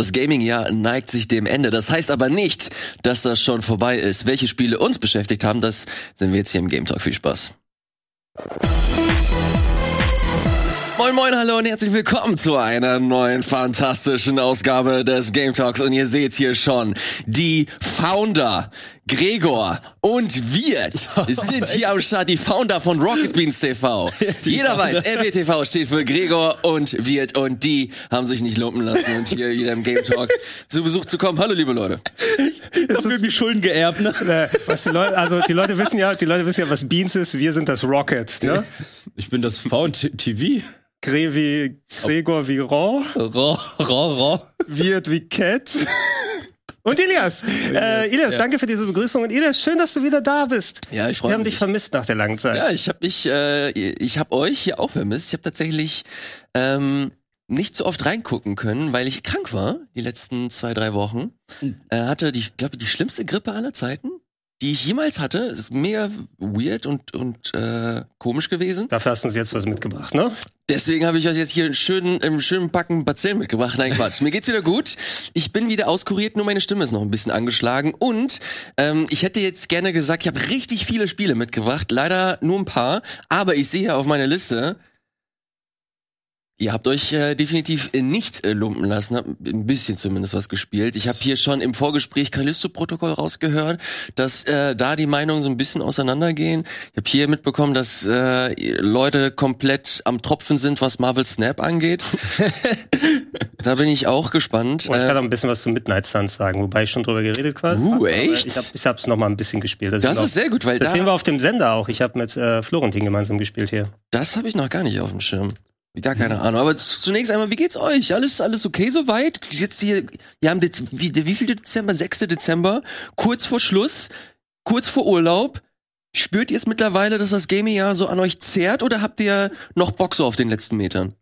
Das Gaming-Jahr neigt sich dem Ende. Das heißt aber nicht, dass das schon vorbei ist. Welche Spiele uns beschäftigt haben, das sind wir jetzt hier im Game Talk. Viel Spaß. Moin Moin, hallo und herzlich willkommen zu einer neuen fantastischen Ausgabe des Game Talks. Und ihr seht hier schon, die Founder, Gregor und Wirt sind hier am Start, die Founder von Rocket Beans TV. Jeder weiß, RBTV steht für Gregor und Wirt und die haben sich nicht lumpen lassen und hier wieder im Game Talk zu Besuch zu kommen. Hallo liebe Leute. Das ist wie Schulden geerbt, ne? Was die Leute, also die Leute wissen ja, die Leute wissen ja, was Beans ist. Wir sind das Rocket, ne? Ich bin das V&TV. Gre wie Gregor wie Raw, Ra, ra, ra. Wirt wie Cat. Und Elias. Äh, Elias, ja. danke für diese Begrüßung. Und Elias, schön, dass du wieder da bist. Ja, ich Wir freue haben mich. dich vermisst nach der langen Zeit. Ja, ich habe mich, äh, ich habe euch hier auch vermisst. Ich habe tatsächlich ähm, nicht so oft reingucken können, weil ich krank war die letzten zwei drei Wochen. Äh, hatte die, glaube die schlimmste Grippe aller Zeiten, die ich jemals hatte. Ist mega weird und und äh, komisch gewesen. Dafür hast du uns jetzt was mitgebracht, ne? Deswegen habe ich euch jetzt hier einen schönen, einen schönen Backen Bazillen mitgebracht. Nein, Quatsch. Mir geht's wieder gut. Ich bin wieder auskuriert, nur meine Stimme ist noch ein bisschen angeschlagen. Und ähm, ich hätte jetzt gerne gesagt, ich habe richtig viele Spiele mitgebracht. Leider nur ein paar. Aber ich sehe auf meiner Liste, ihr habt euch äh, definitiv äh, nicht äh, lumpen lassen. Habt ein bisschen zumindest was gespielt. Ich habe hier schon im Vorgespräch Callisto-Protokoll rausgehört, dass äh, da die Meinungen so ein bisschen auseinandergehen. Ich habe hier mitbekommen, dass äh, Leute komplett am Tropfen sind, was Marvel Snap angeht. da bin ich auch gespannt. Und ich kann auch ein bisschen was zu Midnight Suns sagen, wobei ich schon drüber geredet quasi. Uh, echt? Ich, hab, ich hab's noch mal ein bisschen gespielt. das sehen wir ist sehr gut, weil das sehen wir da, auf dem Sender auch. Ich habe mit äh, Florentin gemeinsam gespielt hier. das habe ich noch gar nicht auf dem Schirm. Gar keine Ahnung. Aber zunächst einmal, wie geht's euch? Alles, alles okay soweit? Jetzt hier, wir haben wie, wie viel Dezember? 6. Dezember, kurz vor Schluss, kurz vor Urlaub. Spürt ihr es mittlerweile, dass das Gaming-Jahr so an euch zehrt oder habt ihr noch Bock so auf den letzten Metern?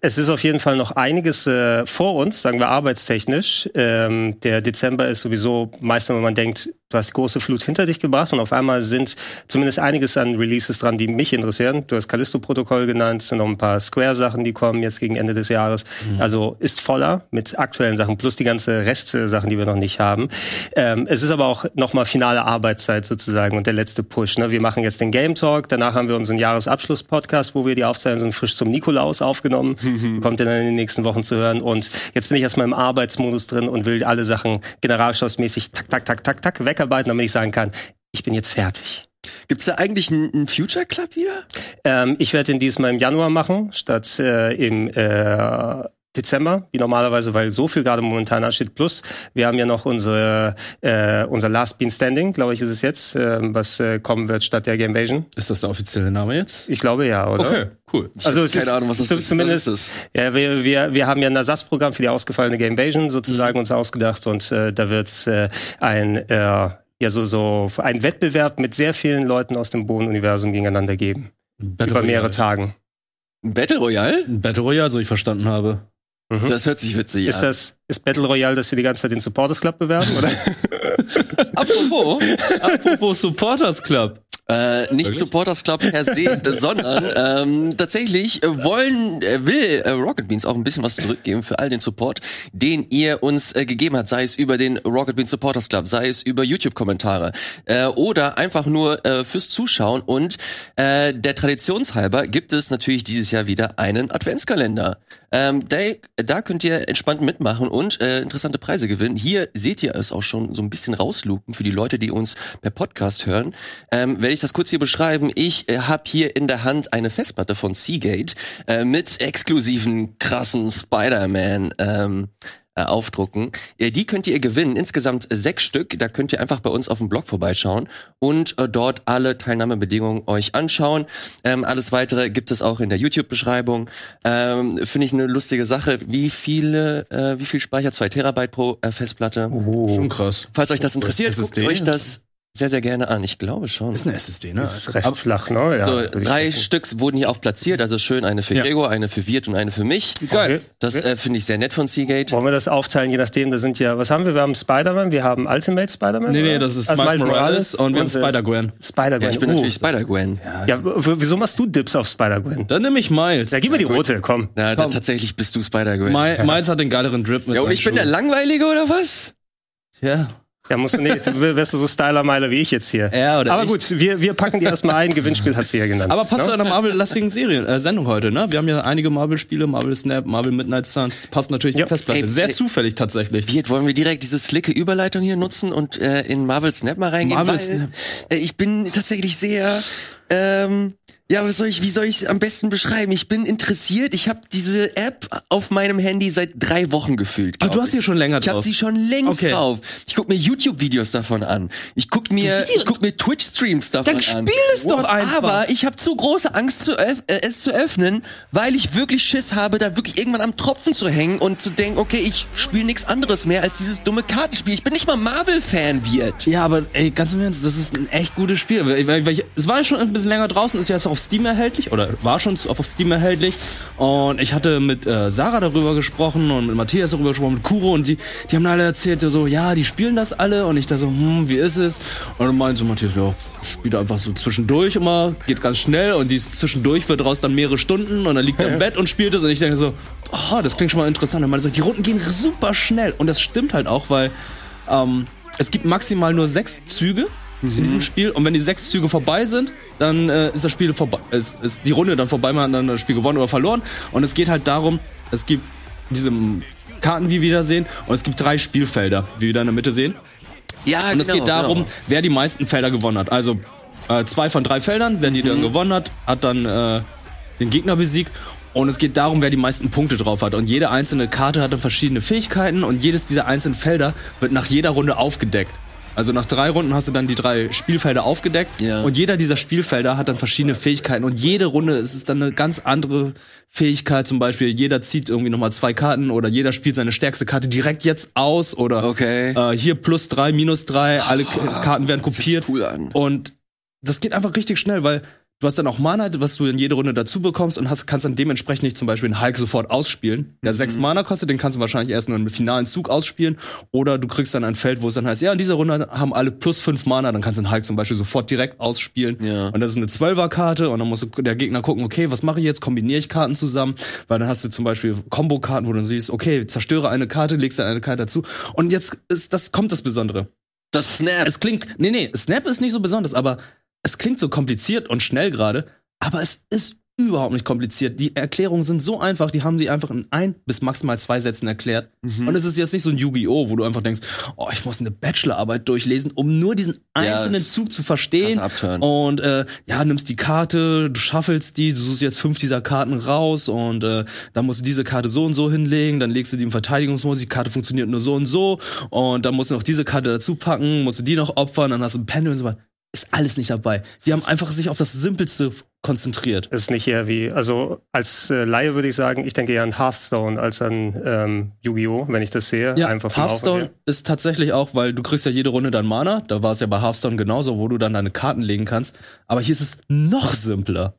Es ist auf jeden Fall noch einiges äh, vor uns, sagen wir arbeitstechnisch. Ähm, der Dezember ist sowieso meistens, wenn man denkt, du hast die große Flut hinter dich gebracht und auf einmal sind zumindest einiges an Releases dran, die mich interessieren. Du hast Callisto-Protokoll genannt, es sind noch ein paar Square-Sachen, die kommen jetzt gegen Ende des Jahres. Also ist voller mit aktuellen Sachen, plus die ganze Rest-Sachen, die wir noch nicht haben. Ähm, es ist aber auch nochmal finale Arbeitszeit sozusagen und der letzte Push. Ne? Wir machen jetzt den Game Talk, danach haben wir unseren Jahresabschluss-Podcast, wo wir die Aufzeichnung sind frisch zum Nikolaus aufgenommen. Kommt ihr dann in den nächsten Wochen zu hören. Und jetzt bin ich erstmal im Arbeitsmodus drin und will alle Sachen generalschausmäßig tak, tak, tak, tak, tak wegarbeiten, damit ich sagen kann, ich bin jetzt fertig. Gibt's da eigentlich einen, einen Future Club wieder? Ähm, ich werde den diesmal im Januar machen, statt äh, im äh, Dezember, wie normalerweise, weil so viel gerade momentan ansteht. Plus, wir haben ja noch unsere, äh, unser Last Bean Standing, glaube ich, ist es jetzt, äh, was äh, kommen wird statt der Gamevasion. Ist das der offizielle Name jetzt? Ich glaube ja, oder? Okay, cool. Also es Keine ist, Ahnung, was das ist. Zumindest, Was ist Ja, wir, wir, wir haben ja ein Ersatzprogramm für die ausgefallene Gamevasion sozusagen Mhm. uns ausgedacht und äh, da wird es äh, ein äh, ja so so ein Wettbewerb mit sehr vielen Leuten aus dem Bohnen-Universum gegeneinander geben Battle über mehrere Royale. Tagen. Ein Battle Royale? Ein Battle Royale, so ich verstanden habe. Mhm. Das hört sich witzig Ist an. das ist Battle Royale, dass wir die ganze Zeit den Supporters Club bewerben oder? Apropos, Apropos Supporters Club. Äh, nicht Wirklich? Supporters Club per se, sondern ähm, tatsächlich äh, wollen, äh, will äh, Rocket Beans auch ein bisschen was zurückgeben für all den Support, den ihr uns äh, gegeben habt, sei es über den Rocket Beans Supporters Club, sei es über YouTube-Kommentare äh, oder einfach nur äh, fürs Zuschauen. Und äh, der Traditionshalber gibt es natürlich dieses Jahr wieder einen Adventskalender. Ähm, da, da könnt ihr entspannt mitmachen und äh, interessante Preise gewinnen. Hier seht ihr es auch schon so ein bisschen rauslupen für die Leute, die uns per Podcast hören. Ähm, werde ich das kurz hier beschreiben. Ich äh, habe hier in der Hand eine Festplatte von Seagate äh, mit exklusiven krassen Spider-Man. Ähm, äh, aufdrucken. Äh, Die könnt ihr gewinnen, insgesamt sechs Stück. Da könnt ihr einfach bei uns auf dem Blog vorbeischauen und äh, dort alle Teilnahmebedingungen euch anschauen. Ähm, alles weitere gibt es auch in der YouTube-Beschreibung. Ähm, Finde ich eine lustige Sache. Wie viele, äh, wie viel Speicher? Zwei Terabyte pro äh, Festplatte. Schon krass. Falls euch das interessiert, SSD? guckt euch das sehr, sehr gerne an. Ich glaube schon. Ist eine SSD, ne? Das ist recht flach, ne? Ja, so, drei. Stück wurden hier auch platziert, also schön eine für Ja. Gregor, eine für Wirt und eine für mich. Geil. Das äh, finde ich sehr nett von Seagate. Wollen wir das aufteilen, je nachdem, da sind ja, was haben wir? Wir haben Spider-Man, wir haben Ultimate Spider-Man. Nee, nee, oder? das ist Also Miles Morales und wir haben äh, Spider-Gwen. Spider-Gwen. Ja, ich bin oh. natürlich Spider-Gwen. Ja, wieso machst du Dips auf Spider-Gwen? Dann nehme ich Miles. Ja, gib mir die rote, komm. Na, da, Komm. tatsächlich bist du Spider-Gwen. Mi- Miles hat den geileren Drip mit Ja, und ich bin der. Langweilige oder was? Ja. Ja, musst du nicht, du wärst du so Styler-Meiler wie ich jetzt hier. Ja, oder Aber ich. gut, wir, wir packen die erstmal ein. Gewinnspiel hast du ja genannt. Aber passt ne? zu einer Marvel-lastigen Serie, äh, Sendung heute, ne? Wir haben ja einige Marvel-Spiele, Marvel Snap, Marvel Midnight Suns. Passt natürlich Ja. die Festplatte. Ey, Sehr ey. zufällig tatsächlich. Wirt, wollen wir direkt diese slicke Überleitung hier nutzen und äh, in Marvel Snap mal reingehen? Marvel weil, Snap. Äh, ich bin tatsächlich sehr, ähm, ja, was soll ich, wie soll ich es am besten beschreiben? Ich bin interessiert. Ich habe diese App auf meinem Handy seit drei Wochen gefühlt. Aber du hast ich. sie schon länger Ich habe drauf. sie schon längst Okay. drauf. Ich guck mir YouTube-Videos davon an. Ich guck mir, ich guck mir Twitch-Streams davon Dann an. spiel es doch einfach. Aber ich habe zu große Angst, zu öff äh, es zu öffnen, weil ich wirklich Schiss habe, da wirklich irgendwann am Tropfen zu hängen und zu denken, okay, ich spiele nichts anderes mehr als dieses dumme Kartenspiel. Ich bin nicht mal Marvel-Fan, wird. Ja, aber ey, ganz im Ernst, das ist ein echt gutes Spiel. Weil, weil, weil ich, es war ja schon ein bisschen länger draußen, ist ja jetzt auf Steam erhältlich oder war schon auf Steam erhältlich. Und ich hatte mit äh, Sarah darüber gesprochen und mit Matthias darüber gesprochen, mit Kuro und die, die haben alle erzählt, so, ja, die spielen das alle. Und ich da so, hm, wie ist es? Und dann meinte Matthias, ja, spielt einfach so zwischendurch immer, geht ganz schnell und dieses zwischendurch wird raus dann mehrere Stunden und dann liegt er im Bett und spielt es und ich denke so, oh, das klingt schon mal interessant. Und man so, die Runden gehen super schnell und das stimmt halt auch, weil ähm, es gibt maximal nur sechs Züge in diesem Spiel und wenn die sechs Züge vorbei sind, dann äh, ist das Spiel vorbei, ist, ist die Runde dann vorbei, man hat dann das Spiel gewonnen oder verloren und es geht halt darum, es gibt diese Karten, wie wir da sehen und es gibt drei Spielfelder, wie wir da in der Mitte sehen Ja, und es geht darum, Genau. wer die meisten Felder gewonnen hat. Also äh, zwei von drei Feldern, wer die Mhm. dann gewonnen hat, hat dann äh, den Gegner besiegt. Und es geht darum, wer die meisten Punkte drauf hat. Und jede einzelne Karte hat dann verschiedene Fähigkeiten und jedes dieser einzelnen Felder wird nach jeder Runde aufgedeckt. Also nach drei Runden hast du dann die drei Spielfelder aufgedeckt Ja. und jeder dieser Spielfelder hat dann verschiedene Fähigkeiten und jede Runde ist es dann eine ganz andere Fähigkeit. Zum Beispiel jeder zieht irgendwie nochmal zwei Karten oder jeder spielt seine stärkste Karte direkt jetzt aus oder Okay. äh, hier plus drei, minus drei, alle K Karten werden Das kopiert. cool an. Und das geht einfach richtig schnell, weil du hast dann auch Mana, was du in jede Runde dazu bekommst und hast, kannst dann dementsprechend nicht zum Beispiel einen Hulk sofort ausspielen. Der sechs Mana kostet, den kannst du wahrscheinlich erst nur im finalen Zug ausspielen. Oder du kriegst dann ein Feld, wo es dann heißt, ja, in dieser Runde haben alle plus fünf Mana, dann kannst du den Hulk zum Beispiel sofort direkt ausspielen. Ja. Und das ist eine Zwölfer-Karte und dann muss der Gegner gucken, okay, was mache ich jetzt? Kombiniere ich Karten zusammen? Weil dann hast du zum Beispiel Kombo-Karten, wo du siehst, okay, zerstöre eine Karte, legst dann eine Karte dazu. Und jetzt ist, das kommt das Besondere. Das Snap. Es klingt, nee, nee, Snap ist nicht so besonders, aber es klingt so kompliziert und schnell gerade, aber es ist überhaupt nicht kompliziert. Die Erklärungen sind so einfach, die haben sie einfach in ein bis maximal zwei Sätzen erklärt. Mhm. Und es ist jetzt nicht so ein Yu-Gi-Oh!, wo du einfach denkst, oh, ich muss eine Bachelorarbeit durchlesen, um nur diesen Ja, einzelnen es- Zug zu verstehen. Und äh, ja, nimmst die Karte, du schaffelst die, du suchst jetzt fünf dieser Karten raus und äh, dann musst du diese Karte so und so hinlegen, dann legst du die im Verteidigungsmodus, die Karte funktioniert nur so und so und dann musst du noch diese Karte dazu packen, musst du die noch opfern, dann hast du ein Pendel und so weiter. Ist alles nicht dabei. Die haben einfach sich auf das Simpelste konzentriert. ist nicht eher wie, also als äh, Laie würde ich sagen, ich denke eher an Hearthstone als an ähm, Yu-Gi-Oh!, wenn ich das sehe. Ja, Einfach Hearthstone ist tatsächlich auch, weil du kriegst ja jede Runde dann Mana, da war es ja bei Hearthstone genauso, wo du dann deine Karten legen kannst, aber hier ist es noch simpler.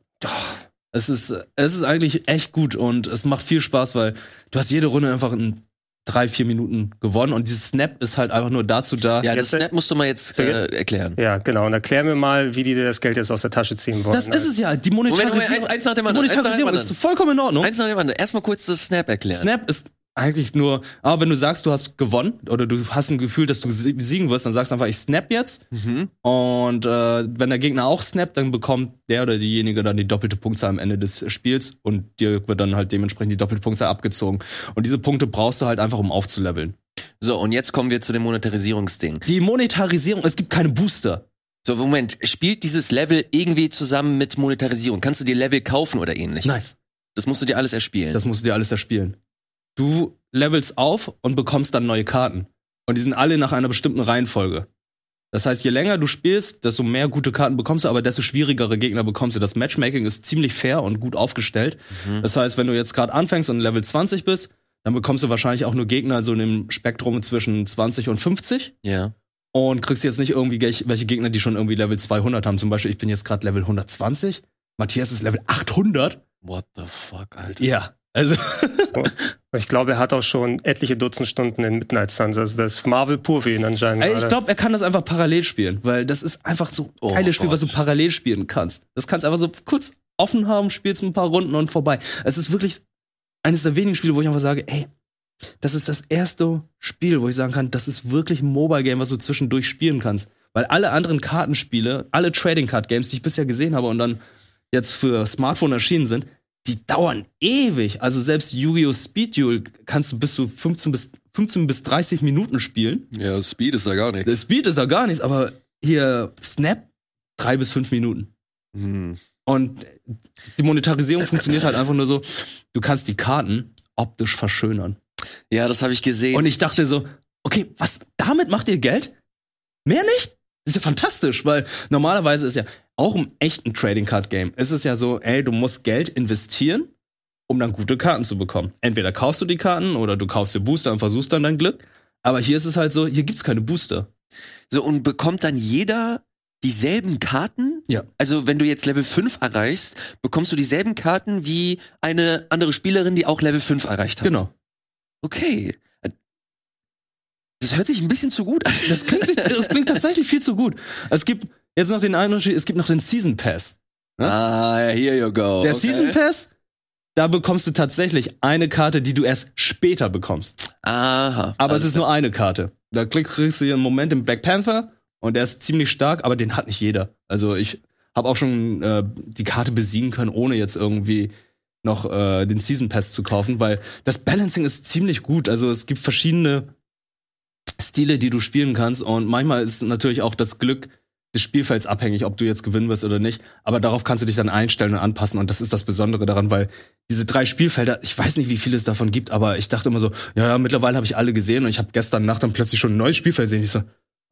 Es ist, es ist eigentlich echt gut und es macht viel Spaß, weil du hast jede Runde einfach in drei, vier Minuten gewonnen und dieses Snap ist halt einfach nur dazu da. Ja, das Jetzt- Snap musst du mal jetzt äh, erklären. Ja, genau. Und erklär mir mal, wie die dir das Geld jetzt aus der Tasche ziehen wollen. das ist es ja, die Monetarisierung. Moment, eins- eins nach dem die anderen, eins nach dem Monetarisierung anderen. ist vollkommen in Ordnung. Eins nach dem anderen. Erstmal kurz das Snap erklären. Snap ist eigentlich nur, aber wenn du sagst, du hast gewonnen oder du hast ein Gefühl, dass du sie- besiegen wirst, dann sagst du einfach, ich snap jetzt. Mhm. Und äh, wenn der Gegner auch snappt, dann bekommt der oder diejenige dann die doppelte Punktzahl am Ende des Spiels und dir wird dann halt dementsprechend die doppelte Punktzahl abgezogen. Und diese Punkte brauchst du halt einfach, um aufzuleveln. So, und jetzt kommen wir zu dem Monetarisierungsding. Die Monetarisierung, es gibt keine Booster. So, Moment, spielt dieses Level irgendwie zusammen mit Monetarisierung? Kannst du dir Level kaufen oder ähnliches? Nein. Das musst du dir alles erspielen. Das musst du dir alles erspielen. Du levelst auf und bekommst dann neue Karten. Und die sind alle nach einer bestimmten Reihenfolge. Das heißt, je länger du spielst, desto mehr gute Karten bekommst du, aber desto schwierigere Gegner bekommst du. Das Matchmaking ist ziemlich fair und gut aufgestellt. Mhm. Das heißt, wenn du jetzt gerade anfängst und Level 20 bist, dann bekommst du wahrscheinlich auch nur Gegner so in dem Spektrum zwischen 20 und 50. ja. und kriegst jetzt nicht irgendwie welche Gegner, die schon irgendwie Level 200 haben. Zum Beispiel, ich bin jetzt gerade Level 120. Matthias ist Level 800. What the fuck, Alter. Ja. Also, Und ich glaube, er hat auch schon etliche Dutzend Stunden in Midnight Suns. Also das ist Marvel pur für ihn anscheinend. ich glaube, er kann das einfach parallel spielen, weil das ist einfach so ein Oh geiles Spiel, was du Gott. parallel spielen kannst. Das kannst du einfach so kurz offen haben, spielst ein paar Runden und vorbei. Es ist wirklich eines der wenigen Spiele, wo ich einfach sage, ey, das ist das erste Spiel, wo ich sagen kann, das ist wirklich ein Mobile-Game, was du zwischendurch spielen kannst. Weil alle anderen Kartenspiele, alle Trading Card Games, die ich bisher gesehen habe und dann jetzt für Smartphone erschienen sind, die dauern ewig. Also selbst Yu-Gi-Oh! Speed Duel kannst du bis zu 15 bis, 15 bis 30 Minuten spielen. Ja, Speed ist da gar Der nichts. Speed ist da gar nichts, aber hier Snap drei bis fünf Minuten. Hm. Und die Monetarisierung funktioniert halt einfach nur so, du kannst die Karten optisch verschönern. Ja, das habe ich gesehen. Und ich dachte so, okay, was, damit macht ihr Geld? Mehr nicht? Das ist ja fantastisch, weil normalerweise ist ja auch im echten Trading Card Game, ist es ja so, ey, du musst Geld investieren, um dann gute Karten zu bekommen. Entweder kaufst du die Karten oder du kaufst dir Booster und versuchst dann dein Glück. Aber hier ist es halt so, hier gibt's keine Booster. So, und bekommt dann jeder dieselben Karten? Ja. Also, wenn du jetzt Level 5 erreichst, bekommst du dieselben Karten wie eine andere Spielerin, die auch Level 5 erreicht hat. Genau. Okay. Das hört sich ein bisschen zu gut an. Das klingt, das klingt tatsächlich viel zu gut. Es gibt jetzt noch den einen Unterschied, es gibt noch den Season Pass. Ah, here you go. Der okay. Season Pass, da bekommst du tatsächlich eine Karte, die du erst später bekommst. Aha. Aber es ist nur eine Karte. Da kriegst du hier einen Moment im Black Panther und der ist ziemlich stark, aber den hat nicht jeder. Also ich habe auch schon äh, die Karte besiegen können, ohne jetzt irgendwie noch äh, den Season Pass zu kaufen, weil das Balancing ist ziemlich gut. Also es gibt verschiedene Stile, die du spielen kannst und manchmal ist natürlich auch das Glück des Spielfelds abhängig, ob du jetzt gewinnen wirst oder nicht. Aber darauf kannst du dich dann einstellen und anpassen und das ist das Besondere daran, weil diese drei Spielfelder, ich weiß nicht, wie viele es davon gibt, aber ich dachte immer so, ja, ja mittlerweile habe ich alle gesehen und ich habe gestern Nacht dann plötzlich schon ein neues Spielfeld gesehen. Ich so,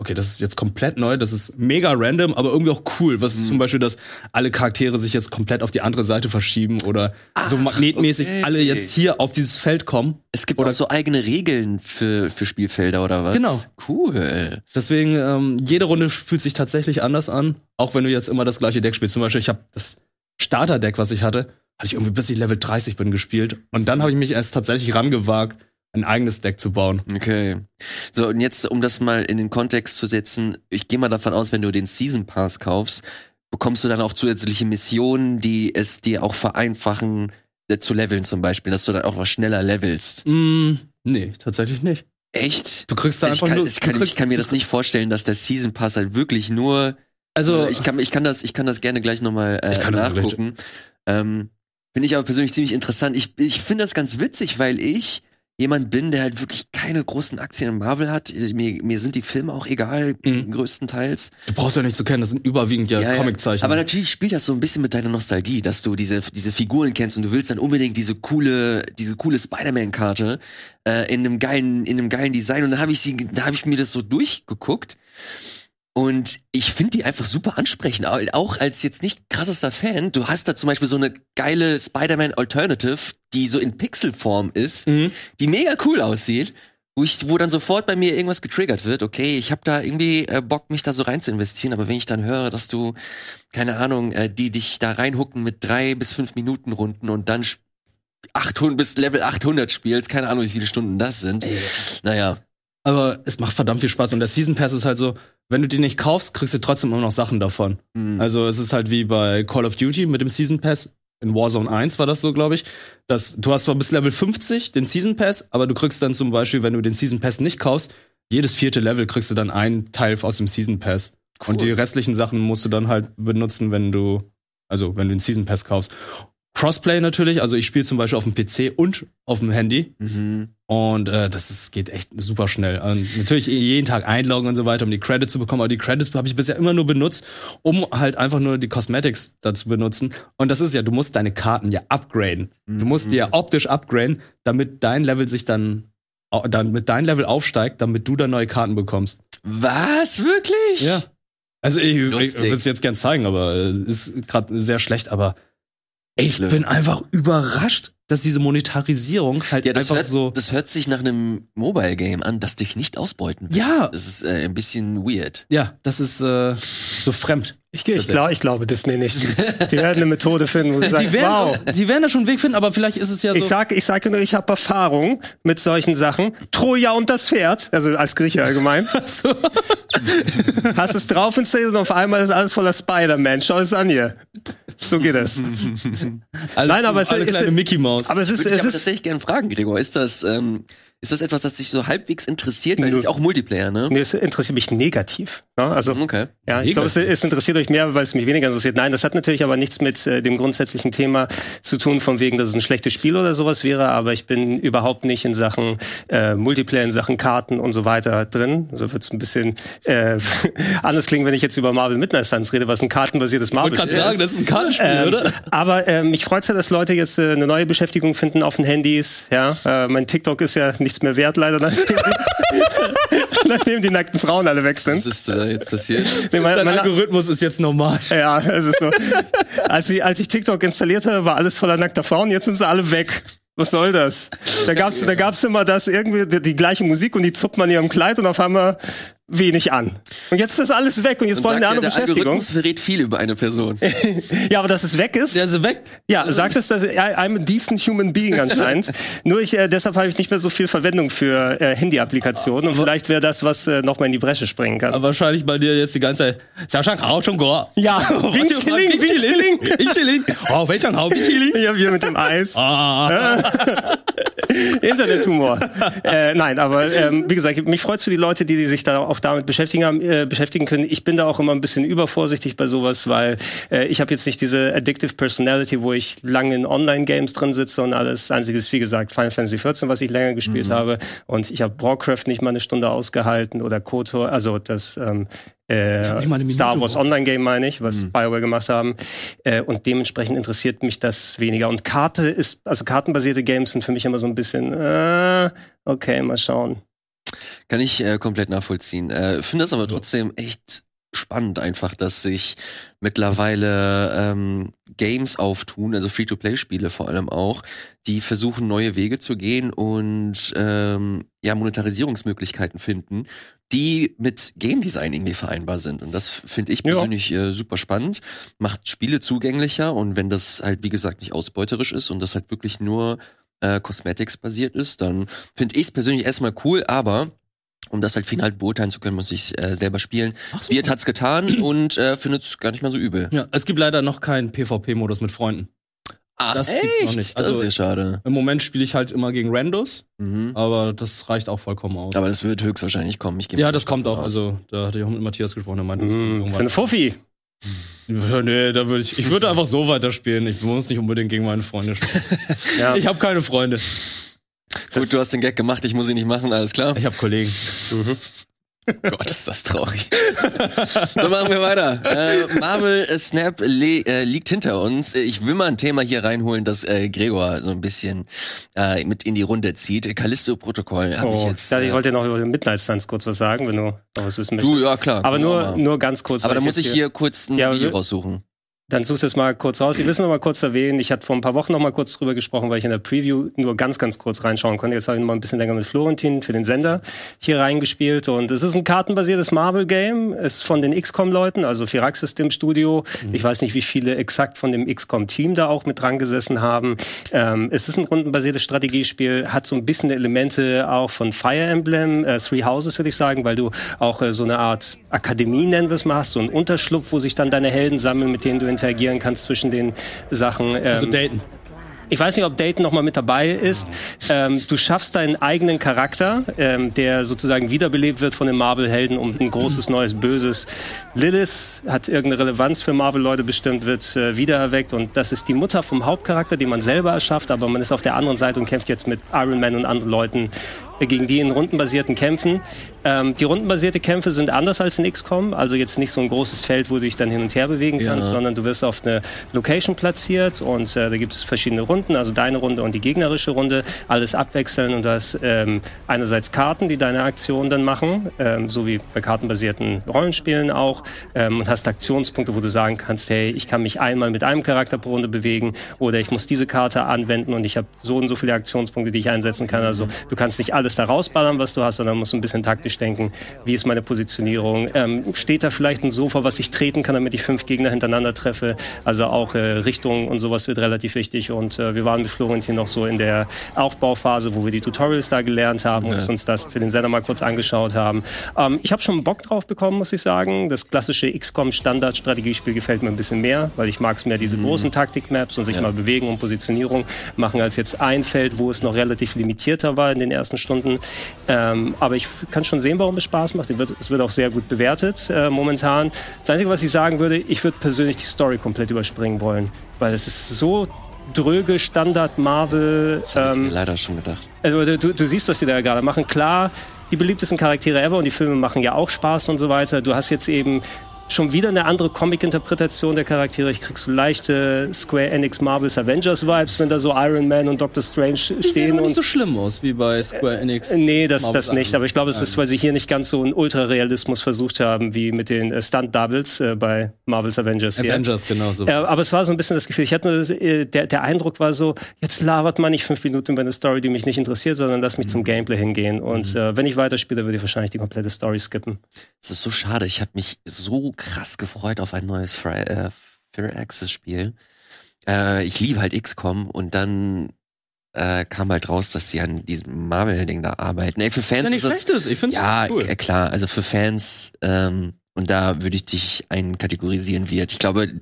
okay, das ist jetzt komplett neu, das ist mega random, aber irgendwie auch cool. Was Mhm. zum Beispiel, dass alle Charaktere sich jetzt komplett auf die andere Seite verschieben oder so Ach, magnetmäßig okay. alle jetzt hier auf dieses Feld kommen. Es gibt Oder- auch so eigene Regeln für, für Spielfelder oder was? Genau. Cool. Deswegen, ähm, jede Runde fühlt sich tatsächlich anders an, auch wenn du jetzt immer das gleiche Deck spielst. Zum Beispiel, ich habe das Starter-Deck, was ich hatte, hatte ich irgendwie bis ich Level 30 bin gespielt. Und dann habe ich mich erst tatsächlich rangewagt, ein eigenes Deck zu bauen. Okay. So, und jetzt, um das mal in den Kontext zu setzen, ich gehe mal davon aus, wenn du den Season Pass kaufst, bekommst du dann auch zusätzliche Missionen, die es dir auch vereinfachen, äh, zu leveln zum Beispiel, dass du dann auch was schneller levelst. Mm, nee, tatsächlich nicht. Echt? Du kriegst da Ich einfach kann, nur. ich, kann, kriegst, ich kann mir das nicht vorstellen, dass der Season Pass halt wirklich nur Also, ich kann, ich kann das, ich kann das gerne gleich nochmal äh, Ich kann das nachgucken. Ähm, Finde ich aber persönlich ziemlich interessant. Ich, ich finde das ganz witzig, weil ich jemand bin, der halt wirklich keine großen Aktien in Marvel hat. Mir, mir sind die Filme auch egal, Mhm. größtenteils. du brauchst ja nicht zu kennen, das sind überwiegend ja, Ja, ja. Comiczeichen. Aber natürlich spielt das so ein bisschen mit deiner Nostalgie, dass du diese, diese Figuren kennst und du willst dann unbedingt diese coole, diese coole Spider-Man-Karte äh, in einem geilen, in einem geilen Design. Und dann habe ich sie, da habe ich mir das so durchgeguckt. Und ich finde die einfach super ansprechend, Au- auch als jetzt nicht krassester Fan. Du hast da zum Beispiel so eine geile Spider-Man Alternative, die so in Pixelform ist, Mhm. die mega cool aussieht, wo ich, wo dann sofort bei mir irgendwas getriggert wird. Okay, ich habe da irgendwie äh, Bock, mich da so rein zu investieren, aber wenn ich dann höre, dass du, keine Ahnung, äh, die dich da reinhucken mit drei bis fünf Minuten Runden und dann sp- 800 bis Level 800 spielst, keine Ahnung, wie viele Stunden das sind. Naja, Aber es macht verdammt viel Spaß. Und der Season Pass ist halt so, wenn du die nicht kaufst, kriegst du trotzdem immer noch Sachen davon. hm. Also es ist halt wie bei Call of Duty mit dem Season Pass. In Warzone 1 war das so, glaube ich. Dass du hast zwar bis Level 50 den Season Pass, aber du kriegst dann zum Beispiel, wenn du den Season Pass nicht kaufst, jedes vierte Level kriegst du dann einen Teil aus dem Season Pass. Cool. Und die restlichen Sachen musst du dann halt benutzen, wenn du, also wenn du den Season Pass kaufst. Crossplay natürlich, also ich spiele zum Beispiel auf dem PC und auf dem Handy. Mhm. Und äh, das ist, geht echt super schnell. Und natürlich jeden Tag einloggen und so weiter, um die Credits zu bekommen. Aber die Credits habe ich bisher immer nur benutzt, um halt einfach nur die Cosmetics dazu benutzen. Und das ist ja, du musst deine Karten ja upgraden. Du musst die ja optisch upgraden, damit dein Level sich dann, damit dein Level aufsteigt, damit du dann neue Karten bekommst. Was? Wirklich? Ja. Also ich, ich würde es jetzt gern zeigen, aber äh, ist gerade sehr schlecht. Aber Ich bin einfach überrascht, dass diese Monetarisierung halt Ja, das einfach hört, so. das hört sich nach einem Mobile-Game an, das dich nicht ausbeuten will. Ja, Das ist äh, ein bisschen weird. ja, das ist äh, so fremd. Ich, ich, glaub, ich glaube Disney nicht. Die werden eine Methode finden, wo sie Die sagen, werden, wow. die werden da schon einen Weg finden, aber vielleicht ist es ja so. Ich sage ich sag nur, ich habe Erfahrung mit solchen Sachen. Troja und das Pferd, also als Grieche allgemein. Hast es drauf installiert und auf einmal ist alles voller Spider-Man. Schau es an hier. So geht es. Nein, aber es ist- kleine Mickey Maus. Aber es ist, ich es ist tatsächlich gerne fragen, Gregor. Ist das, ähm, ist das etwas, das dich so halbwegs interessiert? Weil das ist ja auch Multiplayer, ne? nee, es interessiert mich negativ. Ne? Also Okay. Ja, ich glaube, es, es interessiert euch mehr, weil es mich weniger interessiert. Nein, das hat natürlich aber nichts mit äh, dem grundsätzlichen Thema zu tun, von wegen, dass es ein schlechtes Spiel oder sowas wäre. Aber ich bin überhaupt nicht in Sachen äh, Multiplayer, in Sachen Karten und so weiter drin. So wird es ein bisschen äh, anders klingen, wenn ich jetzt über Marvel Midnight Suns rede, was ein kartenbasiertes ich Marvel wollte gerade sagen, das ist ein Kartenspiel, ähm, oder? Aber ähm, mich freut's ja, dass Leute jetzt äh, eine neue Beschäftigung finden auf den Handys. Ja, äh, mein TikTok ist ja nichts mehr wert, leider, nachdem die, nachdem die nackten Frauen alle weg Was sind. ist äh, jetzt passiert? Nee, mein, Dein mein, Algorithmus ist jetzt normal. ja, es ist so. als, ich, als ich TikTok installiert hatte, war alles voller nackter Frauen. Jetzt sind sie alle weg. Was soll das? Da gab's, da gab's immer das irgendwie die, die gleiche Musik und die zuppt man in ihrem Kleid und auf einmal wenig an. Und jetzt ist das alles weg und jetzt sagt wir ja, eine andere der Beschäftigung. Algorithmus verrät viel über eine Person. Ja, aber dass es weg ist. Der ist weg. Ja, sagt es, dass I- I'm a decent human being anscheinend. Nur ich, äh, deshalb habe ich nicht mehr so viel Verwendung für äh, Handy-Applikationen und vielleicht wäre das, was äh, noch mal in die Bresche springen kann. Aber wahrscheinlich bei dir jetzt die ganze Zeit. Xiao Hao schon go. ja, Chilling. Wing Chilling. Oh, welcher Hao Wing Chilling? Ja, wir mit dem Eis. Ah. Internethumor. äh, nein, aber ähm, wie gesagt, mich freut's für die Leute, die sich da auch damit beschäftigen, haben, äh, beschäftigen können. Ich bin da auch immer ein bisschen übervorsichtig bei sowas, weil äh, ich habe jetzt nicht diese addictive Personality, wo ich lange in Online-Games drin sitze und alles. Einziges, wie gesagt, Final Fantasy XIV, was ich länger gespielt habe. Und ich habe Warcraft nicht mal eine Stunde ausgehalten oder KOTOR, also das ähm, äh, Star Wars. Online Game meine ich, was BioWare gemacht haben. Äh, und dementsprechend interessiert mich das weniger. Und Karte ist, also kartenbasierte Games sind für mich immer so ein bisschen, äh, okay, mal schauen. Kann ich äh, komplett nachvollziehen. Äh, Finde das aber trotzdem echt spannend einfach, dass sich mittlerweile ähm, Games auftun, also Free-to-Play-Spiele vor allem auch, die versuchen neue Wege zu gehen und ähm, ja Monetarisierungsmöglichkeiten finden, die mit Game Design irgendwie vereinbar sind. Und das finde ich Ja. persönlich äh, super spannend, macht Spiele zugänglicher und wenn das halt wie gesagt nicht ausbeuterisch ist und das halt wirklich nur äh, Cosmetics basiert ist, dann finde ich es persönlich erstmal cool, aber um das halt final beurteilen zu können, muss ich äh, selber spielen. so. Beard hat's getan und äh, findet es gar nicht mal so übel. Ja, es gibt leider noch keinen PvP-Modus mit Freunden. Ah, Das gibt's noch nicht. Das Also- ist ja schade. Im Moment spiele ich halt immer gegen Randos, Mhm. aber das reicht auch vollkommen aus. Aber das wird höchstwahrscheinlich kommen. Ich ja, das kommt auch. aus. Also, da hatte ich auch mit Matthias gesprochen, der meinte, Mm, für eine Fuffi. Nee, da würde ich, ich würde einfach so weiterspielen. Ich muss nicht unbedingt gegen meine Freunde spielen. Ja. Ich habe keine Freunde. Gut, du hast den Gag gemacht, ich muss ihn nicht machen, alles klar. Ich habe Kollegen. Gott, ist das traurig. Dann machen wir weiter. Äh, Marvel äh, Snap äh, liegt hinter uns. Äh, Ich will mal ein Thema hier reinholen, das äh, Gregor so ein bisschen äh, mit in die Runde zieht. Callisto-Protokoll habe ich Oh, jetzt. ja, ich wollte noch über den Midnight Suns kurz was sagen, wenn du noch was wissen möchtest. du, ja klar. aber genau, nur, aber- nur ganz kurz. aber da muss ich hier kurz ein Ja, Video raussuchen. Dann such das mal kurz raus. Ich will es noch mal kurz erwähnen. Ich hatte vor ein paar Wochen noch mal kurz drüber gesprochen, weil ich in der Preview nur ganz, ganz kurz reinschauen konnte. Jetzt habe ich noch mal ein bisschen länger mit Florentin für den Sender hier reingespielt. Und es ist ein kartenbasiertes Marvel-Game. Ist von den XCOM-Leuten, also Firaxis dem Studio. Ich weiß nicht, wie viele exakt von dem XCOM-Team da auch mit dran gesessen haben. Ähm, es ist ein rundenbasiertes Strategiespiel, hat so ein bisschen Elemente auch von Fire Emblem, äh, Three Houses würde ich sagen, weil du auch äh, so eine Art Akademie nennen wir es mal hast, so ein Unterschlupf, wo sich dann deine Helden sammeln, mit denen du interagieren kannst zwischen den Sachen. Ähm, Also daten. ich weiß nicht, ob Dayton noch mal mit dabei ist. Ähm, du schaffst deinen eigenen Charakter, ähm, der sozusagen wiederbelebt wird von den Marvel-Helden um ein großes neues Böses. Lilith hat irgendeine Relevanz für Marvel-Leute bestimmt, wird äh, wiedererweckt und das ist die Mutter vom Hauptcharakter, den man selber erschafft, aber man ist auf der anderen Seite und kämpft jetzt mit Iron Man und anderen Leuten gegen die in rundenbasierten Kämpfen. Ähm, die rundenbasierte Kämpfe sind anders als in XCOM, also jetzt nicht so ein großes Feld, wo du dich dann hin und her bewegen kannst, Ja. sondern du wirst auf eine Location platziert und äh, da gibt es verschiedene Runden, also deine Runde und die gegnerische Runde, alles abwechseln und du hast ähm, einerseits Karten, die deine Aktion dann machen, ähm, so wie bei kartenbasierten Rollenspielen auch, ähm, und hast Aktionspunkte, wo du sagen kannst, hey, ich kann mich einmal mit einem Charakter pro Runde bewegen oder ich muss diese Karte anwenden und ich habe so und so viele Aktionspunkte, die ich einsetzen kann. Also du kannst nicht alles da rausballern, was du hast, sondern musst ein bisschen taktisch denken, wie ist meine Positionierung, ähm, steht da vielleicht ein Sofa, was ich treten kann, damit ich fünf Gegner hintereinander treffe. Also auch äh, Richtung und sowas wird relativ wichtig und äh, wir waren mit Florentin noch so in der Aufbauphase, wo wir die Tutorials da gelernt haben und uns das für den Sender mal kurz angeschaut haben. Ähm, ich habe schon Bock drauf bekommen, muss ich sagen. Das klassische XCOM Standard-Strategiespiel gefällt mir ein bisschen mehr, weil ich mag es mehr, diese großen Taktik-Maps und sich mal bewegen und Positionierung machen, als jetzt ein Feld, wo es noch relativ limitierter war in den ersten Stunden. Ähm, aber ich kann schon sehen, warum es Spaß macht. Es wird, es wird auch sehr gut bewertet äh, momentan. Das Einzige, was ich sagen würde, ich würde persönlich die Story komplett überspringen wollen, weil es ist so dröge Standard Marvel. Das hab ich Ähm, mir leider schon gedacht. also du, du siehst, was die da gerade machen. Klar, die beliebtesten Charaktere ever und die Filme machen ja auch Spaß und so weiter. Du hast jetzt eben schon wieder eine andere Comic-Interpretation der Charaktere. Ich krieg so leichte Square Enix Marvels Avengers Vibes, wenn da so Iron Man und Doctor Strange Die stehen aber und nicht so schlimm aus wie bei Square Enix. Nee, das, Marvel's das nicht. Aber ich glaube, es ist, weil sie hier nicht ganz so einen Ultra-Realismus versucht haben, wie mit den äh, Stunt-Doubles äh, bei Marvel's Avengers. hier. Avengers, genau so. Äh, aber es war so ein bisschen das Gefühl, ich hatte nur äh, der, der Eindruck war so, jetzt labert man nicht fünf Minuten über eine Story, die mich nicht interessiert, sondern lass mich Mhm. zum Gameplay hingehen. Und äh, wenn ich weiterspiele, würde ich wahrscheinlich die komplette Story skippen. Es ist so schade. Ich habe mich so krass gefreut auf ein neues Fry äh, Fair Access Spiel. Äh, ich liebe halt XCOM und dann äh, kam halt raus, dass sie an diesem Marvel-Ding da arbeiten. Ey, für ist ja Fans nicht ist das schlechtes. Ich find's ja cool. k- klar. Also für Fans ähm, und da würde ich dich einkategorisieren wird. Ich glaube,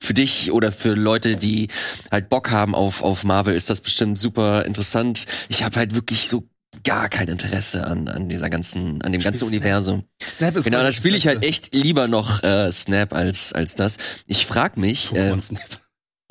für dich oder für Leute, die halt Bock haben auf auf Marvel, ist das bestimmt super interessant. Ich habe halt wirklich so gar kein Interesse an an dieser ganzen an dem ganzen Snap. Universum. Snap ist Genau, da spiele ich halt echt lieber noch äh, Snap als als das. Ich frag mich, äh,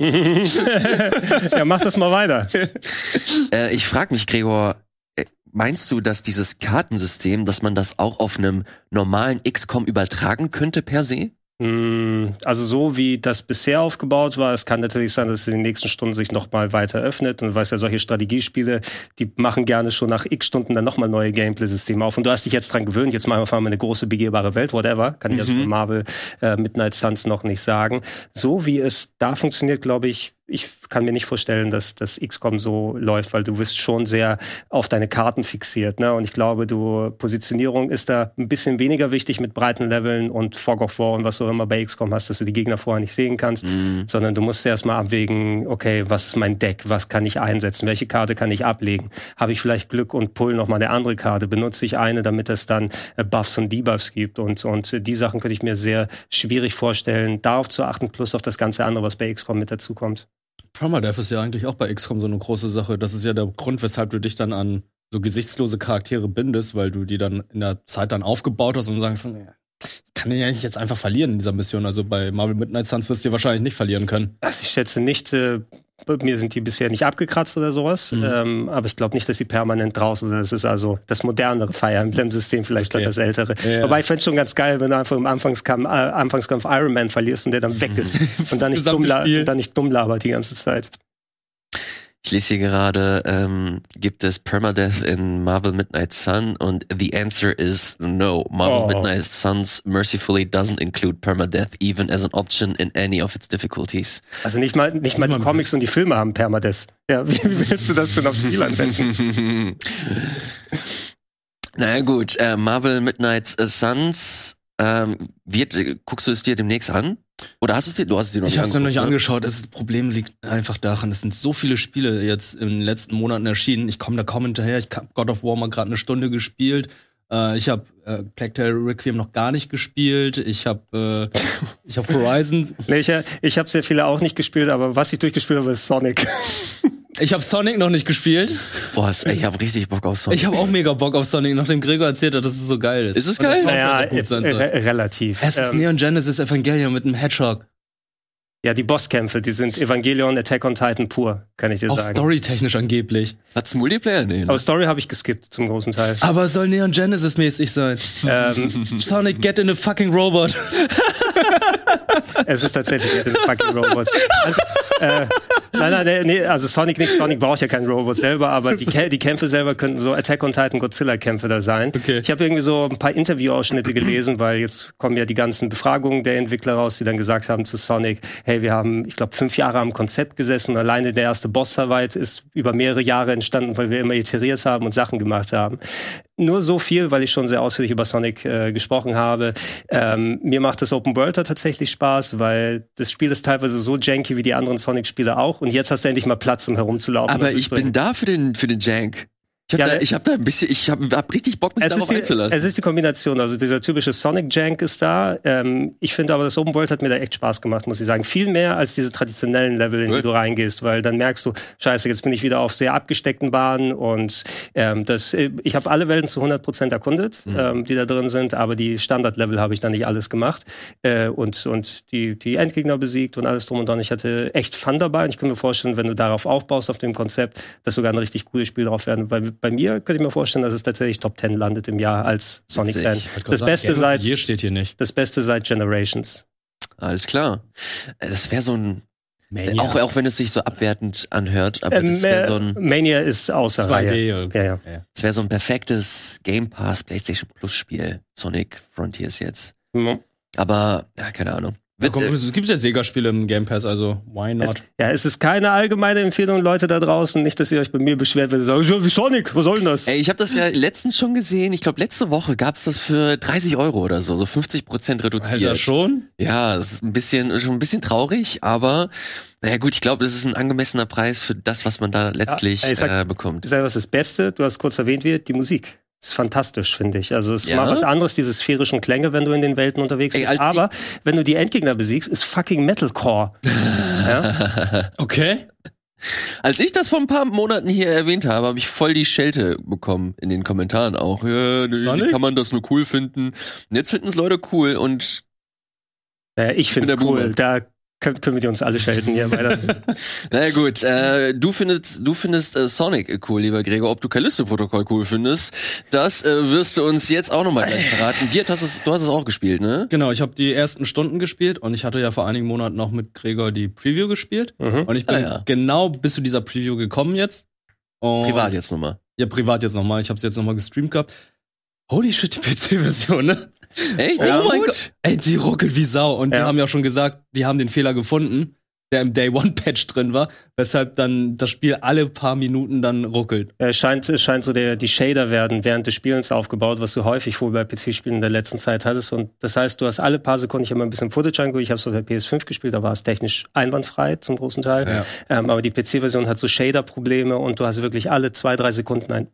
ja, mach das mal weiter. äh, ich frag mich, Gregor, äh, meinst du, dass dieses Kartensystem, dass man das auch auf einem normalen XCOM übertragen könnte per se? Mm, Also so wie das bisher aufgebaut war, es kann natürlich sein, dass es in den nächsten Stunden sich noch mal weiter öffnet. Und du weißt ja, solche Strategiespiele, die machen gerne schon nach x Stunden dann noch mal neue Gameplay-Systeme auf. Und du hast dich jetzt dran gewöhnt, jetzt machen wir mal eine große begehbare Welt, whatever. Kann ich also Mhm. für Marvel äh, Midnight Suns noch nicht sagen. So wie es da funktioniert, glaube ich, ich kann mir nicht vorstellen, dass das XCOM so läuft, weil du bist schon sehr auf deine Karten fixiert. Ne? Und ich glaube, du Positionierung ist da ein bisschen weniger wichtig mit breiten Leveln und Fog of War und was du immer bei XCOM hast, dass du die Gegner vorher nicht sehen kannst, sondern du musst erstmal abwägen, okay, was ist mein Deck, was kann ich einsetzen, welche Karte kann ich ablegen? Habe ich vielleicht Glück und pull noch mal eine andere Karte? Benutze ich eine, damit es dann äh, Buffs und Debuffs gibt? Und, und äh, die Sachen könnte ich mir sehr schwierig vorstellen, darauf zu achten, plus auf das ganze andere, was bei XCOM mit dazukommt. Permadeath ist ja eigentlich auch bei XCOM so eine große Sache. Das ist ja der Grund, weshalb du dich dann an so gesichtslose Charaktere bindest, weil du die dann in der Zeit dann aufgebaut hast und sagst, nee, kann den ja nicht jetzt einfach verlieren in dieser Mission. Also bei Marvel Midnight Suns wirst du wahrscheinlich nicht verlieren können. Also ich schätze nicht, äh, mir sind die bisher nicht abgekratzt oder sowas, Mhm. ähm, aber ich glaube nicht, dass sie permanent draußen sind. Das ist also das modernere Fire Emblem-System, vielleicht Okay. das ältere. Ja. Wobei ich fände schon ganz geil, wenn du einfach im Anfangskampf, äh, Anfangskampf Iron Man verlierst und der dann weg ist und dann nicht, dumm Spiel. dann nicht dumm labert die ganze Zeit. Ich lese hier gerade, ähm, gibt es Permadeath in Marvel Midnight Sun und the answer is no. Marvel Oh. Midnight Suns mercifully doesn't include Permadeath even as an option in any of its difficulties. Also nicht mal, nicht mal die Comics und die Filme haben Permadeath. Ja, wie, wie willst du das denn aufs Spiel anwenden? naja gut, äh, Marvel Midnight Suns, ähm, wird, äh, guckst du es dir demnächst an? Oder hast du es dir, du hast es dir noch Ich habe es noch nicht ne? angeschaut. Das Problem liegt einfach daran, es sind so viele Spiele jetzt in den letzten Monaten erschienen. Ich komme da kaum hinterher. Ich habe God of War mal gerade eine Stunde gespielt. Äh, ich habe äh, Plague Tale Requiem noch gar nicht gespielt. Ich habe äh, ich habe Horizon. nee, ich ich habe sehr viele auch nicht gespielt, aber was ich durchgespielt habe, ist Sonic. Ich habe Sonic noch nicht gespielt. Boah, ich habe richtig Bock auf Sonic. Ich habe auch mega Bock auf Sonic, nachdem Gregor erzählt hat, dass es so geil ist. Ist es geil? Naja, auch gut sein äh, soll. re relativ. Es ist Ähm, Neon Genesis Evangelion mit einem Hedgehog. Ja, die Bosskämpfe, die sind Evangelion Attack on Titan pur, kann ich dir Auch sagen. storytechnisch angeblich. Hat's Multiplayer? Nee, ne? Aber Story habe ich geskippt zum großen Teil. Aber es soll Neon Genesis mäßig sein. ähm, Sonic, get in a fucking robot. es ist tatsächlich ein fucking Robot. Also, äh, nein, nein, nee, nee, also Sonic nicht. Sonic braucht ja keinen Robot selber, aber die, die Kämpfe selber könnten so Attack on Titan Godzilla-Kämpfe da sein. Okay. Ich habe irgendwie so ein paar Interviewausschnitte gelesen, weil jetzt kommen ja die ganzen Befragungen der Entwickler raus, die dann gesagt haben zu Sonic, hey, wir haben, ich glaube, fünf Jahre am Konzept gesessen und alleine der erste Boss-Fight ist über mehrere Jahre entstanden, weil wir immer iteriert haben und Sachen gemacht haben. Nur so viel, weil ich schon sehr ausführlich über Sonic äh, gesprochen habe. Ähm, mir macht das Open World da tatsächlich Spaß, weil das Spiel ist teilweise so janky wie die anderen Sonic-Spiele auch. Und jetzt hast du endlich mal Platz, um herumzulaufen. Aber ich bin da für den, für den Jank. Ich hab, Ja, da, ne? ich hab da ein bisschen, ich hab, hab richtig Bock, mich Es darauf die, einzulassen. es ist die Kombination. Also dieser typische Sonic Jank ist da. Ähm, ich finde aber, das Open World hat mir da echt Spaß gemacht, muss ich sagen. Viel mehr als diese traditionellen Level, in Cool. die du reingehst, weil dann merkst du, scheiße, jetzt bin ich wieder auf sehr abgesteckten Bahnen und ähm, das, äh, ich habe alle Welten zu 100 Prozent erkundet, Mhm. ähm, die da drin sind, aber die Standardlevel habe ich dann nicht alles gemacht äh, und, und die, die Endgegner besiegt und alles drum und dran. Ich hatte echt Fun dabei und ich kann mir vorstellen, wenn du darauf aufbaust, auf dem Konzept, dass sogar ein richtig gutes Spiel drauf werden. Bei, bei mir könnte ich mir vorstellen, dass es tatsächlich Top 10 landet im Jahr als Sonic-Fan. Witzig. Das Beste seit Hier steht hier nicht. das Beste seit Generations. Alles klar. Das wäre so ein, Mania. auch, auch wenn es sich so abwertend anhört, aber Ähm, das wäre so ein, Mania ist außer 2D. Reihe. Ja, ja. das wäre so ein perfektes Game Pass PlayStation Plus Spiel. Sonic Frontiers jetzt. Mhm. Aber, ja, keine Ahnung. Ja, Wird, komm, es gibt ja Sega-Spiele im Game Pass, also why Es, not? ja, es ist keine allgemeine Empfehlung, Leute da draußen. Nicht, dass ihr euch bei mir beschwert, wenn ihr sagt, ja, wie Sonic, was soll denn das? Ey, ich habe das ja letztens schon gesehen. Ich glaube, letzte Woche gab's das für 30 Euro oder so, so 50 Prozent reduziert. Alter, schon? Ja, das ist ein bisschen, schon ein bisschen traurig, aber naja gut, ich glaube, das ist ein angemessener Preis für das, was man da letztlich ey, sag- äh, bekommt. Das ist etwas das Beste, du hast kurz erwähnt, wie die Musik. Das ist fantastisch, finde ich. Also es ist Ja? mal was anderes, diese sphärischen Klänge, wenn du in den Welten unterwegs Ey, bist. als Aber wenn du die Endgegner besiegst, ist fucking Metalcore. ja? Okay. Als ich das vor ein paar Monaten hier erwähnt habe, habe ich voll die Schelte bekommen in den Kommentaren auch. Ja, nee, kann man das nur cool finden? Und jetzt finden es Leute cool und Äh, ich finde es cool. Boomer. Da können, können wir die uns alle schelten hier weiter. naja gut, äh, du findest, du findest äh, Sonic cool, lieber Gregor. Ob du Callisto-Protokoll cool findest, das äh, wirst du uns jetzt auch nochmal gleich verraten. Dir, hast es, du hast es auch gespielt, ne? Genau, ich habe die ersten Stunden gespielt und ich hatte ja vor einigen Monaten noch mit Gregor die Preview gespielt. mhm. Und ich bin Ah, ja. genau bis zu dieser Preview gekommen jetzt. Und Privat jetzt nochmal. Ja, privat jetzt nochmal. Ich habe jetzt nochmal gestreamt gehabt. Holy shit, die PC-Version, ne? Echt? Oh mein Gut. Gott. Ey, die ruckelt wie Sau. Und die Ja. haben ja schon gesagt, die haben den Fehler gefunden, der im Day One Patch drin war, weshalb dann das Spiel alle paar Minuten dann ruckelt. Es scheint, es scheint so der, die Shader werden während des Spielens aufgebaut, was du häufig wohl bei PC-Spielen in der letzten Zeit hattest. Und das heißt, du hast alle paar Sekunden, ich habe mal ein bisschen Footage angeguckt, ich habe es auf der PS5 gespielt, da war es technisch einwandfrei zum großen Teil. Ja. Ähm, aber die PC-Version hat so Shader-Probleme und du hast wirklich alle zwei, drei Sekunden ein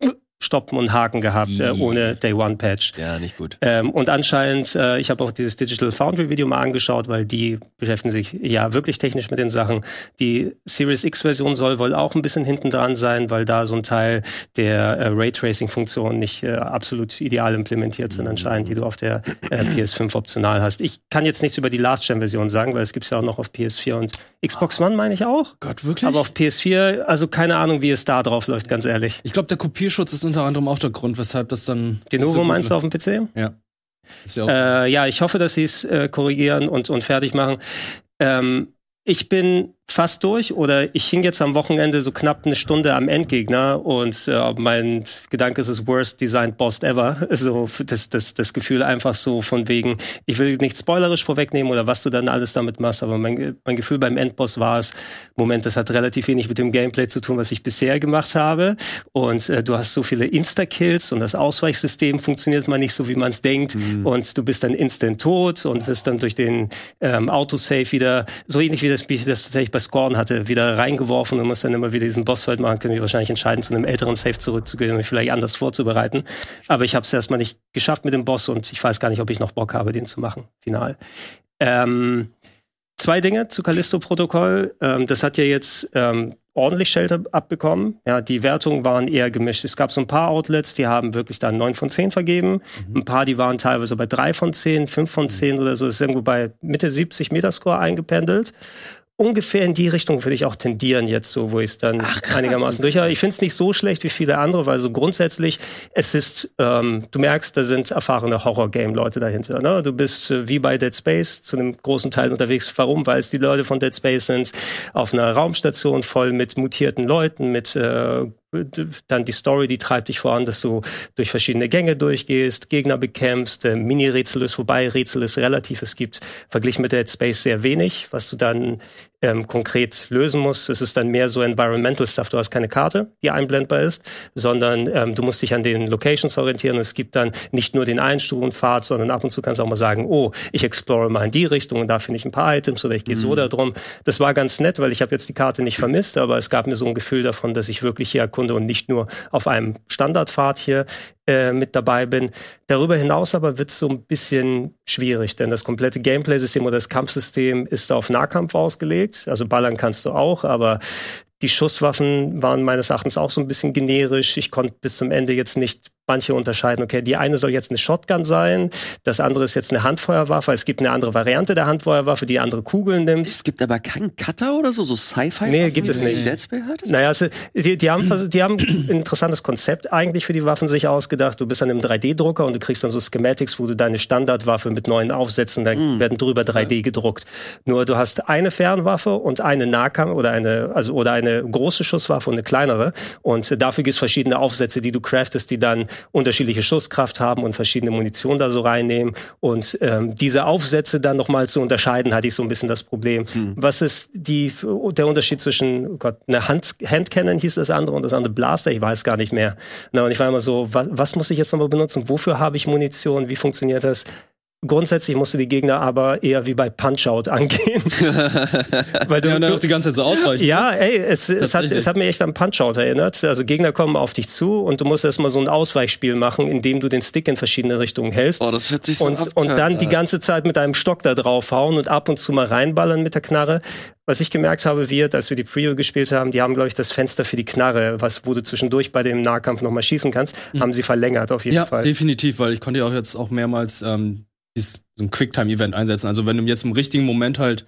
Stoppen und Haken gehabt, äh, ohne Day One Patch. Ja, nicht gut. Ähm, und anscheinend, äh, ich habe auch dieses Digital Foundry Video mal angeschaut, weil die beschäftigen sich ja wirklich technisch mit den Sachen. Die Series X Version soll wohl auch ein bisschen hinten dran sein, weil da so ein Teil der äh, Raytracing Funktion nicht äh, absolut ideal implementiert sind anscheinend, die du auf der äh, PS5 optional hast. Ich kann jetzt nichts über die Last Gen Version sagen, weil es gibt's ja auch noch auf PS4 und Xbox One meine ich auch. Gott, wirklich? Aber auf PS4, also keine Ahnung, wie es da drauf läuft, ganz ehrlich. ich glaube, der Kopierschutz ist unter anderem auch der Grund, weshalb das dann. Den nicht so meinst du auf dem PC? Ja auch Äh, ja, ich hoffe, dass sie es äh, korrigieren und, und fertig machen. Ähm, ich bin fast durch oder ich hing jetzt am Wochenende so knapp eine Stunde am Endgegner und äh, mein Gedanke ist es worst designed boss ever. So das, das, das Gefühl einfach so von wegen, ich will nicht spoilerisch vorwegnehmen oder was du dann alles damit machst, aber mein, mein Gefühl beim Endboss war es, Moment, das hat relativ wenig mit dem Gameplay zu tun, was ich bisher gemacht habe. Und äh, du hast so viele Insta-Kills und das Ausweichsystem funktioniert mal nicht so, wie man es denkt und du bist dann instant tot und wirst dann durch den ähm, Autosave wieder, so ähnlich wie wie ich das tatsächlich bei Scorn hatte, wieder reingeworfen und musst dann immer wieder diesen Bossfight machen, können wir wahrscheinlich entscheiden, zu einem älteren Save zurückzugehen und mich vielleicht anders vorzubereiten. Aber ich habe es erstmal nicht geschafft mit dem Boss und ich weiß gar nicht, ob ich noch Bock habe, den zu machen, final. Ähm, zwei Dinge zu Callisto-Protokoll. Ähm, das hat ja jetzt ähm, ordentlich Shelter abbekommen. Ja, die Wertungen waren eher gemischt. Es gab so ein paar Outlets, die haben wirklich dann neun von zehn vergeben. Mhm. Ein paar, die waren teilweise bei drei von zehn, fünf von mhm. zehn oder so. Das ist irgendwo bei Mitte 70 Metascore eingependelt ungefähr in die Richtung würde ich auch tendieren jetzt so, wo ich es dann Ach, einigermaßen durch habe. Ich finde es nicht so schlecht wie viele andere, weil so grundsätzlich es ist, ähm, du merkst, da sind erfahrene Horror-Game-Leute dahinter. Ne? Du bist äh, wie bei Dead Space zu einem großen Teil unterwegs. Warum? Weil es die Leute von Dead Space sind auf einer Raumstation voll mit mutierten Leuten, mit äh, dann die Story, die treibt dich voran, dass du durch verschiedene Gänge durchgehst, Gegner bekämpfst, äh, Mini-Rätsel ist vorbei, Rätsel ist relativ. Es gibt verglichen mit Dead Space sehr wenig, was du dann ähm, konkret lösen musst. Es ist dann mehr so Environmental Stuff. Du hast keine Karte, die einblendbar ist, sondern ähm, du musst dich an den Locations orientieren. Und es gibt dann nicht nur den Einstufenpfad, sondern ab und zu kannst du auch mal sagen, oh, ich explore mal in die Richtung und da finde ich ein paar Items oder ich gehe mhm. so darum. Das war ganz nett, weil ich habe jetzt die Karte nicht vermisst, aber es gab mir so ein Gefühl davon, dass ich wirklich hier erkunde und nicht nur auf einem Standardpfad hier äh, mit dabei bin. Darüber hinaus aber wird es so ein bisschen schwierig, denn das komplette Gameplay-System oder das Kampfsystem ist auf Nahkampf ausgelegt. Also ballern kannst du auch, aber die Schusswaffen waren meines Erachtens auch so ein bisschen generisch. Ich konnte bis zum Ende jetzt nicht manche unterscheiden, okay, die eine soll jetzt eine Shotgun sein, das andere ist jetzt eine Handfeuerwaffe, es gibt eine andere Variante der Handfeuerwaffe, die andere Kugeln nimmt. Es gibt aber keinen Cutter oder so, so Sci-Fi? Nee, gibt es nicht. Let's Play naja, also, die, die, haben, also, die haben ein interessantes Konzept eigentlich für die Waffen sich ausgedacht. Du bist an einem 3D-Drucker und du kriegst dann so Schematics, wo du deine Standardwaffe mit neuen Aufsätzen, da mm. werden drüber 3D gedruckt. Nur du hast eine Fernwaffe und eine Nahkampf oder eine, also, oder eine große Schusswaffe und eine kleinere. Und dafür gibt es verschiedene Aufsätze, die du craftest, die dann unterschiedliche Schusskraft haben und verschiedene Munition da so reinnehmen. Und ähm, diese Aufsätze dann nochmal zu unterscheiden, hatte ich so ein bisschen das Problem. Hm. Was ist die, der Unterschied zwischen, oh Gott, eine Hand, Handcannon hieß das andere und das andere Blaster? Ich weiß gar nicht mehr. Na, und ich war immer so, was, was muss ich jetzt nochmal benutzen? Wofür habe ich Munition? Wie funktioniert das? Grundsätzlich musst du die Gegner aber eher wie bei Punch-Out angehen. Weil du, ja, du die ganze Zeit so ausweichen. Ja, ne? ey, es, es, hat, es hat mich echt an Punch-Out erinnert. Also Gegner kommen auf dich zu und du musst erstmal so ein Ausweichspiel machen, indem du den Stick in verschiedene Richtungen hältst. Oh, das hört sich so und, ab, und dann die ganze Zeit mit deinem Stock da draufhauen und ab und zu mal reinballern mit der Knarre. Was ich gemerkt habe, wir, als wir die Preview gespielt haben, die haben, glaube ich, das Fenster für die Knarre, was, wo du zwischendurch bei dem Nahkampf nochmal schießen kannst, mhm. haben sie verlängert auf jeden ja, Fall. Ja, definitiv, weil ich konnte ja auch jetzt auch mehrmals ähm, dieses, so ein Quicktime-Event einsetzen. Also wenn du jetzt im richtigen Moment halt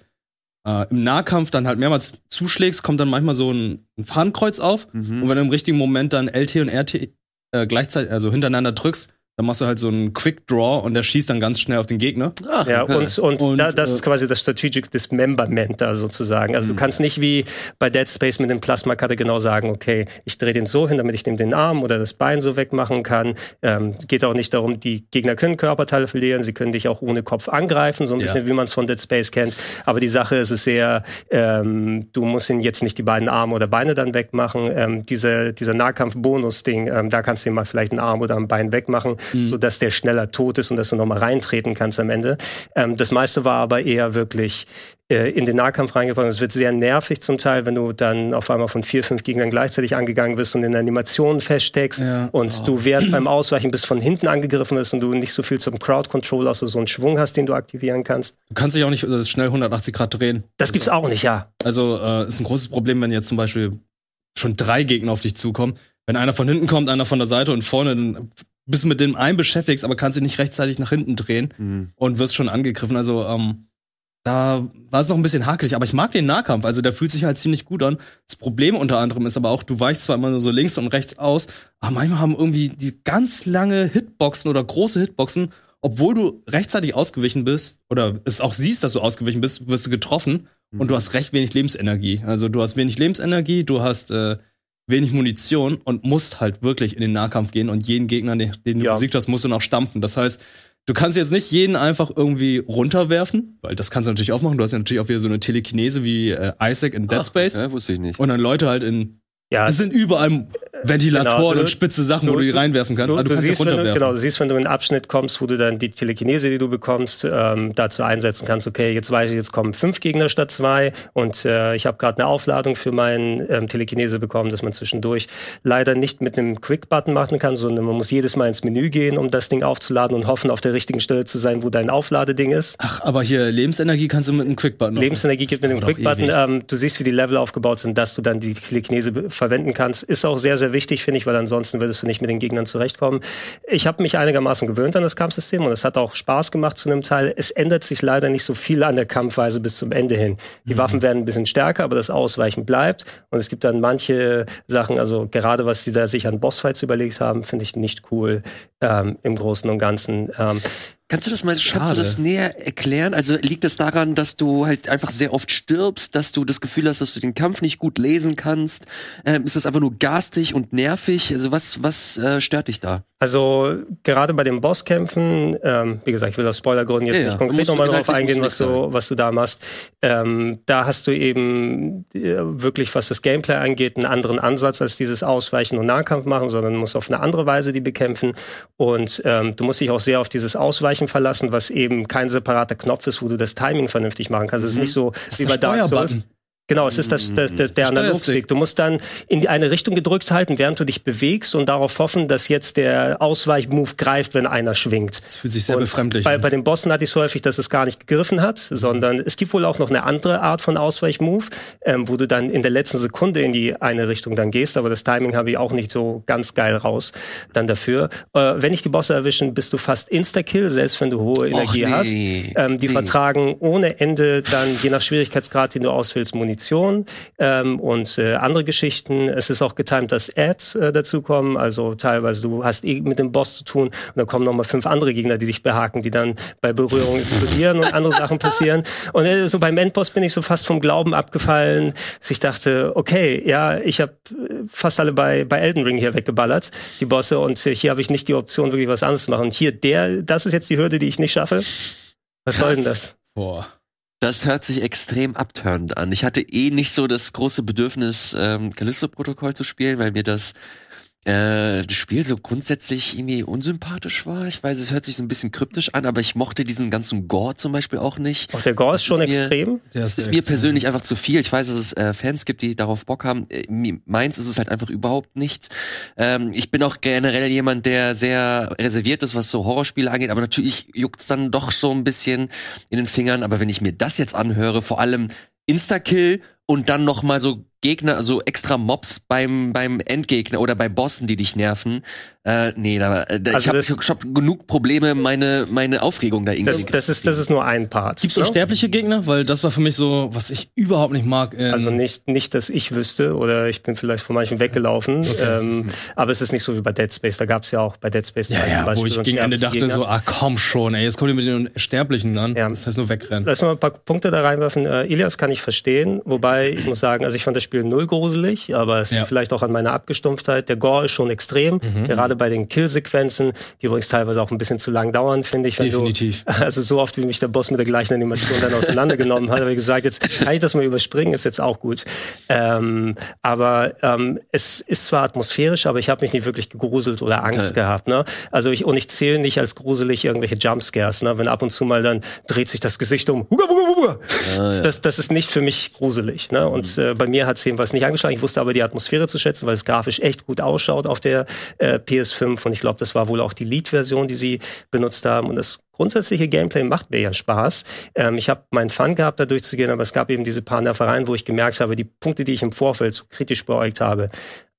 äh, im Nahkampf dann halt mehrmals zuschlägst, kommt dann manchmal so ein, ein Fahnenkreuz auf. Mhm. Und wenn du im richtigen Moment dann LT und RT äh, gleichzeitig, also hintereinander drückst, dann machst du halt so einen Quick Draw und der schießt dann ganz schnell auf den Gegner. Ach, ja, okay. und, und, und da, das äh, ist quasi das Strategic Dismemberment da sozusagen. Also mhm. du kannst nicht wie bei Dead Space mit dem Plasma Cutter genau sagen, okay, ich drehe den so hin, damit ich dem den Arm oder das Bein so wegmachen kann. Ähm, geht auch nicht darum, die Gegner können Körperteile verlieren, sie können dich auch ohne Kopf angreifen, so ein bisschen ja. wie man es von Dead Space kennt. Aber die Sache ist es sehr, ähm, du musst ihn jetzt nicht die beiden Arme oder Beine dann wegmachen. Ähm, diese, dieser Nahkampf-Bonus-Ding, ähm, da kannst du ihm mal vielleicht einen Arm oder ein Bein wegmachen mhm. so dass der schneller tot ist und dass du nochmal reintreten kannst am Ende. Ähm, das meiste war aber eher wirklich äh, in den Nahkampf reingebracht. Es wird sehr nervig zum Teil, wenn du dann auf einmal von vier, fünf Gegnern gleichzeitig angegangen wirst und in Animationen feststeckst ja. und oh. du während beim Ausweichen bis von hinten angegriffen wirst und du nicht so viel zum Crowd Control, außer so einen Schwung hast, den du aktivieren kannst. Du kannst dich auch nicht äh, schnell 180 Grad drehen. Das gibt's auch nicht, ja. Also äh, ist ein großes Problem, wenn jetzt zum Beispiel schon drei Gegner auf dich zukommen. Wenn einer von hinten kommt, einer von der Seite und vorne, dann bist mit dem einen beschäftigt, aber kannst dich nicht rechtzeitig nach hinten drehen mhm. und wirst schon angegriffen. Also ähm, da war es noch ein bisschen hakelig, aber ich mag den Nahkampf. Also der fühlt sich halt ziemlich gut an. Das Problem unter anderem ist aber auch, du weichst zwar immer nur so links und rechts aus, aber manchmal haben irgendwie die ganz lange Hitboxen oder große Hitboxen, obwohl du rechtzeitig ausgewichen bist oder es auch siehst, dass du ausgewichen bist, wirst du getroffen mhm. und du hast recht wenig Lebensenergie. Also du hast wenig Lebensenergie, du hast äh, wenig Munition und musst halt wirklich in den Nahkampf gehen und jeden Gegner, den, du ja. besiegt hast, musst du noch stampfen. Das heißt, du kannst jetzt nicht jeden einfach irgendwie runterwerfen, weil das kannst du natürlich auch machen. Du hast ja natürlich auch wieder so eine Telekinese wie äh, Isaac in Dead Space. ja, wusste ich nicht. Und dann Leute halt in ja, es sind überall Ventilatoren Genau, du- und spitze Sachen, wo du die reinwerfen kannst. Du, Ah, du, kannst die siehst, wenn du, runterwerfen. genau, du siehst, wenn du in einen Abschnitt kommst, wo du dann die Telekinese, die du bekommst, ähm, dazu einsetzen kannst, okay, jetzt weiß ich, jetzt kommen fünf Gegner statt zwei und äh, ich habe gerade eine Aufladung für meinen ähm, Telekinese bekommen, dass man zwischendurch leider nicht mit einem Quick-Button machen kann, sondern man muss jedes Mal ins Menü gehen, um das Ding aufzuladen und hoffen, auf der richtigen Stelle zu sein, wo dein Aufladeding ist. Ach, aber hier Lebensenergie kannst du mit einem Quick-Button machen. Lebensenergie gibt mit doch Quick-Button. Ähm, du siehst, wie die Level aufgebaut sind, dass du dann die Telekinese verwenden kannst. Ist auch sehr, sehr wichtig, finde ich, weil ansonsten würdest du nicht mit den Gegnern zurechtkommen. Ich habe mich einigermaßen gewöhnt an das Kampfsystem und es hat auch Spaß gemacht zu einem Teil. Es ändert sich leider nicht so viel an der Kampfweise bis zum Ende hin. Die Mhm. Waffen werden ein bisschen stärker, aber das Ausweichen bleibt. Und es gibt dann manche Sachen, also gerade was die da sich an Bossfights überlegt haben, finde ich nicht cool ähm, im Großen und Ganzen. Ähm, Kannst du das mal, kannst du das näher erklären? Also liegt es daran, dass du halt einfach sehr oft stirbst, dass du das Gefühl hast, dass du den Kampf nicht gut lesen kannst? Ähm, ist das einfach nur garstig und nervig? Also was, was äh, stört dich da? Also gerade bei den Bosskämpfen, ähm, wie gesagt, ich will aus Spoilergründen jetzt Ja, nicht konkret nochmal drauf eingehen, was du was du da machst. Ähm, da hast du eben äh, wirklich, was das Gameplay angeht, einen anderen Ansatz als dieses Ausweichen und Nahkampf machen, sondern musst auf eine andere Weise die bekämpfen. Und ähm, du musst dich auch sehr auf dieses Ausweichen verlassen, was eben kein separater Knopf ist, wo du das Timing vernünftig machen kannst. Es ist nicht so wie der bei Dark Souls. Genau, es ist das, das, das, der Steuerstick. Analogstick. Du musst dann in die eine Richtung gedrückt halten, während du dich bewegst und darauf hoffen, dass jetzt der Ausweichmove greift, wenn einer schwingt. Das fühlt sich sehr Und befremdlich Bei, an. bei den Bossen hatte ich es häufig, dass es gar nicht gegriffen hat, sondern es gibt wohl auch noch eine andere Art von Ausweichmove, ähm, wo du dann in der letzten Sekunde in die eine Richtung dann gehst, aber das Timing habe ich auch nicht so ganz geil raus dann dafür. Äh, wenn ich die Bosse erwischen, bist du fast Insta-Kill, selbst wenn du hohe Energie nee, hast. Ähm, die nee. vertragen ohne Ende dann, je nach Schwierigkeitsgrad, den du auswählst, Munition ähm, und äh, andere Geschichten. Es ist auch getimt, dass Ads äh, dazukommen. Also teilweise du hast eh mit dem Boss zu tun und dann kommen noch mal fünf andere Gegner, die dich behaken, die dann bei Berührung explodieren und andere Sachen passieren. Und äh, so beim Endboss bin ich so fast vom Glauben abgefallen, dass ich dachte, okay, ja, ich habe fast alle bei bei Elden Ring hier weggeballert, die Bosse, und äh, hier habe ich nicht die Option, wirklich was anderes zu machen. Und hier, der, das ist jetzt die Hürde, die ich nicht schaffe. Was soll denn das? Boah. Das hört sich extrem abturnend an. Ich hatte eh nicht so das große Bedürfnis, ähm, Callisto-Protokoll zu spielen, weil mir das, äh, das Spiel so grundsätzlich irgendwie unsympathisch war. Ich weiß, es hört sich so ein bisschen kryptisch an, aber ich mochte diesen ganzen Gore zum Beispiel auch nicht. Auch der Gore ist Das schon ist mir- extrem. Der Das ist mir extrem. persönlich einfach zu viel. Ich weiß, dass es äh, Fans gibt, die darauf Bock haben. Äh, meins ist es halt einfach überhaupt nichts. Ähm, ich bin auch generell jemand, der sehr reserviert ist, was so Horrorspiele angeht, aber natürlich juckt's dann doch so ein bisschen in den Fingern. Aber wenn ich mir das jetzt anhöre, vor allem Insta-Kill und dann noch mal so Gegner, so extra Mobs beim beim Endgegner oder bei Bossen, die dich nerven. Äh, nee, da, äh, da, Also ich habe ich hab genug Probleme, meine meine Aufregung da irgendwie. Das, das, ist, das ist nur ein Part. Gibt's ne? unsterbliche Gegner? Weil das war für mich so, was ich überhaupt nicht mag. Also nicht, nicht, dass ich wüsste oder ich bin vielleicht von manchen weggelaufen. Ähm, aber es ist nicht so wie bei Dead Space. Da gab es ja auch bei Dead Space ja, 2 ja, wo ich so gegen Ende dachte unsterbliche so, ah komm schon, ey, jetzt kommt ihr mit den Unsterblichen an. Ja. Das heißt nur wegrennen. Lass mal ein paar Punkte da reinwerfen. Äh, Ilias kann ich verstehen, wobei ich muss sagen, also ich fand das Spiel null gruselig, aber es liegt Ja. vielleicht auch an meiner Abgestumpftheit. Der Gore ist schon extrem, Mhm. gerade bei den Killsequenzen, die übrigens teilweise auch ein bisschen zu lang dauern, finde ich. wenn du- Definitiv. Also so oft, wie mich der Boss mit der gleichen Animation dann auseinandergenommen hat, habe ich gesagt, jetzt kann ich das mal überspringen, ist jetzt auch gut. Ähm, aber ähm, es ist zwar atmosphärisch, aber ich habe mich nicht wirklich gegruselt oder Angst Okay. gehabt. Ne? Also ich und ich zähle nicht als gruselig irgendwelche Jumpscares, ne? wenn ab und zu mal dann dreht sich das Gesicht um. Huga, huga, huga. Ah, Das, das ist nicht für mich gruselig. Ne? Und äh, bei mir hat es jedenfalls nicht angeschlagen. Ich wusste aber die Atmosphäre zu schätzen, weil es grafisch echt gut ausschaut auf der äh, PS5. Und ich glaube, das war wohl auch die Lead-Version, die sie benutzt haben. Und das grundsätzliche Gameplay macht mir ja Spaß. Ähm, ich habe meinen Fun gehabt, da durchzugehen, aber es gab eben diese paar Nervereien, wo ich gemerkt habe, die Punkte, die ich im Vorfeld so kritisch beäugt habe,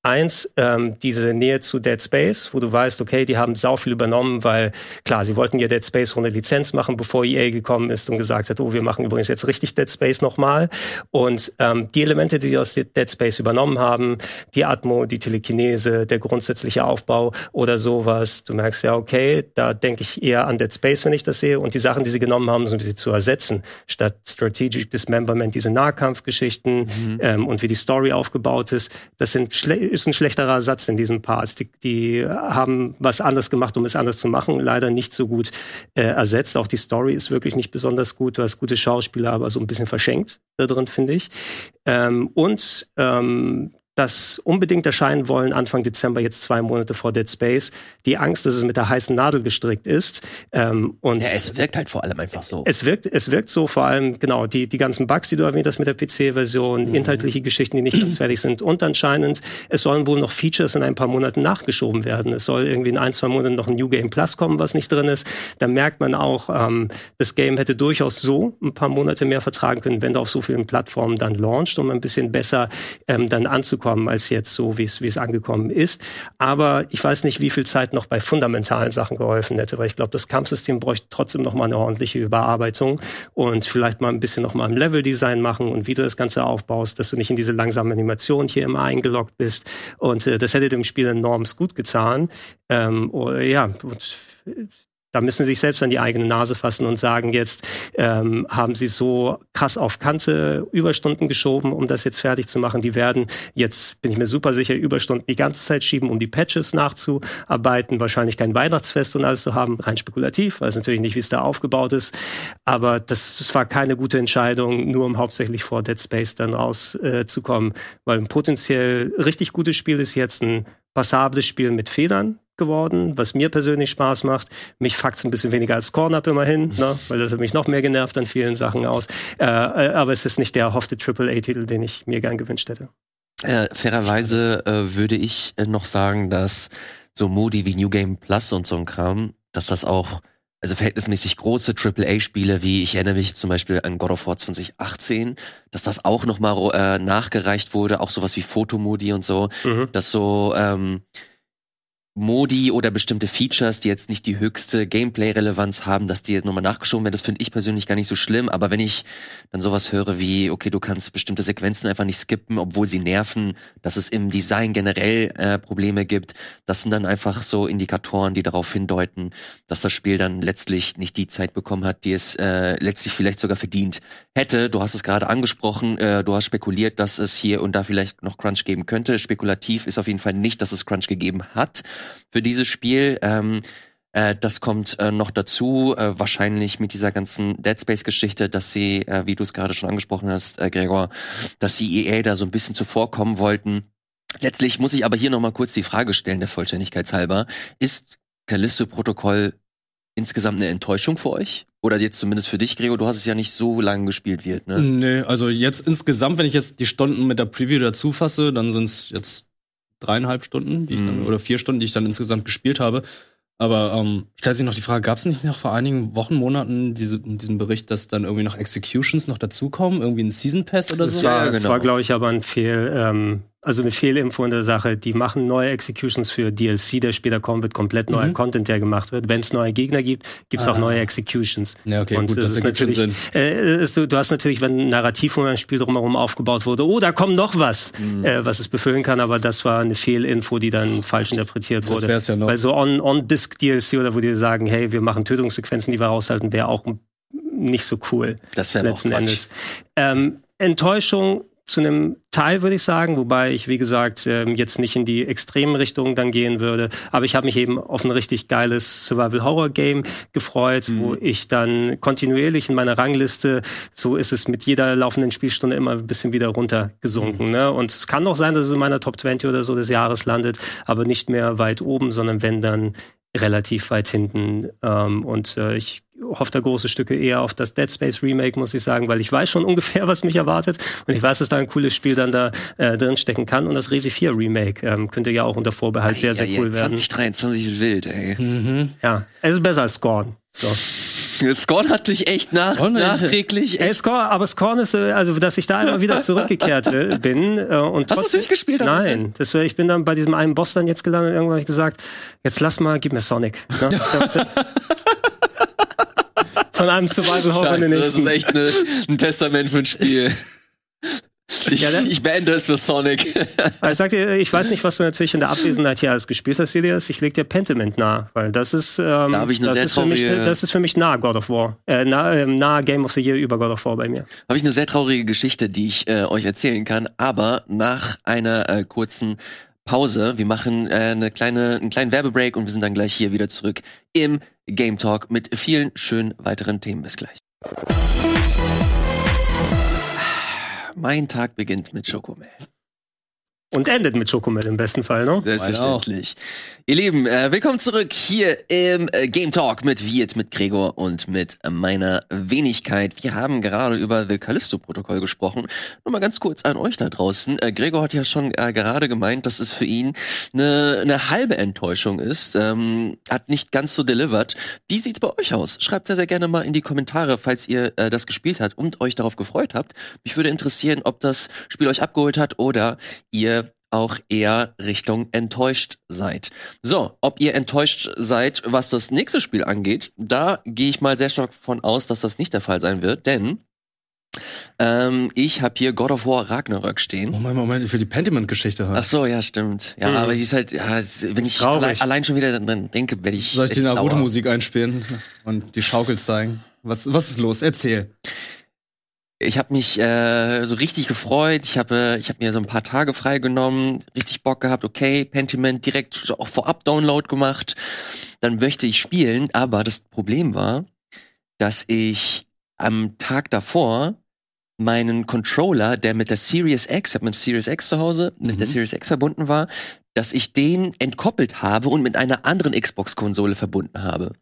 Eins, ähm, diese Nähe zu Dead Space, wo du weißt, okay, die haben sau viel übernommen, weil klar, sie wollten ja Dead Space ohne Lizenz machen, bevor EA gekommen ist und gesagt hat, oh, wir machen übrigens jetzt richtig Dead Space nochmal. Und ähm, die Elemente, die sie aus Dead Space übernommen haben, die Atmo, die Telekinese, der grundsätzliche Aufbau oder sowas, du merkst ja, okay, da denke ich eher an Dead Space, wenn ich das sehe. Und die Sachen, die sie genommen haben, so ein bisschen zu ersetzen, statt Strategic Dismemberment, diese Nahkampfgeschichten ähm, und wie die Story aufgebaut ist, das sind ist ein schlechterer Satz in diesen Parts. Die, die haben was anders gemacht, um es anders zu machen, leider nicht so gut äh, ersetzt. Auch die Story ist wirklich nicht besonders gut. Du hast gute Schauspieler, aber so ein bisschen verschenkt da drin, finde ich. Ähm, und ähm, das unbedingt erscheinen wollen, Anfang Dezember, jetzt zwei Monate vor Dead Space. Die Angst, dass es mit der heißen Nadel gestrickt ist. Ähm, und Ja, es wirkt halt vor allem einfach so. es wirkt, es wirkt so vor allem, genau, die, die ganzen Bugs, die du erwähnt hast mit der PC-Version, inhaltliche Geschichten, die nicht ganz fertig sind. Und anscheinend, es sollen wohl noch Features in ein paar Monaten nachgeschoben werden. Es soll irgendwie in ein, zwei Monaten noch ein New Game Plus kommen, was nicht drin ist. Da merkt man auch, ähm, das Game hätte durchaus so ein paar Monate mehr vertragen können, wenn du auf so vielen Plattformen dann launcht, um ein bisschen besser ähm, dann anzukommen, als jetzt so, wie es wie es angekommen ist. Aber ich weiß nicht, wie viel Zeit noch bei fundamentalen Sachen geholfen hätte, weil ich glaube, das Kampfsystem bräuchte trotzdem noch mal eine ordentliche Überarbeitung und vielleicht mal ein bisschen noch mal im Leveldesign machen und wie du das Ganze aufbaust, dass du nicht in diese langsame Animation hier immer eingeloggt bist. Und äh, das hätte dem Spiel enorm gut getan. Ähm, oh, ja, und da müssen sie sich selbst an die eigene Nase fassen und sagen, jetzt ähm, haben sie so krass auf Kante Überstunden geschoben, um das jetzt fertig zu machen. Die werden jetzt, bin ich mir super sicher, Überstunden die ganze Zeit schieben, um die Patches nachzuarbeiten, wahrscheinlich kein Weihnachtsfest und alles zu haben, rein spekulativ, weiß natürlich nicht, wie es da aufgebaut ist. Aber das, das war keine gute Entscheidung, nur um hauptsächlich vor Dead Space dann rauszukommen, äh, weil ein potenziell richtig gutes Spiel ist jetzt ein passables Spiel mit Federn geworden, was mir persönlich Spaß macht. Mich fuckt's ein bisschen weniger als Corn Up immerhin, ne? weil das hat mich noch mehr genervt an vielen Sachen aus. Äh, äh, aber es ist nicht der erhoffte AAA-Titel, den ich mir gern gewünscht hätte. Äh, fairerweise äh, würde ich äh, noch sagen, dass so Modi wie New Game Plus und so ein Kram, dass das auch, also verhältnismäßig große AAA-Spiele, wie ich erinnere mich zum Beispiel an God of War 2018, dass das auch nochmal äh, nachgereicht wurde, auch sowas wie Fotomodi und so, Mhm. dass so ähm, Modi oder bestimmte Features, die jetzt nicht die höchste Gameplay-Relevanz haben, dass die jetzt nochmal nachgeschoben werden, das finde ich persönlich gar nicht so schlimm. Aber wenn ich dann sowas höre wie, okay, du kannst bestimmte Sequenzen einfach nicht skippen, obwohl sie nerven, dass es im Design generell äh, Probleme gibt, das sind dann einfach so Indikatoren, die darauf hindeuten, dass das Spiel dann letztlich nicht die Zeit bekommen hat, die es äh, letztlich vielleicht sogar verdient hätte. Du hast es gerade angesprochen, äh, du hast spekuliert, dass es hier und da vielleicht noch Crunch geben könnte. Spekulativ ist auf jeden Fall nicht, dass es Crunch gegeben hat für dieses Spiel. Ähm, äh, das kommt äh, noch dazu, äh, wahrscheinlich mit dieser ganzen Dead Space-Geschichte, dass sie, äh, wie du es gerade schon angesprochen hast, äh, Gregor, dass sie EA da so ein bisschen zuvorkommen wollten. Letztlich muss ich aber hier noch mal kurz die Frage stellen, der Vollständigkeit halber. Ist Callisto-Protokoll insgesamt eine Enttäuschung für euch? Oder jetzt zumindest für dich, Gregor? Du hast es ja nicht so lange gespielt wird, ne? Nee, also jetzt insgesamt, wenn ich jetzt die Stunden mit der Preview dazu fasse, dann sind es jetzt dreieinhalb Stunden, die ich dann, Mhm. oder vier Stunden, die ich dann insgesamt gespielt habe. Aber ähm, stellt sich noch die Frage, gab es nicht noch vor einigen Wochen, Monaten diese, diesen Bericht, dass dann irgendwie noch Executions noch dazukommen? Irgendwie ein Season Pass oder Das so? war, Ja, das genau. war glaube ich, aber ein Fehl, ähm, also eine Fehlinfo in der Sache. Die machen neue Executions für DLC, der später kommen wird, komplett neuer Mhm. Content, der gemacht wird. Wenn es neue Gegner gibt, gibt es auch Ah. neue Executions. Ja, okay, Und gut, das das ist natürlich, Sinn. äh, du, du hast natürlich, wenn ein Narrativ um ein Spiel drumherum aufgebaut wurde, oh, da kommt noch was, Mhm. äh, was es befüllen kann, aber das war eine Fehlinfo, die dann falsch interpretiert Das wurde. wär's ja noch. Weil so on- On-Disc-DLC oder wo die sagen, hey, wir machen Tötungssequenzen, die wir raushalten, wäre auch nicht so cool Das wäre auch letzten. Endes. Ähm, Enttäuschung zu einem Teil, würde ich sagen, wobei ich, wie gesagt, ähm, jetzt nicht in die extremen Richtungen dann gehen würde. Aber ich habe mich eben auf ein richtig geiles Survival-Horror-Game gefreut, wo ich dann kontinuierlich in meiner Rangliste, so ist es mit jeder laufenden Spielstunde immer ein bisschen wieder runtergesunken. Ne? Und es kann auch sein, dass es in meiner Top 20 oder so des Jahres landet, aber nicht mehr weit oben, sondern wenn dann relativ weit hinten. Ähm, und äh, ich hoffe da große Stücke eher auf das Dead Space Remake, muss ich sagen, weil ich weiß schon ungefähr, was mich erwartet. Und ich weiß, dass da ein cooles Spiel dann da äh, drin stecken kann. Und das Resi 4 Remake ähm, könnte ja auch unter Vorbehalt sehr, sehr Ei, ei, cool ei, werden. 2023 ist wild, ey. Mhm. Ja, es ist besser als Scorn. So. Scorn hat dich echt nach, Scorn, nachträglich. Ey, Scorn, aber Scorn ist, äh, also dass ich da immer wieder zurückgekehrt äh, bin. Äh, und Hast du es durchgespielt? Nein, das ich bin dann bei diesem einen Boss dann jetzt gelandet. Irgendwann habe ich gesagt, jetzt lass mal, gib mir Sonic. Ne? Von einem Survival Horror in den Scheiße, das nächsten. ist echt eine, ein Testament für ein Spiel. Ich, Ja, ne? ich beende es für Sonic. Ich sag dir, ich weiß nicht, was du natürlich in der Abwesenheit hier alles gespielt hast, Elias. Ich leg dir Pentiment nah, weil das ist, ähm, Da ich eine das, ist für mich, das ist für mich nah God of War. Äh, nah, ähm, nah Game of the Year über God of War bei mir. Habe ich eine sehr traurige Geschichte, die ich äh, euch erzählen kann, aber nach einer äh, kurzen Pause. Wir machen äh, eine kleine, einen kleinen Werbebreak und wir sind dann gleich hier wieder zurück im Game Talk mit vielen schönen weiteren Themen. Bis gleich. Mein Tag beginnt mit Schokomel. Und endet mit Schokomel im besten Fall, ne? Selbstverständlich. Ihr Lieben, äh, willkommen zurück hier im äh, Game Talk mit Viet, mit Gregor und mit äh, meiner Wenigkeit. Wir haben gerade über The Callisto-Protokoll gesprochen. Nur mal ganz kurz an euch da draußen. Äh, Gregor hat ja schon äh, gerade gemeint, dass es für ihn eine, eine halbe Enttäuschung ist. Ähm, hat nicht ganz so delivered. Wie sieht's bei euch aus? Schreibt sehr, sehr gerne mal in die Kommentare, falls ihr äh, das gespielt habt und euch darauf gefreut habt. Mich würde interessieren, ob das Spiel euch abgeholt hat oder ihr auch eher Richtung enttäuscht seid. So, ob ihr enttäuscht seid, was das nächste Spiel angeht, da gehe ich mal sehr stark von aus, dass das nicht der Fall sein wird, denn ähm, ich habe hier God of War Ragnarök stehen. Moment, Moment, ich will die Pentiment-Geschichte hören. Ach so, ja, stimmt. Ja, Mhm. aber die ist halt, ja, wenn ich Traurig. allein, schon wieder dran denke, werde ich. Soll ich die. Naruto-Musik einspielen und die Schaukel zeigen? Was, was ist los? Erzähl. Ich habe mich äh, so richtig gefreut. Ich habe ich hab mir so ein paar Tage freigenommen, richtig Bock gehabt. Okay, Pentiment direkt so auch vorab Download gemacht. Dann möchte ich spielen, aber das Problem war, dass ich am Tag davor meinen Controller, der mit der Series X, ich habe mit der Series X zu Hause, mit Mhm. der Series X verbunden war, dass ich den entkoppelt habe und mit einer anderen Xbox-Konsole verbunden habe.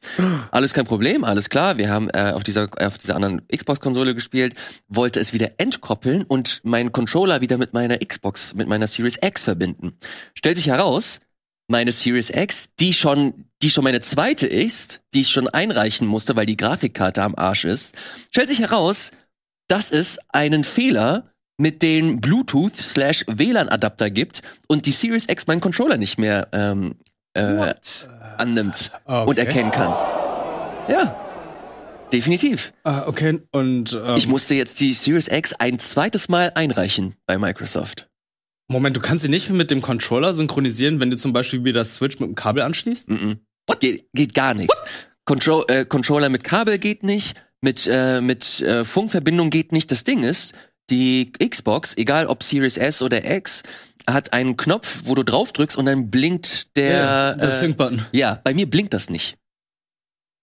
Alles kein Problem, alles klar. Wir haben äh, auf dieser auf dieser anderen Xbox-Konsole gespielt, wollte es wieder entkoppeln und meinen Controller wieder mit meiner Xbox, mit meiner Series X verbinden. Stellt sich heraus, meine Series X, die schon, die schon meine zweite ist, die ich schon einreichen musste, weil die Grafikkarte am Arsch ist, stellt sich heraus, dass es einen Fehler mit den Bluetooth-WLAN-Adapter gibt und die Series X meinen Controller nicht mehr ähm, äh, annimmt Okay. und erkennen kann. Ja, definitiv. Ah, okay, und ähm, Ich musste jetzt die Series X ein zweites Mal einreichen bei Microsoft. Moment, du kannst sie nicht mit dem Controller synchronisieren, wenn du zum Beispiel wieder das Switch mit dem Kabel anschließt? Mhm. Geht, geht gar nichts. Control, äh, Controller mit Kabel geht nicht, mit, äh, mit äh, Funkverbindung geht nicht. Das Ding ist, die Xbox, egal ob Series S oder X, hat einen Knopf, wo du drauf drückst und dann blinkt der. das äh, Sync-Button. ja, bei mir blinkt das nicht.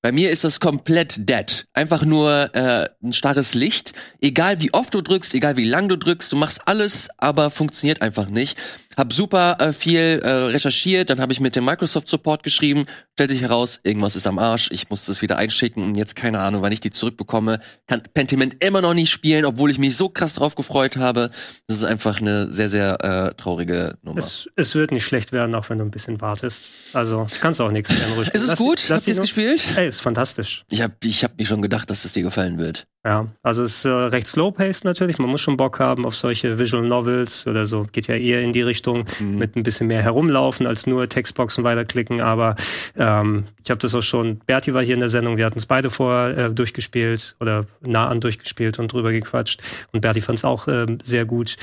Bei mir ist das komplett dead. Einfach nur äh, ein starres Licht. Egal wie oft du drückst, egal wie lang du drückst, du machst alles, aber funktioniert einfach nicht. Hab super äh, viel äh, recherchiert, dann habe ich mit dem Microsoft Support geschrieben, stellt sich heraus, irgendwas ist am Arsch, ich muss das wieder einschicken und jetzt keine Ahnung, wann ich die zurückbekomme. Kann Pentiment immer noch nicht spielen, obwohl ich mich so krass drauf gefreut habe. Das ist einfach eine sehr, sehr äh, traurige Nummer. Es, es wird nicht schlecht werden, auch wenn du ein bisschen wartest. Also kannst du auch nichts gerne ruhig ist es Lass- gut? lass Habt ihr es gespielt? Ey, ist fantastisch. Ich habe ich hab mir schon gedacht, dass es dir gefallen wird. Ja, also es ist äh, recht slow-paced natürlich. Man muss schon Bock haben auf solche Visual Novels oder so. Geht ja eher in die Richtung Mhm. mit ein bisschen mehr herumlaufen als nur Textboxen weiterklicken. Aber ähm, ich habe das auch schon. Berti war hier in der Sendung. Wir hatten es beide vorher äh, durchgespielt oder nah an durchgespielt und drüber gequatscht. Und Berti fand es auch ähm, sehr gut.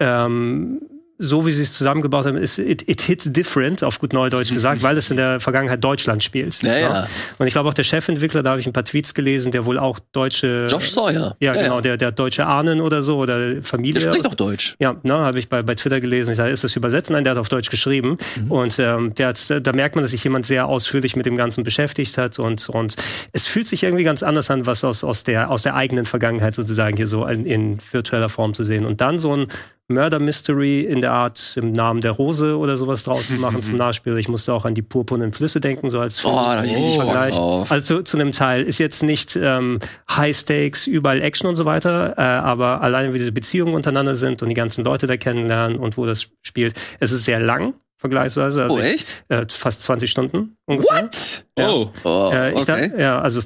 Ähm, so wie sie es zusammengebaut haben, ist it, it hits different, auf gut Neudeutsch gesagt, weil es in der Vergangenheit Deutschland spielt. Ja, ja. Und ich glaube auch der Chefentwickler, da habe ich ein paar Tweets gelesen, der wohl auch deutsche Josh Sawyer. ja, genau, Der, der deutsche Ahnen oder so oder Familie. Der spricht doch Deutsch. Ja, ne, habe ich bei, bei Twitter gelesen. Ich dachte, ist das übersetzt? Nein, der hat auf Deutsch geschrieben. Und ähm, der hat, da merkt man, dass sich jemand sehr ausführlich mit dem Ganzen beschäftigt hat. Und, und es fühlt sich irgendwie ganz anders an, was aus, aus, der, aus der eigenen Vergangenheit sozusagen hier so in, in virtueller Form zu sehen. Und dann so ein Murder Mystery in der Art im Namen der Rose oder sowas draus zu machen zum Nachspiel. Ich musste auch an die purpurnen Flüsse denken, so als Oh, ich richtig Bock Vergleich. drauf. Also zu, zu einem Teil ist jetzt nicht ähm, High Stakes, überall Action und so weiter, äh, aber alleine wie diese Beziehungen untereinander sind und die ganzen Leute da kennenlernen und wo das spielt, es ist sehr lang vergleichsweise, also Oh, ich, echt? äh, fast 20 Stunden ungefähr. What? Ja. Oh. Oh, Äh, ich okay. ja, also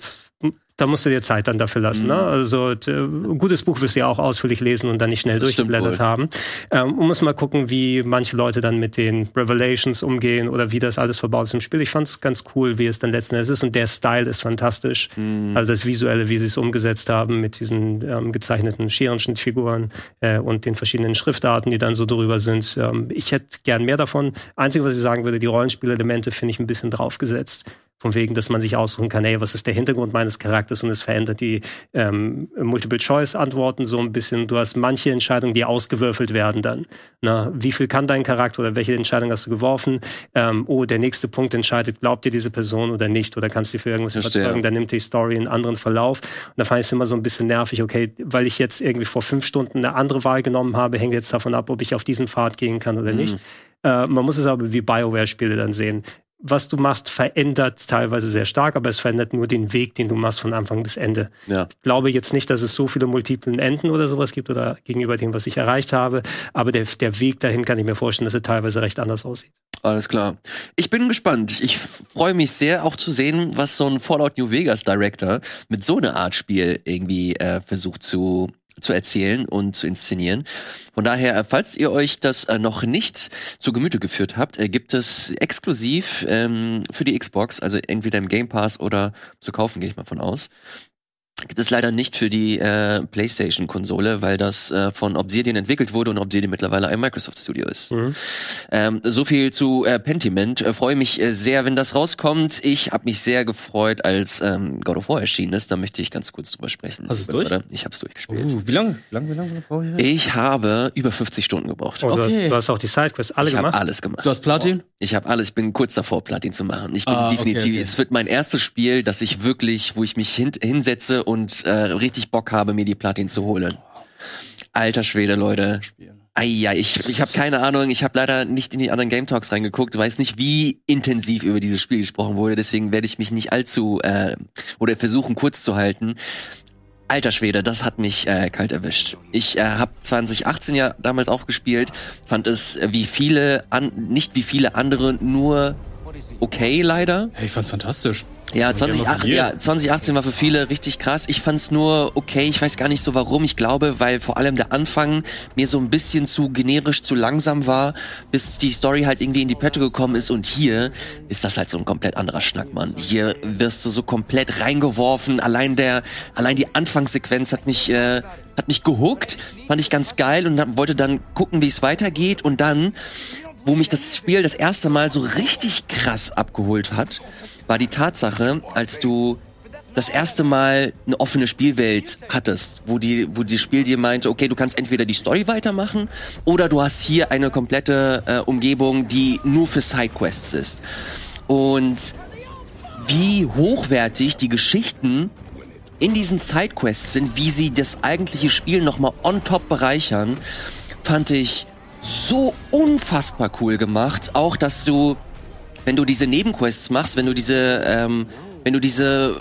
da musst du dir Zeit dann dafür lassen. Ne? Mhm. Also t- ein gutes Buch wirst du ja auch ausführlich lesen und dann nicht schnell Das durchgeblättert haben. Ähm, und muss mal gucken, wie manche Leute dann mit den Revelations umgehen oder wie das alles verbaut ist im Spiel. Ich fand es ganz cool, wie es dann letzten Endes ist und der Style ist fantastisch. Mhm. Also das Visuelle, wie sie es umgesetzt haben mit diesen ähm, gezeichneten Scherenschnittfiguren äh, und den verschiedenen Schriftarten, die dann so drüber sind. Ähm, ich hätte gern mehr davon. Einzige, was ich sagen würde, die Rollenspielelemente finde ich ein bisschen draufgesetzt. Von wegen, dass man sich aussuchen kann, hey, was ist der Hintergrund meines Charakters und es verändert die ähm, Multiple-Choice-Antworten so ein bisschen. Du hast manche Entscheidungen, die ausgewürfelt werden dann. Na, wie viel kann dein Charakter oder welche Entscheidung hast du geworfen? Ähm, oh, der nächste Punkt entscheidet, glaubt dir diese Person oder nicht oder kannst du für irgendwas Verstehe. überzeugen, dann nimmt die Story einen anderen Verlauf. Und da fand ich es immer so ein bisschen nervig, okay, weil ich jetzt irgendwie vor fünf Stunden eine andere Wahl genommen habe, hängt jetzt davon ab, ob ich auf diesen Pfad gehen kann oder nicht. Äh, man muss es aber wie BioWare-Spiele dann sehen. Was du machst, verändert teilweise sehr stark, aber es verändert nur den Weg, den du machst von Anfang bis Ende. Ja. Ich glaube jetzt nicht, dass es so viele multiplen Enden oder sowas gibt oder gegenüber dem, was ich erreicht habe, aber der, der Weg dahin kann ich mir vorstellen, dass er teilweise recht anders aussieht. Alles klar. Ich bin gespannt. Ich freue mich sehr auch zu sehen, was so ein Fallout New Vegas Director mit so einer Art Spiel irgendwie äh, versucht zu zu erzählen und zu inszenieren. Von daher, äh, falls ihr euch das äh, noch nicht zu Gemüte geführt habt, äh, gibt es exklusiv ähm, für die Xbox, also entweder im Game Pass oder zu kaufen, gehe ich mal von aus. Gibt es leider nicht für die äh, PlayStation-Konsole, weil das äh, von Obsidian entwickelt wurde und Obsidian mittlerweile ein Microsoft Studio ist. Ähm, so viel zu äh, Pentiment. Äh, Freue mich äh, sehr, wenn das rauskommt. Ich habe mich sehr gefreut, als ähm, God of War erschienen ist. Da möchte ich ganz kurz drüber sprechen. Hast du es durch? Oder? Ich habe es durchgespielt. Uh, wie lange? Wie lange, wie lange brauche ich? Ich habe über 50 Stunden gebraucht. Und du, hast, Okay. du hast auch die Sidequests alle ich habe gemacht. alles gemacht. Du hast Platin? Ich habe alles, ich bin kurz davor, Platin zu machen. Ich bin Ah, okay, definitiv, okay. es wird mein erstes Spiel, das ich wirklich, wo ich mich hin, hinsetze und äh, richtig Bock habe, mir die Platin zu holen. Alter Schwede, Leute. Eija, ich, ich habe keine Ahnung, ich habe leider nicht in die anderen Game Talks reingeguckt, weiß nicht, wie intensiv über dieses Spiel gesprochen wurde, deswegen werde ich mich nicht allzu äh, oder versuchen kurz zu halten. Alter Schwede, das hat mich äh, kalt erwischt. Ich äh, habe 2018 ja damals auch gespielt, fand es äh, wie viele, an, nicht wie viele andere, nur okay leider. Hey, ich fand's fantastisch. Ja, Game of the 2018, Year. ja, 2018 war für viele richtig krass. Ich fand's nur okay. Ich weiß gar nicht so warum. Ich glaube, weil vor allem der Anfang mir so ein bisschen zu generisch, zu langsam war, bis die Story halt irgendwie in die Pötte gekommen ist. Und hier ist das halt so ein komplett anderer Schnack, Mann. Hier wirst du so komplett reingeworfen. Allein der, allein die Anfangssequenz hat mich, äh, hat mich gehuckt. Fand ich ganz geil und dann, wollte dann gucken, wie es weitergeht. Und dann, wo mich das Spiel das erste Mal so richtig krass abgeholt hat, war die Tatsache, als du das erste Mal eine offene Spielwelt hattest, wo die, wo das Spiel dir meinte, okay, du kannst entweder die Story weitermachen oder du hast hier eine komplette äh, Umgebung, die nur für Sidequests ist. Und wie hochwertig die Geschichten in diesen Sidequests sind, wie sie das eigentliche Spiel nochmal on top bereichern, fand ich so unfassbar cool gemacht. Auch, dass du, wenn du diese Nebenquests machst, wenn du diese, ähm, wenn du diese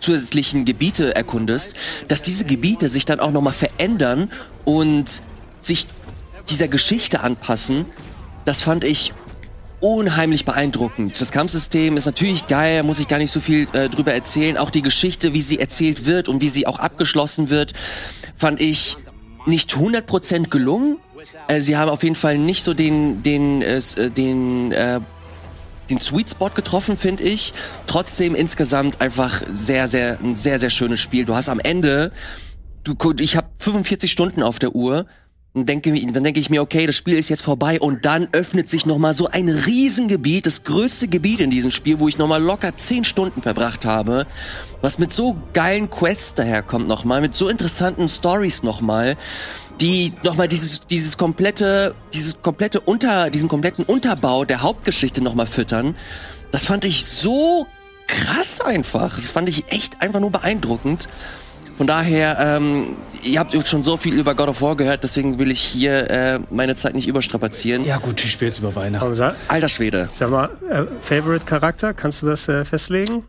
zusätzlichen Gebiete erkundest, dass diese Gebiete sich dann auch nochmal verändern und sich dieser Geschichte anpassen, das fand ich unheimlich beeindruckend. Das Kampfsystem ist natürlich geil, muss ich gar nicht so viel äh, drüber erzählen. Auch die Geschichte, wie sie erzählt wird und wie sie auch abgeschlossen wird, fand ich nicht 100% gelungen. Äh, sie haben auf jeden Fall nicht so den, den, äh, äh, den, äh, den Sweet Spot getroffen, finde ich. Trotzdem insgesamt einfach sehr, sehr, ein sehr, sehr schönes Spiel. Du hast am Ende, du, ich habe 45 Stunden auf der Uhr. Und denke, dann denke ich mir, okay, das Spiel ist jetzt vorbei und dann öffnet sich nochmal so ein Riesengebiet, das größte Gebiet in diesem Spiel, wo ich nochmal locker 10 Stunden verbracht habe, was mit so geilen Quests daherkommt nochmal, mit so interessanten Stories nochmal, die nochmal dieses, dieses komplette, dieses komplette Unter, diesen kompletten Unterbau der Hauptgeschichte nochmal füttern. Das fand ich so krass einfach. Das fand ich echt einfach nur beeindruckend. Von daher, ähm, ihr habt schon so viel über God of War gehört, deswegen will ich hier äh, meine Zeit nicht überstrapazieren. Ja, gut, ich spiel's über Weihnachten. Sag, Alter Schwede. sag mal, äh, Favorite Charakter, kannst du das äh, festlegen?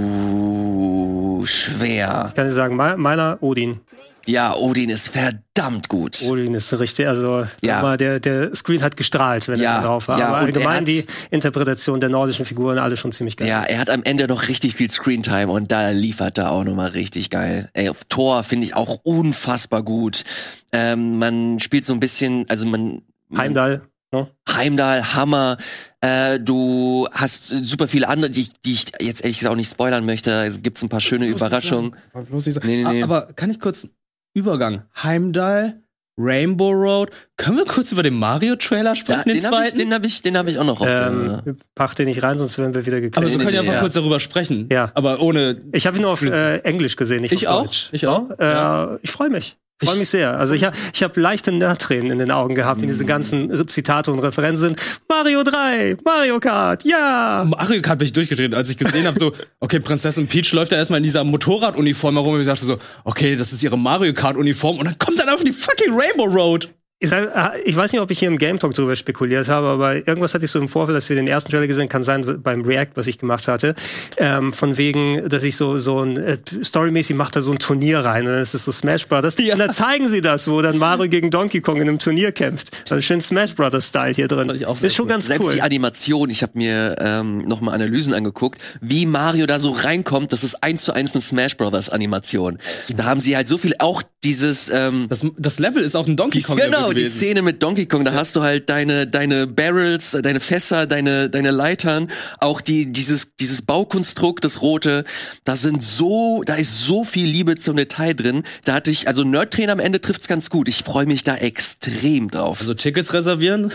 Uh, schwer. Ich kann dir sagen, me- meiner Odin. Ja, Odin ist verdammt gut. Odin ist richtig, also Ja. aber der, der Screen hat gestrahlt, wenn Ja, er drauf war. ja, aber er allgemein die Interpretation der nordischen Figuren alle schon ziemlich geil. Ja, er hat am Ende noch richtig viel Screentime und da liefert er auch nochmal richtig geil. Ey, Thor finde ich auch unfassbar gut. Ähm, man spielt so ein bisschen, also man. Heimdall. Ne? Heimdall, Hammer. Äh, du hast super viele andere, die, die ich jetzt ehrlich gesagt auch nicht spoilern möchte. Es gibt ein paar schöne Überraschungen. Bloß. Nee, nee, nee. Aber kann ich kurz Übergang? Heimdall, Rainbow Road. Können wir kurz über den Mario-Trailer Ja, sprechen, den den, habe ich, zweiten? den hab ich, den hab ich auch noch auf Ähm, der- Pach den nicht rein, sonst werden wir wieder aber gekriegt. wir nee, können ja einfach ja. kurz darüber sprechen. Ja. Aber ohne. Ich habe ihn nur auf äh, Englisch gesehen, nicht Ich auf auch. Deutsch. Ich auch. Äh, Ich freue mich. Ich freue mich sehr. Also ich habe ich hab leichte Nerdtränen in den Augen gehabt, wenn Mm. diese ganzen Zitate und Referenzen. Mario 3, Mario Kart, ja! Mario Kart bin ich durchgedreht, als ich gesehen habe, so, okay, Prinzessin Peach läuft da erstmal in dieser Motorraduniform herum und ich dachte so, okay, das ist ihre Mario Kart Uniform und dann kommt dann einfach die fucking Rainbow Road. Ich, sag, äh, ich weiß nicht, ob ich hier im Game Talk drüber spekuliert habe, aber irgendwas hatte ich so im Vorfeld, dass wir den ersten Trailer gesehen kann sein beim React, was ich gemacht hatte, ähm, von wegen, dass ich so so ein äh, storymäßig macht da so ein Turnier rein und dann ist es so Smash Brothers Ja. und dann zeigen sie das, wo dann Mario gegen Donkey Kong in einem Turnier kämpft. Also schön Smash Brothers Style hier drin. ist schon cool. ganz Selbst cool. die Animation, ich habe mir ähm, nochmal Analysen angeguckt, wie Mario da so reinkommt, das ist eins zu eins eine Smash Brothers Animation. Da haben sie halt so viel, auch dieses, ähm, Das, das Level ist auch ein Donkey Kong genau, Die gewesen. Szene mit Donkey Kong, da hast du halt deine, deine Barrels, deine Fässer, deine, deine Leitern, auch die, dieses, dieses Baukonstrukt, das rote, da sind so, da ist so viel Liebe zum Detail drin. Da hatte ich, also Nerd-Trainer am Ende trifft's ganz gut. Ich freue mich da extrem drauf. Also Tickets reservieren,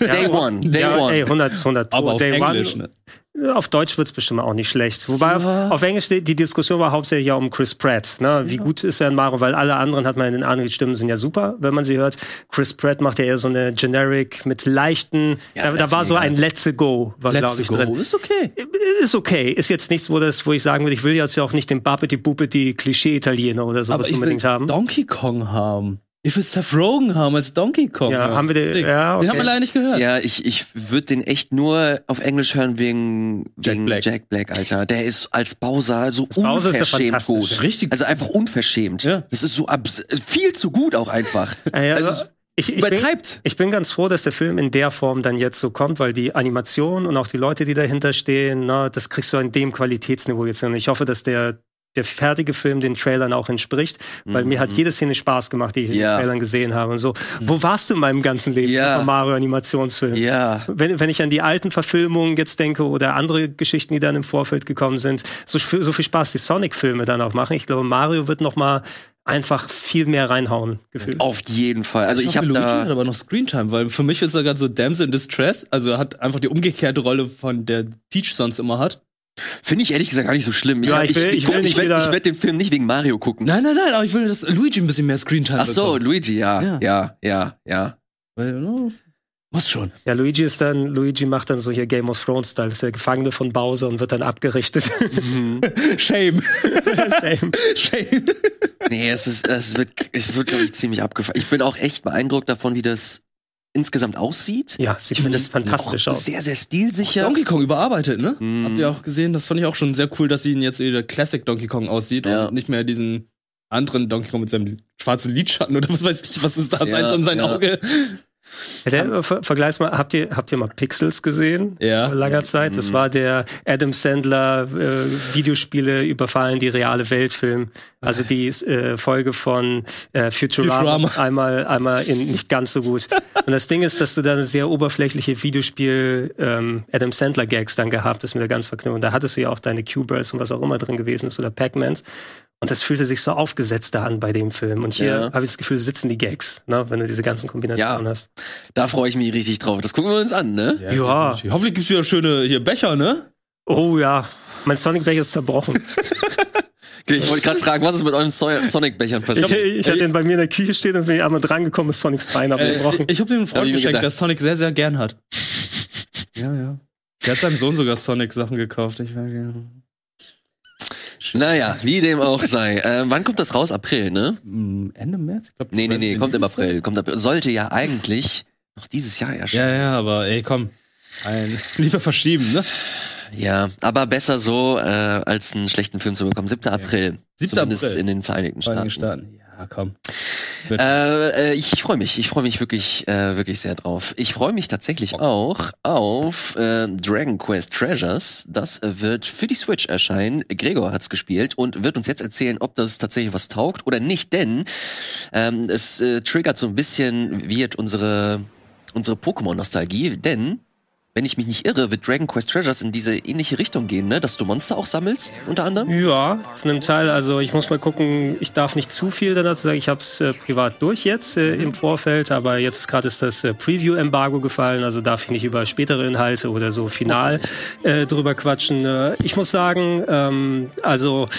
Day One, Day ja, One. ey, 100, 100 aber auf Day Englisch. One. Ne? Auf Deutsch wird's bestimmt auch nicht schlecht. Wobei Ja. auf, auf Englisch die, die Diskussion war hauptsächlich ja um Chris Pratt. Ne? Wie gut ist er in Mario? Weil alle anderen hat man in den die Stimmen sind ja super, wenn man sie hört. Chris Pratt macht ja eher so eine Generic mit leichten. Ja, da, da war so ein Let's Go, war glaube ich Let's drin. go. Ist okay. Ist okay. Ist jetzt nichts, wo das, wo ich sagen würde, ich will jetzt ja auch nicht den Bappeti Buppeti Klischee-Italiener oder sowas Aber ich will unbedingt haben. Donkey Kong haben. Ich will Seth Rogen haben als Donkey Kong. Ja, haben wir den- Deswegen. ja, okay. Den haben wir leider nicht gehört. Ja, ich, ich würde den echt nur auf Englisch hören wegen Jack wegen Black. Jack Black, Alter. Der ist als Bowser so Bowser ist ja unverschämt fantastisch. gut. Richtig. Also einfach unverschämt. Ja. Das ist so abs viel zu gut auch einfach. Ja, also also, es ich, ich bin, übertreibt. Ich bin ganz froh, dass der Film in der Form dann jetzt so kommt, weil die Animation und auch die Leute, die dahinter stehen, na, das kriegst du in dem Qualitätsniveau jetzt. Und ich hoffe, dass der, der fertige Film den Trailern auch entspricht, weil mir hat jede Szene Spaß gemacht, die ich in Mhm. Ja. den Trailern gesehen habe. Und so, wo warst du in meinem ganzen Leben? Ja. Mario Animationsfilm. Ja. Wenn, wenn ich an die alten Verfilmungen jetzt denke oder andere Geschichten, die dann im Vorfeld gekommen sind, so, so viel Spaß die Sonic-Filme dann auch machen. Ich glaube, Mario wird noch mal einfach viel mehr reinhauen, gefühlt. Auf jeden Fall. Also ich hoffe, habe Luigi hat da aber noch Screentime, weil für mich ist er gerade so Damsel in Distress, also er hat einfach die umgekehrte Rolle von der Peach sonst immer hat. Finde ich ehrlich gesagt gar nicht so schlimm. Ja, ich will- ich will ich werd- wieder- ich werd den Film nicht wegen Mario gucken. Nein, nein, nein, aber ich will, dass Luigi ein bisschen mehr Screentime Ach so, bekommt. Luigi, ja, Ja. ja, ja, ja. Weil, no, muss schon. Ja, Luigi ist dann, Luigi macht dann so hier Game of Thrones Style, ist der Gefangene von Bowser und wird dann abgerichtet. Shame. Shame. Shame. Nee, es ist, es wird, es wird glaube ich ziemlich abgefahren. Ich bin auch echt beeindruckt davon, wie das insgesamt aussieht. ja, sieht finde das fantastisch Auch aus. Sehr, sehr stilsicher. Donkey Kong überarbeitet, ne? Mm. Habt ihr auch gesehen? Das fand ich auch schon sehr cool, dass sie ihn jetzt wieder Classic Donkey Kong aussieht Ja. und nicht mehr diesen anderen Donkey Kong mit seinem schwarzen Lidschatten oder was weiß ich, was ist das? Ja, Eins an sein ja. Auge. Ja, ver vergleichs mal, habt ihr, habt ihr mal Pixels gesehen? Ja. Vor langer Zeit. Das war der Adam Sandler äh, Videospiele überfallen die reale Welt Film. Also die äh, Folge von äh, Futurama, Futurama. einmal einmal in nicht ganz so gut. Und das Ding ist, dass du da eine sehr oberflächliche Videospiel ähm, Adam Sandler Gags dann gehabt hast mit der ganzen Verknüpfung. Da hattest du ja auch deine Q-Bursts und was auch immer drin gewesen ist oder Pac-Mans. Und das fühlte sich so aufgesetzt da an bei dem Film. Und hier Ja. habe ich das Gefühl, sitzen die Gags, ne, wenn du diese ganzen Kombinationen Ja. hast. Da freue ich mich richtig drauf. Das gucken wir uns an, ne? Ja. definitiv. Hoffentlich gibt's wieder schöne hier Becher, ne? Oh ja, mein Sonic Becher ist zerbrochen. Okay, ich wollte gerade fragen, was ist mit euren so Sonic-Bechern Ich, passiert? ich hatte den bei mir in der Küche stehen und bin einmal drangekommen, ist Sonics Bein Äh, abgebrochen. ich habe dem einen Freund ich geschenkt, der Sonic sehr, sehr gern hat. Ja, ja. Der hat seinem Sohn sogar Sonic-Sachen gekauft. Ich war, ja. Naja, wie dem auch sei. Äh, wann kommt das raus? April, ne? Mm, Ende März? Ich glaub, Nee, nee, nee, kommt im. April. Kommt April. Sollte ja eigentlich noch dieses Jahr erscheinen. Ja, ja, aber ey, komm. Ein, lieber verschieben, ne? Ja, aber besser so, äh, als einen schlechten Film zu bekommen. 7. April. 7. Zumindest April. in den Vereinigten Vereinigten Staaten. Staaten. Ja, komm. Äh, äh, ich freue mich, ich freue mich wirklich, äh, wirklich sehr drauf. Ich freue mich tatsächlich auch auf äh, Dragon Quest Treasures. Das äh, wird für die Switch erscheinen. Gregor hat's gespielt und wird uns jetzt erzählen, ob das tatsächlich was taugt oder nicht, denn ähm, es äh, triggert so ein bisschen wird unsere unsere Pokémon-Nostalgie, denn wenn ich mich nicht irre, wird Dragon Quest Treasures in diese ähnliche Richtung gehen, ne? Dass du Monster auch sammelst, unter anderem? Ja, zu einem Teil. Also ich muss mal gucken, ich darf nicht zu viel dazu sagen. Ich habe es äh, privat durch jetzt äh, im Vorfeld, aber jetzt ist gerade das äh, Preview-Embargo gefallen, also darf ich nicht über spätere Inhalte oder so final äh, drüber quatschen. Äh, ich muss sagen, ähm, also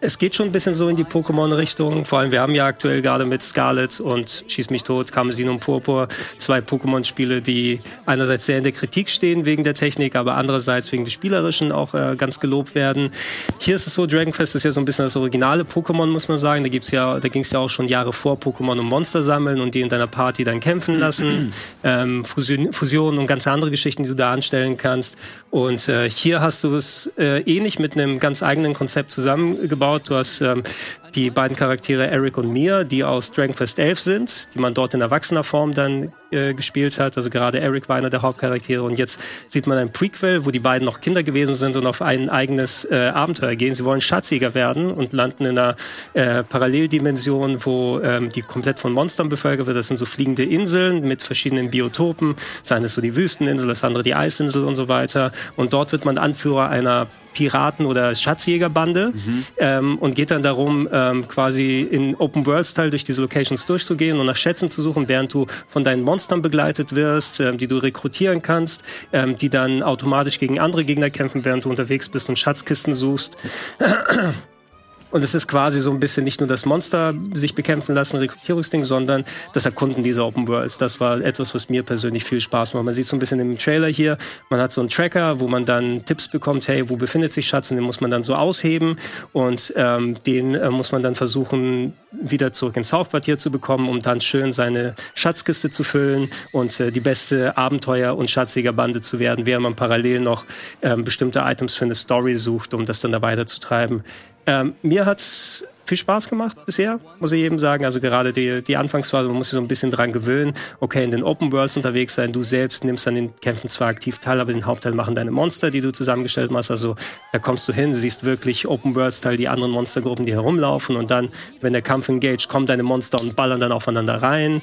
es geht schon ein bisschen so in die Pokémon-Richtung. Vor allem, wir haben ja aktuell gerade mit Scarlet und Schieß mich tot, Kamezin und Purpur zwei Pokémon-Spiele, die einerseits sehr in der Kritik stehen wegen der Technik, aber andererseits wegen des Spielerischen auch äh, ganz gelobt werden. Hier ist es so, Dragon Quest ist ja so ein bisschen das originale Pokémon, muss man sagen. Da gibt's ja, da ging es ja auch schon Jahre vor Pokémon um Monster sammeln und die in deiner Party dann kämpfen lassen. ähm, Fusion, Fusionen und ganz andere Geschichten, die du da anstellen kannst. Und äh, hier hast du es äh, ähnlich mit einem ganz eigenen Konzept zusammengebaut aufgebaut. Du hast ähm, die beiden Charaktere Eric und Mia, die aus Dragon Quest 11 sind, die man dort in erwachsener Form dann äh, gespielt hat. Also gerade Eric war einer der Hauptcharaktere und jetzt sieht man ein Prequel, wo die beiden noch Kinder gewesen sind und auf ein eigenes äh, Abenteuer gehen. Sie wollen Schatzjäger werden und landen in einer äh, Paralleldimension, wo ähm, die komplett von Monstern bevölkert wird. Das sind so fliegende Inseln mit verschiedenen Biotopen. Das eine ist so die Wüsteninsel, das andere die Eisinsel und so weiter. Und dort wird man Anführer einer Piraten- oder Schatzjägerbande mhm. ähm, und geht dann darum, ähm, quasi in Open World-Style durch diese Locations durchzugehen und nach Schätzen zu suchen, während du von deinen Monstern begleitet wirst, ähm, die du rekrutieren kannst, ähm, die dann automatisch gegen andere Gegner kämpfen, während du unterwegs bist und Schatzkisten suchst. Und es ist quasi so ein bisschen nicht nur das Monster sich bekämpfen lassen, Rekrutierungsding, sondern das Erkunden dieser Open Worlds. Das war etwas, was mir persönlich viel Spaß macht. Man sieht so ein bisschen im Trailer hier, man hat so einen Tracker, wo man dann Tipps bekommt, hey, wo befindet sich Schatz? Und den muss man dann so ausheben und ähm, den äh, muss man dann versuchen, wieder zurück ins Hauptquartier zu bekommen, um dann schön seine Schatzkiste zu füllen und äh, die beste Abenteuer- und Schatzjägerbande zu werden, während man parallel noch ähm, bestimmte Items für eine Story sucht, um das dann da weiterzutreiben. Ähm, mir hat viel Spaß gemacht bisher, muss ich eben sagen. Also gerade die, die Anfangsphase, man muss sich so ein bisschen dran gewöhnen. Okay, in den Open Worlds unterwegs sein. Du selbst nimmst an den Kämpfen zwar aktiv teil, aber den Hauptteil machen deine Monster, die du zusammengestellt hast. Also da kommst du hin, siehst wirklich Open Worlds Teil, die anderen Monstergruppen, die herumlaufen. Und dann, wenn der Kampf engaged, kommen deine Monster und ballern dann aufeinander rein.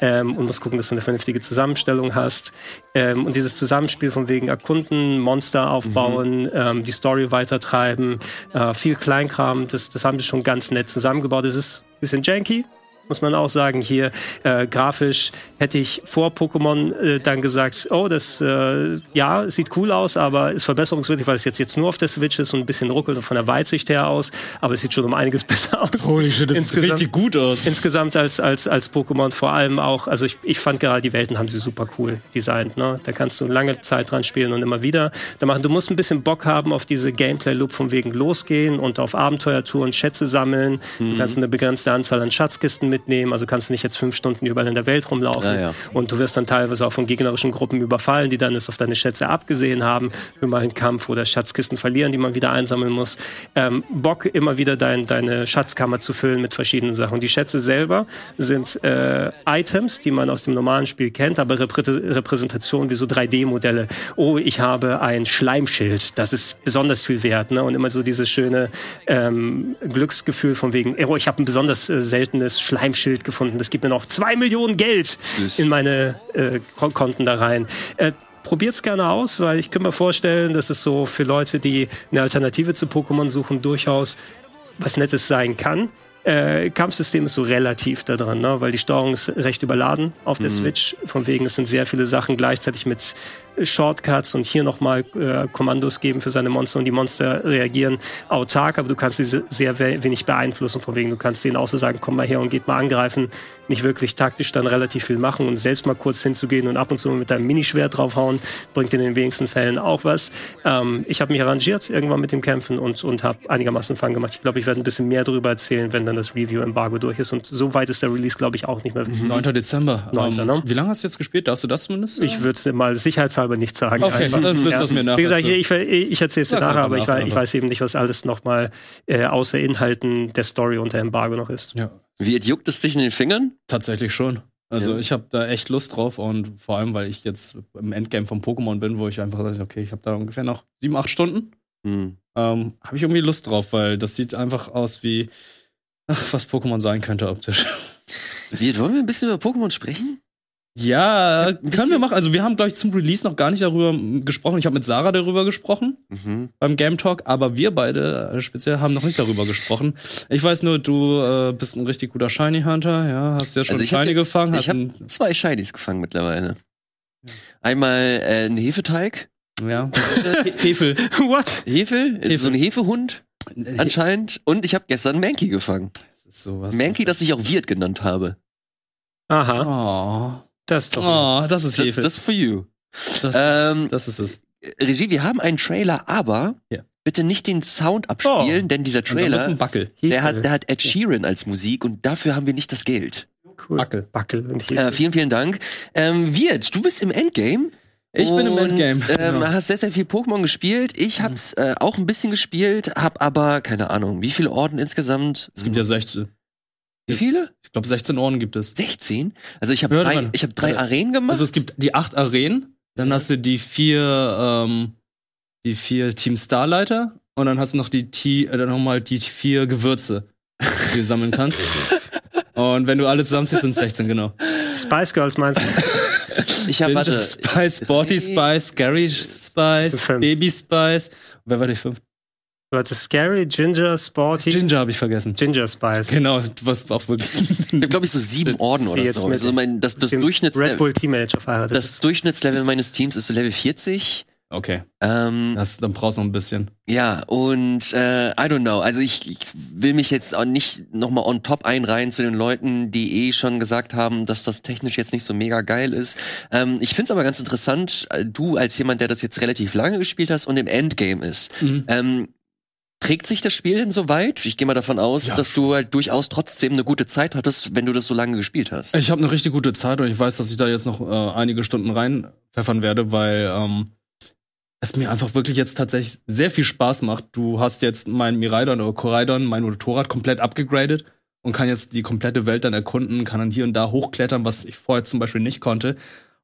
Ähm, und musst gucken, dass du eine vernünftige Zusammenstellung hast. Ähm, und dieses Zusammenspiel von wegen erkunden, Monster aufbauen, mhm. ähm, die Story weitertreiben, äh, viel Kleinkram, das, das haben sie schon ganz ganz nett zusammengebaut. Es ist ein bisschen janky, muss man auch sagen. Hier äh, grafisch hätte ich vor Pokémon äh, dann gesagt, oh, das äh, ja sieht cool aus, aber ist verbesserungswürdig, weil es jetzt jetzt nur auf der Switch ist und ein bisschen ruckelt von der Weitsicht her aus, aber es sieht schon um einiges besser aus. Holy shit, das sieht richtig gut aus. Insgesamt als als als Pokémon vor allem auch, also ich, ich fand gerade die Welten haben sie super cool designt. Ne? Da kannst du lange Zeit dran spielen und immer wieder da machen. Du musst ein bisschen Bock haben auf diese Gameplay-Loop von wegen losgehen und auf Abenteuertouren Schätze sammeln. Mhm. Du kannst eine begrenzte Anzahl an Schatzkisten mitnehmen. Also kannst du nicht jetzt fünf Stunden überall in der Welt rumlaufen. Ja, ja. Und du wirst dann teilweise auch von gegnerischen Gruppen überfallen, die dann es auf deine Schätze abgesehen haben, für mal einen Kampf oder Schatzkisten verlieren, die man wieder einsammeln muss. Ähm, Bock, immer wieder dein, deine Schatzkammer zu füllen mit verschiedenen Sachen. Die Schätze selber sind äh, Items, die man aus dem normalen Spiel kennt, aber Reprä Repräsentationen wie so 3D-Modelle. Oh, ich habe ein Schleimschild, das ist besonders viel wert. Ne? Und immer so dieses schöne ähm, Glücksgefühl von wegen, oh, ich habe ein besonders äh, seltenes Schleimschild gefunden. Das gibt mir noch zwei Millionen Geld Süß. in meine äh, Konten da rein. Äh, probiert's gerne aus, weil ich könnte mir vorstellen, dass es so für Leute, die eine Alternative zu Pokémon suchen, durchaus was Nettes sein kann. Äh, Kampfsystem ist so relativ da dran, ne? weil die Steuerung ist recht überladen auf der mhm. Switch. Von wegen, es sind sehr viele Sachen gleichzeitig mit Shortcuts und hier nochmal äh, Kommandos geben für seine Monster und die Monster reagieren autark, aber du kannst sie sehr wenig beeinflussen. Von wegen, du kannst denen auch so sagen, komm mal her und geht mal angreifen. Nicht wirklich taktisch dann relativ viel machen und selbst mal kurz hinzugehen und ab und zu mit deinem Minischwert draufhauen, bringt in den wenigsten Fällen auch was. Ähm, ich habe mich arrangiert irgendwann mit dem Kämpfen und, und habe einigermaßen Fun gemacht. Ich glaube, ich werde ein bisschen mehr darüber erzählen, wenn dann das Review-Embargo durch ist. Und so weit ist der Release, glaube ich, auch nicht mehr. 9. Dezember. 9. Um, ähm, ne? Wie lange hast du jetzt gespielt? Darfst du das zumindest? Ich würde mal sicherheitshalber aber nicht sagen. Okay, dann müssen es mir nachher. Wie gesagt, ich, ich erzähle es dir nachher, aber ich, ich, weiß eben nicht, was alles nochmal äh, außer Inhalten der Story unter Embargo noch ist. Ja. Wie juckt es dich in den Fingern? Tatsächlich schon. Also ja. ich habe da echt Lust drauf und vor allem, weil ich jetzt im Endgame von Pokémon bin, wo ich einfach sage, okay, ich habe da ungefähr noch sieben, acht Stunden. Hm. Ähm, habe ich irgendwie Lust drauf, weil das sieht einfach aus wie, ach, was Pokémon sein könnte optisch. Wie, wollen wir ein bisschen über Pokémon sprechen? Ja, ein können wir machen. Also wir haben, glaube ich, zum Release noch gar nicht darüber m, gesprochen. Ich habe mit Sarah darüber gesprochen Mhm. beim Game Talk, aber wir beide äh, speziell haben noch nicht darüber gesprochen. Ich weiß nur, du äh, bist ein richtig guter Shiny Hunter, ja, hast ja schon Also hab Shiny ja- gefangen, Ich habe ein, zwei Shinies gefangen mittlerweile. Einmal äh, einen Hefeteig. ja, He- Hefel. What? Hefe, Hefe. so ein Hefehund anscheinend. Und ich habe gestern Mankey gefangen. Das ist sowas. Mankey, das ich auch Wirt genannt habe. Aha, Oh, das ist doch. nett. oh das ist Just, Hefel. just for you. Das, Ähm, das ist es. Regie, wir haben einen Trailer, aber Ja. bitte nicht den Sound abspielen, denn dieser Und Trailer, der hat, der hat Ed Sheeran als Musik und dafür haben wir nicht das Geld. Cool. Backel. Backel und hier. Äh, vielen, vielen Dank. Ähm, Wirt, du bist im Endgame. Ich bin im und, Endgame. Ähm, genau. Hast sehr, sehr viel Pokémon gespielt. Ich hab's äh, auch ein bisschen gespielt, hab aber, keine Ahnung, wie viele Orden insgesamt? Es gibt ja 16. Wie viele? Ich glaube, 16 Orden gibt es. 16? Also ich habe Ja, drei, ich hab drei Warte. Arenen gemacht. Also es gibt die acht Arenen, dann hast du die vier, ähm, die vier Team Starleiter und dann hast du noch die T äh, dann nochmal die vier Gewürze, die du sammeln kannst. Und wenn du alle zusammenzählst, sind es 16, genau. Spice Girls meinst du? ich habe, warte, Spice, Sporty Spice, Scary Spice. Baby Spice. Wer war die fünf? Du hattest Scary, Ginger, Sporty, Ginger habe ich vergessen. Ginger Spice. Genau, was auch wirklich. ich habe, glaube ich, so sieben Orden oder jetzt so. Also mein, das, das, Dem Red Durchschnittslevel, Bull Teenager verheiratet. das Durchschnittslevel meines Teams ist so Level 40. Okay, Ähm, das, dann brauchst du noch ein bisschen. Ja, und äh, I don't know. Also ich, ich will mich jetzt auch nicht nochmal on top einreihen zu den Leuten, die eh schon gesagt haben, dass das technisch jetzt nicht so mega geil ist. Ähm, ich find's aber ganz interessant, äh, du als jemand, der das jetzt relativ lange gespielt hast und im Endgame ist. Mhm. Ähm, trägt sich das Spiel denn so weit? Ich gehe mal davon aus, Ja. dass du halt durchaus trotzdem eine gute Zeit hattest, wenn du das so lange gespielt hast. Ich habe eine richtig gute Zeit und ich weiß, dass ich da jetzt noch äh, einige Stunden reinpfeffern werde, weil ähm, es mir einfach wirklich jetzt tatsächlich sehr viel Spaß macht. Du hast jetzt mein Miraidon oder Koraidon, mein Motorrad komplett abgegradet und kann jetzt die komplette Welt dann erkunden, kann dann hier und da hochklettern, was ich vorher zum Beispiel nicht konnte.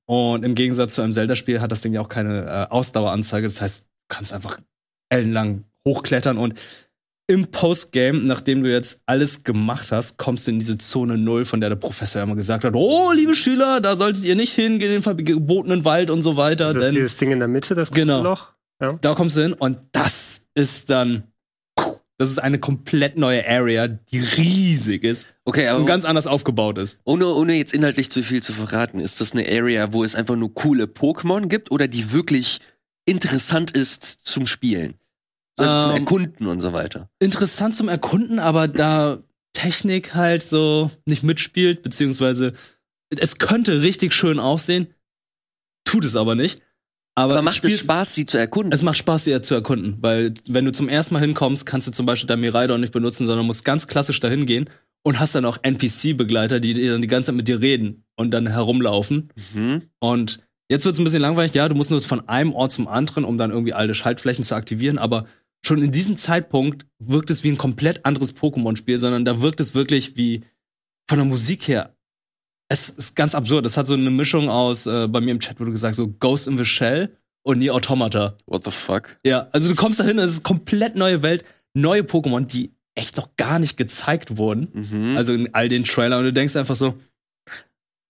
Und im Gegensatz zu einem Zelda-Spiel hat das Ding ja auch keine äh, Ausdaueranzeige. Das heißt, du kannst einfach ellenlang hochklettern und im Postgame, nachdem du jetzt alles gemacht hast, kommst du in diese Zone Null, von der der Professor immer gesagt hat, oh, liebe Schüler, da solltet ihr nicht hingehen in den verbotenen Wald und so weiter, das ist denn dieses Ding in der Mitte, das Genau. Loch. da kommst du hin und das ist dann, das ist eine komplett neue Area, die riesig ist Okay, aber und ganz anders aufgebaut ist. ohne, ohne jetzt inhaltlich zu viel zu verraten, ist das eine Area, wo es einfach nur coole Pokémon gibt oder die wirklich interessant ist zum Spielen? Also zum Ähm, Erkunden und so weiter. Interessant zum Erkunden, aber da Technik halt so nicht mitspielt, beziehungsweise es könnte richtig schön aussehen, tut es aber nicht. Aber, Aber es macht es spielt- Spaß, sie zu erkunden? Es macht Spaß, sie zu erkunden, weil wenn du zum ersten Mal hinkommst, kannst du zum Beispiel dein Miraidon nicht benutzen, sondern musst ganz klassisch dahin gehen und hast dann auch NPC-Begleiter, die dann die ganze Zeit mit dir reden und dann herumlaufen. Mhm. Und jetzt wird es ein bisschen langweilig. Ja, du musst nur von einem Ort zum anderen, um dann irgendwie alte Schaltflächen zu aktivieren, aber schon in diesem Zeitpunkt wirkt es wie ein komplett anderes Pokémon-Spiel, sondern da wirkt es wirklich wie von der Musik her. Es ist ganz absurd. Es hat so eine Mischung aus, äh, bei mir im Chat wurde gesagt, so Ghost in the Shell und Nier Automata. What the fuck? Ja, also du kommst dahin, es ist komplett neue Welt, neue Pokémon, die echt noch gar nicht gezeigt wurden. Mhm. Also in all den Trailern und du denkst einfach so.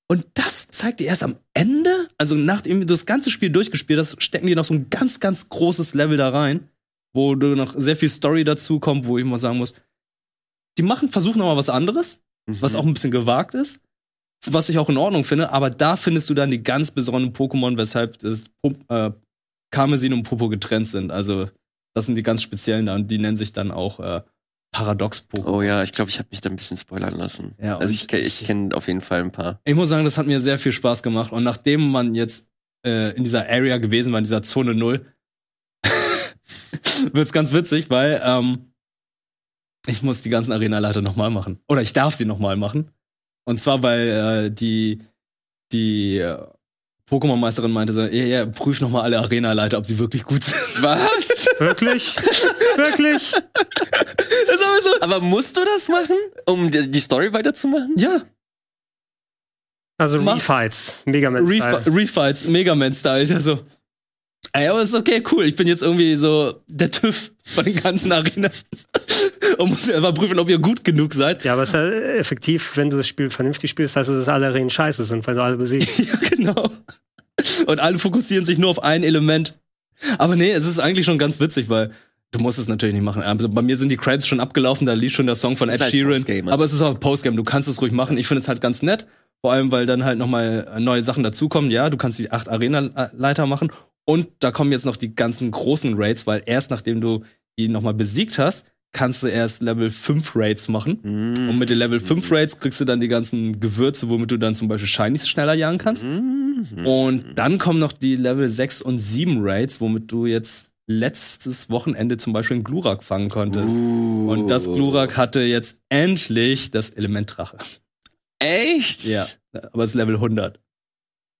Und das zeigt dir erst am Ende, also nachdem du das ganze Spiel durchgespielt hast, stecken die noch so ein ganz, ganz großes Level da rein, wo du noch sehr viel Story dazu kommt, wo ich mal sagen muss, die machen, versuchen noch mal was anderes, was Mhm. auch ein bisschen gewagt ist, was ich auch in Ordnung finde, aber da findest du dann die ganz besonderen Pokémon, weshalb das äh, Karmesin und Popo getrennt sind. Also das sind die ganz speziellen da und die nennen sich dann auch äh, Paradox-Pokémon. Oh ja, ich glaube, ich habe mich da ein bisschen spoilern lassen. Ja, also ich, ich kenne auf jeden Fall ein paar. Ich muss sagen, das hat mir sehr viel Spaß gemacht. Und nachdem man jetzt äh, in dieser Area gewesen war, in dieser Zone Null, wird's ganz witzig, weil ähm, ich muss die ganzen Arenaleiter nochmal machen. Oder ich darf sie nochmal machen. Und zwar, weil äh, die, die äh, Pokémon-Meisterin meinte so, ja, ja, prüf nochmal alle Arenaleiter, ob sie wirklich gut sind. Was? Wirklich? Wirklich? Aber so, Aber musst du das machen, um die, die Story weiterzumachen? ja, Also Refights, Mega Man Refi Style. Refights, Mega Man-Style. Also, Ey, aber ist okay, cool. Ich bin jetzt irgendwie so der TÜV von den ganzen Arenen und muss einfach prüfen, ob ihr gut genug seid. Ja, aber es ist ja effektiv, wenn du das Spiel vernünftig spielst, heißt es, dass alle Arenen scheiße sind, weil du alle besiegst. ja, genau. Und alle fokussieren sich nur auf ein Element. Aber nee, es ist eigentlich schon ganz witzig, weil du musst es natürlich nicht machen. Also bei mir sind die Credits schon abgelaufen, da lief schon der Song von Ed halt Sheeran. Postgame. aber es ist auch Postgame, du kannst es ruhig machen. Ich finde es halt ganz nett. Vor allem, weil dann halt nochmal neue Sachen dazukommen. Ja, du kannst die acht Arena-Leiter machen. Und da kommen jetzt noch die ganzen großen Raids, weil erst nachdem du die nochmal besiegt hast, kannst du erst Level 5 Raids machen. Mm. Und mit den Level 5 Raids kriegst du dann die ganzen Gewürze, womit du dann zum Beispiel Shinies schneller jagen kannst. Mhm. Und dann kommen noch die Level 6 und 7 Raids, womit du jetzt letztes Wochenende zum Beispiel einen Glurak fangen konntest. Uh. Und das Glurak hatte jetzt endlich das Element Drache. Echt? Ja. Aber es ist Level 100.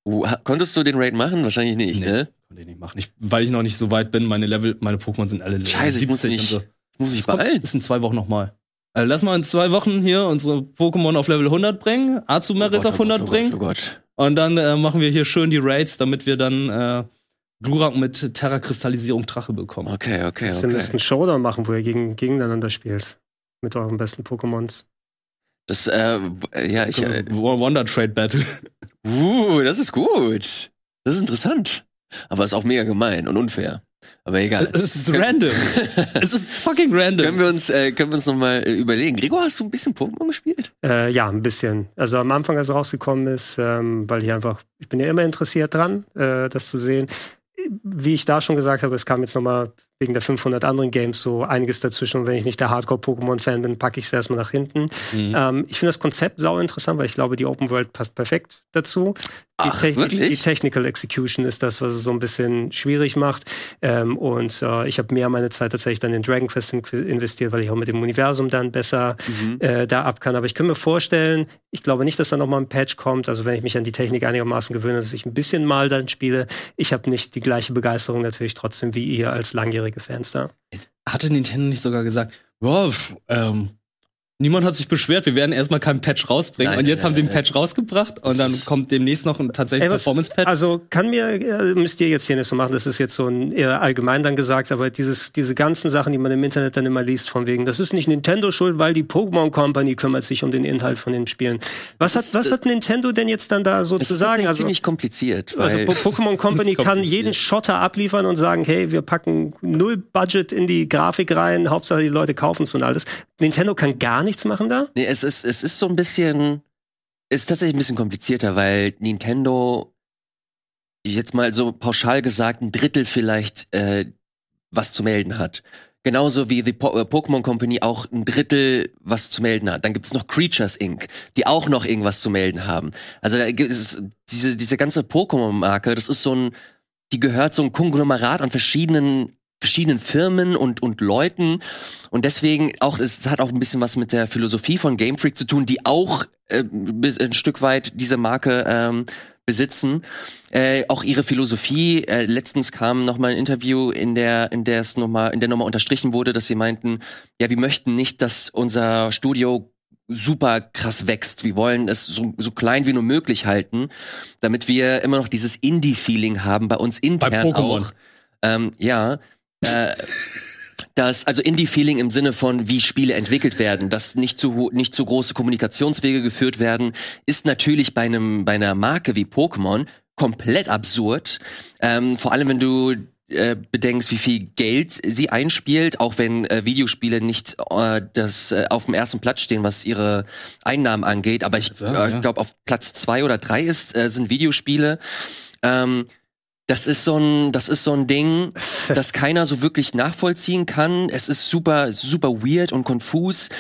Uh, konntest du den Raid machen? Wahrscheinlich nicht, Nee. ne? Konnte ich nicht machen. Ich, weil ich noch nicht so weit bin, meine Level, meine Pokémon sind alle Level Scheiße, ich muss 70 nicht- und so. Muss ich Das kommt, beeilen. ist in zwei Wochen nochmal. Also lass mal in zwei Wochen hier unsere Pokémon auf Level 100 bringen, Azumerit auf 100 oh bringen Gott, oh Gott. und dann äh, machen wir hier schön die Raids, damit wir dann äh, Glurak mit Terra-Kristallisierung Drache bekommen. Okay, okay, Ihr müsst okay. einen Showdown machen, wo ihr gegen, gegeneinander spielt. Mit euren besten Pokémons. Das, äh, ja, ich, äh, Wonder Trade Battle. uh, das ist gut. Das ist interessant. Aber ist auch mega gemein und unfair. Aber egal. Es ist random. es ist fucking random. können wir uns, äh, können wir uns noch mal äh, überlegen. Gregor, hast du ein bisschen Pokémon gespielt? Äh, ja, ein bisschen. Also am Anfang, als es rausgekommen ist, ähm, weil ich einfach, ich bin ja immer interessiert dran, äh, das zu sehen. Wie ich da schon gesagt habe, es kam jetzt nochmal wegen der 500 anderen Games so einiges dazwischen. Und wenn ich nicht der Hardcore-Pokémon-Fan bin, packe ich es erstmal nach hinten. Mhm. Ähm, ich finde das Konzept sau interessant, weil ich glaube, die Open World passt perfekt dazu. Die, Ach, Technik, wirklich? die Technical Execution ist das, was es so ein bisschen schwierig macht. Ähm, und äh, ich habe mehr meine Zeit tatsächlich dann in Dragon Quest in investiert, weil ich auch mit dem Universum dann besser Mhm. äh, da ab kann. Aber ich kann mir vorstellen, ich glaube nicht, dass da nochmal ein Patch kommt. Also wenn ich mich an die Technik einigermaßen gewöhne, dass ich ein bisschen mal dann spiele. Ich habe nicht die gleiche Begeisterung natürlich trotzdem wie ihr als langjährige Fans da. Hatte Nintendo nicht sogar gesagt, pf, ähm, niemand hat sich beschwert, wir werden erstmal keinen Patch rausbringen. Nein, und jetzt nein, haben sie einen. Patch rausgebracht und Das dann kommt demnächst noch ein tatsächlich Performance-Patch. Also kann mir, äh, müsst ihr jetzt hier nicht so machen, das ist jetzt so ein eher allgemein dann gesagt, aber dieses, diese ganzen Sachen, die man im Internet dann immer liest, von wegen, das ist nicht Nintendo schuld, weil die Pokémon Company kümmert sich um den Inhalt von den Spielen. Was hat, ist- was hat Nintendo denn jetzt dann da so Das zu ist sagen? Also, ziemlich kompliziert, also Pokémon Company Das kann jeden Schotter abliefern und sagen, hey, wir packen null Budget in die Grafik rein, Hauptsache die Leute kaufen es und alles. Nintendo kann gar nichts machen da? Nee, es ist, es ist so ein bisschen, ist tatsächlich ein bisschen komplizierter, weil Nintendo jetzt mal so pauschal gesagt ein Drittel vielleicht äh, was zu melden hat. Genauso wie die po äh, Pokémon Company auch ein Drittel was zu melden hat. Dann gibt's noch Creatures Inc., die auch noch irgendwas zu melden haben. Also da gibt es diese, diese ganze Pokémon-Marke, das ist so ein, die gehört so ein Konglomerat an verschiedenen verschiedenen Firmen und und Leuten und deswegen auch es hat auch ein bisschen was mit der Philosophie von Game Freak zu tun, die auch äh, ein Stück weit diese Marke ähm, besitzen. Äh, auch ihre Philosophie. Äh, letztens kam noch mal ein Interview, in der in der es noch mal in der nochmal unterstrichen wurde, dass sie meinten, ja, wir möchten nicht, dass unser Studio super krass wächst. Wir wollen es so, so klein wie nur möglich halten, damit wir immer noch dieses Indie-Feeling haben bei uns intern Pokémon. auch. Ähm, ja, äh, das, also Indie-Feeling im Sinne von, wie Spiele entwickelt werden, dass nicht zu, nicht zu große Kommunikationswege geführt werden, ist natürlich bei einem, bei einer Marke wie Pokémon komplett absurd. Ähm, vor allem, wenn du äh, bedenkst, wie viel Geld sie einspielt, auch wenn äh, Videospiele nicht äh, das äh, auf dem ersten Platz stehen, was ihre Einnahmen angeht. Aber ich äh, glaube, auf Platz zwei oder drei ist, äh, sind Videospiele. Ähm, das ist so ein, das ist so ein Ding, das keiner so wirklich nachvollziehen kann. Es ist super, super weird und konfus.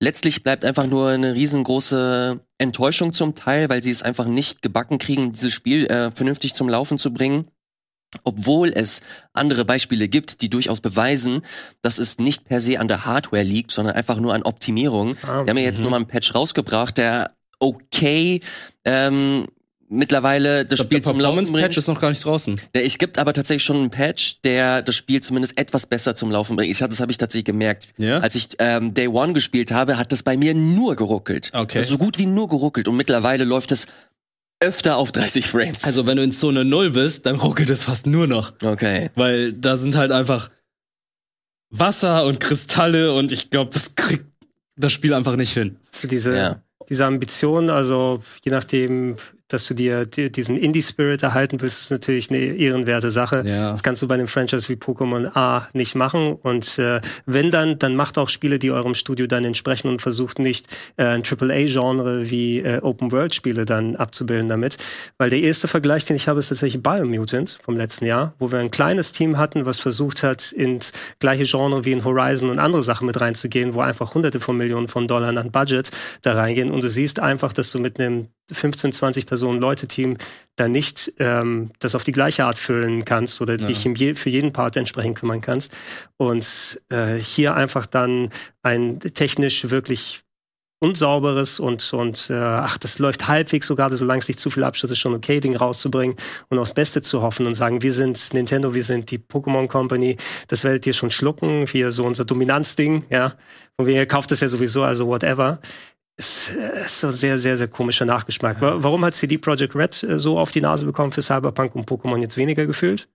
Letztlich bleibt einfach nur eine riesengroße Enttäuschung zum Teil, weil sie es einfach nicht gebacken kriegen, dieses Spiel äh, vernünftig zum Laufen zu bringen. Obwohl es andere Beispiele gibt, die durchaus beweisen, dass es nicht per se an der Hardware liegt, sondern einfach nur an Optimierung. Ah, Wir haben ja jetzt Mhm. nur mal einen Patch rausgebracht, der okay ähm, mittlerweile das glaub, Spiel der zum Laufen bringt. ist noch gar nicht draußen. Es gibt aber tatsächlich schon einen Patch, der das Spiel zumindest etwas besser zum Laufen bringt. Ich, das habe ich tatsächlich gemerkt. Ja? Als ich ähm, Day One gespielt habe, hat das bei mir nur geruckelt. Okay. Also so gut wie nur geruckelt. Und mittlerweile läuft es öfter auf 30 Frames. Also wenn du in Zone 0 bist, dann ruckelt es fast nur noch. okay. Weil da sind halt einfach Wasser und Kristalle und ich glaube, das kriegt das Spiel einfach nicht hin. So diese, Ja. diese Ambition, also je nachdem, dass du dir, dir diesen Indie-Spirit erhalten willst, ist natürlich eine ehrenwerte Sache. Ja. Das kannst du bei einem Franchise wie Pokémon A nicht machen. Und äh, wenn dann, dann macht auch Spiele, die eurem Studio dann entsprechen und versucht nicht äh, ein AAA-Genre wie äh, Open-World-Spiele dann abzubilden damit. Weil der erste Vergleich, den ich habe, ist tatsächlich Biomutant vom letzten Jahr, wo wir ein kleines Team hatten, was versucht hat, ins gleiche Genre wie in Horizon und andere Sachen mit reinzugehen, wo einfach hunderte von Millionen von Dollar an Budget da reingehen. Und du siehst einfach, dass du mit einem 15, 20 Personen Leute-Team da nicht ähm, das auf die gleiche Art füllen kannst oder Ja. dich je, für jeden Part entsprechend kümmern kannst. Und äh, hier einfach dann ein technisch wirklich unsauberes und, und äh, ach, das läuft halbwegs sogar, solange es nicht zu viel Abschluss ist, schon okay, Ding rauszubringen und aufs Beste zu hoffen und sagen, wir sind Nintendo, wir sind die Pokémon Company, das werdet ihr schon schlucken, hier so unser Dominanzding, ja, und ihr kauft es ja sowieso, also whatever. Es äh, ist so ein sehr, sehr, sehr komischer Nachgeschmack. Wa- Warum hat CD Projekt Red äh, so auf die Nase bekommen für Cyberpunk und Pokémon jetzt weniger gefühlt?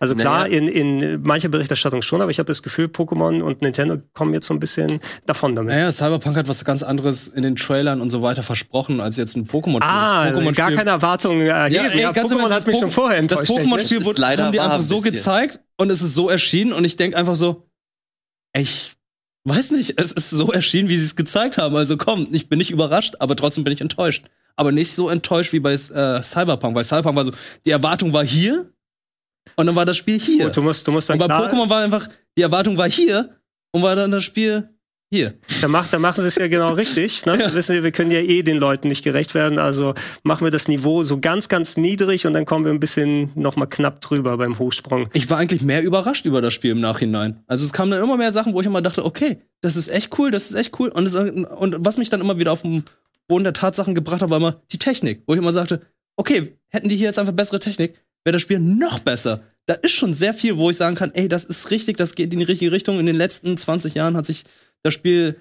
Also klar, Naja. in, in mancher Berichterstattung schon, aber ich habe das Gefühl, Pokémon und Nintendo kommen jetzt so ein bisschen davon damit. Naja, Cyberpunk hat was ganz anderes in den Trailern und so weiter versprochen, als jetzt ein Pokémon-Spiel. Ah, Pokémon-Spiel- gar keine Erwartungen erheben. Ja, ey, ganz im Pokémon hat mich das schon vorher enttäuscht. Das Pokémon-Spiel wurde ist leider haben die einfach ein so gezeigt und es ist so erschienen und ich denk einfach so, ich weiß nicht, es ist so erschienen, wie sie es gezeigt haben. Also komm, ich bin nicht überrascht, aber trotzdem bin ich enttäuscht. Aber nicht so enttäuscht wie bei äh, Cyberpunk. Bei Cyberpunk war so, die Erwartung war hier und dann war das Spiel hier. Gut, du musst, du musst dann und bei Pokémon war einfach, die Erwartung war hier und war dann das Spiel hier. da, macht, da machen sie es ja genau richtig. Ne? Wissen Sie, wir können ja eh den Leuten nicht gerecht werden, also machen wir das Niveau so ganz, ganz niedrig und dann kommen wir ein bisschen noch mal knapp drüber beim Hochsprung. ich war eigentlich mehr überrascht über das Spiel im Nachhinein. Also es kamen dann immer mehr Sachen, wo ich immer dachte, okay, das ist echt cool, das ist echt cool. Und, es, und was mich dann immer wieder auf den Boden der Tatsachen gebracht hat, war immer die Technik, wo ich immer sagte, okay, hätten die hier jetzt einfach bessere Technik, wäre das Spiel noch besser. Da ist schon sehr viel, wo ich sagen kann, ey, das ist richtig, das geht in die richtige Richtung. In den letzten 20 Jahren hat sich das Spiel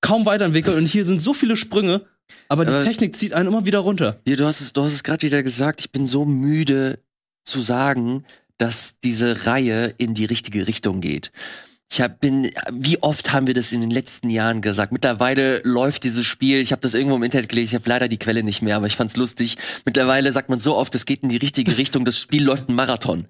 kaum weiterentwickelt und hier sind so viele Sprünge, aber die Aber- Technik zieht einen immer wieder runter. Ja, du hast es, du hast es gerade wieder gesagt, ich bin so müde zu sagen, dass diese Reihe in die richtige Richtung geht. Ich hab, bin, wie oft haben wir das in den letzten Jahren gesagt? Mittlerweile läuft dieses Spiel, ich habe das irgendwo im Internet gelesen, ich habe leider die Quelle nicht mehr, aber ich fand's lustig. Mittlerweile sagt man so oft, es geht in die richtige Richtung, das Spiel läuft einen Marathon.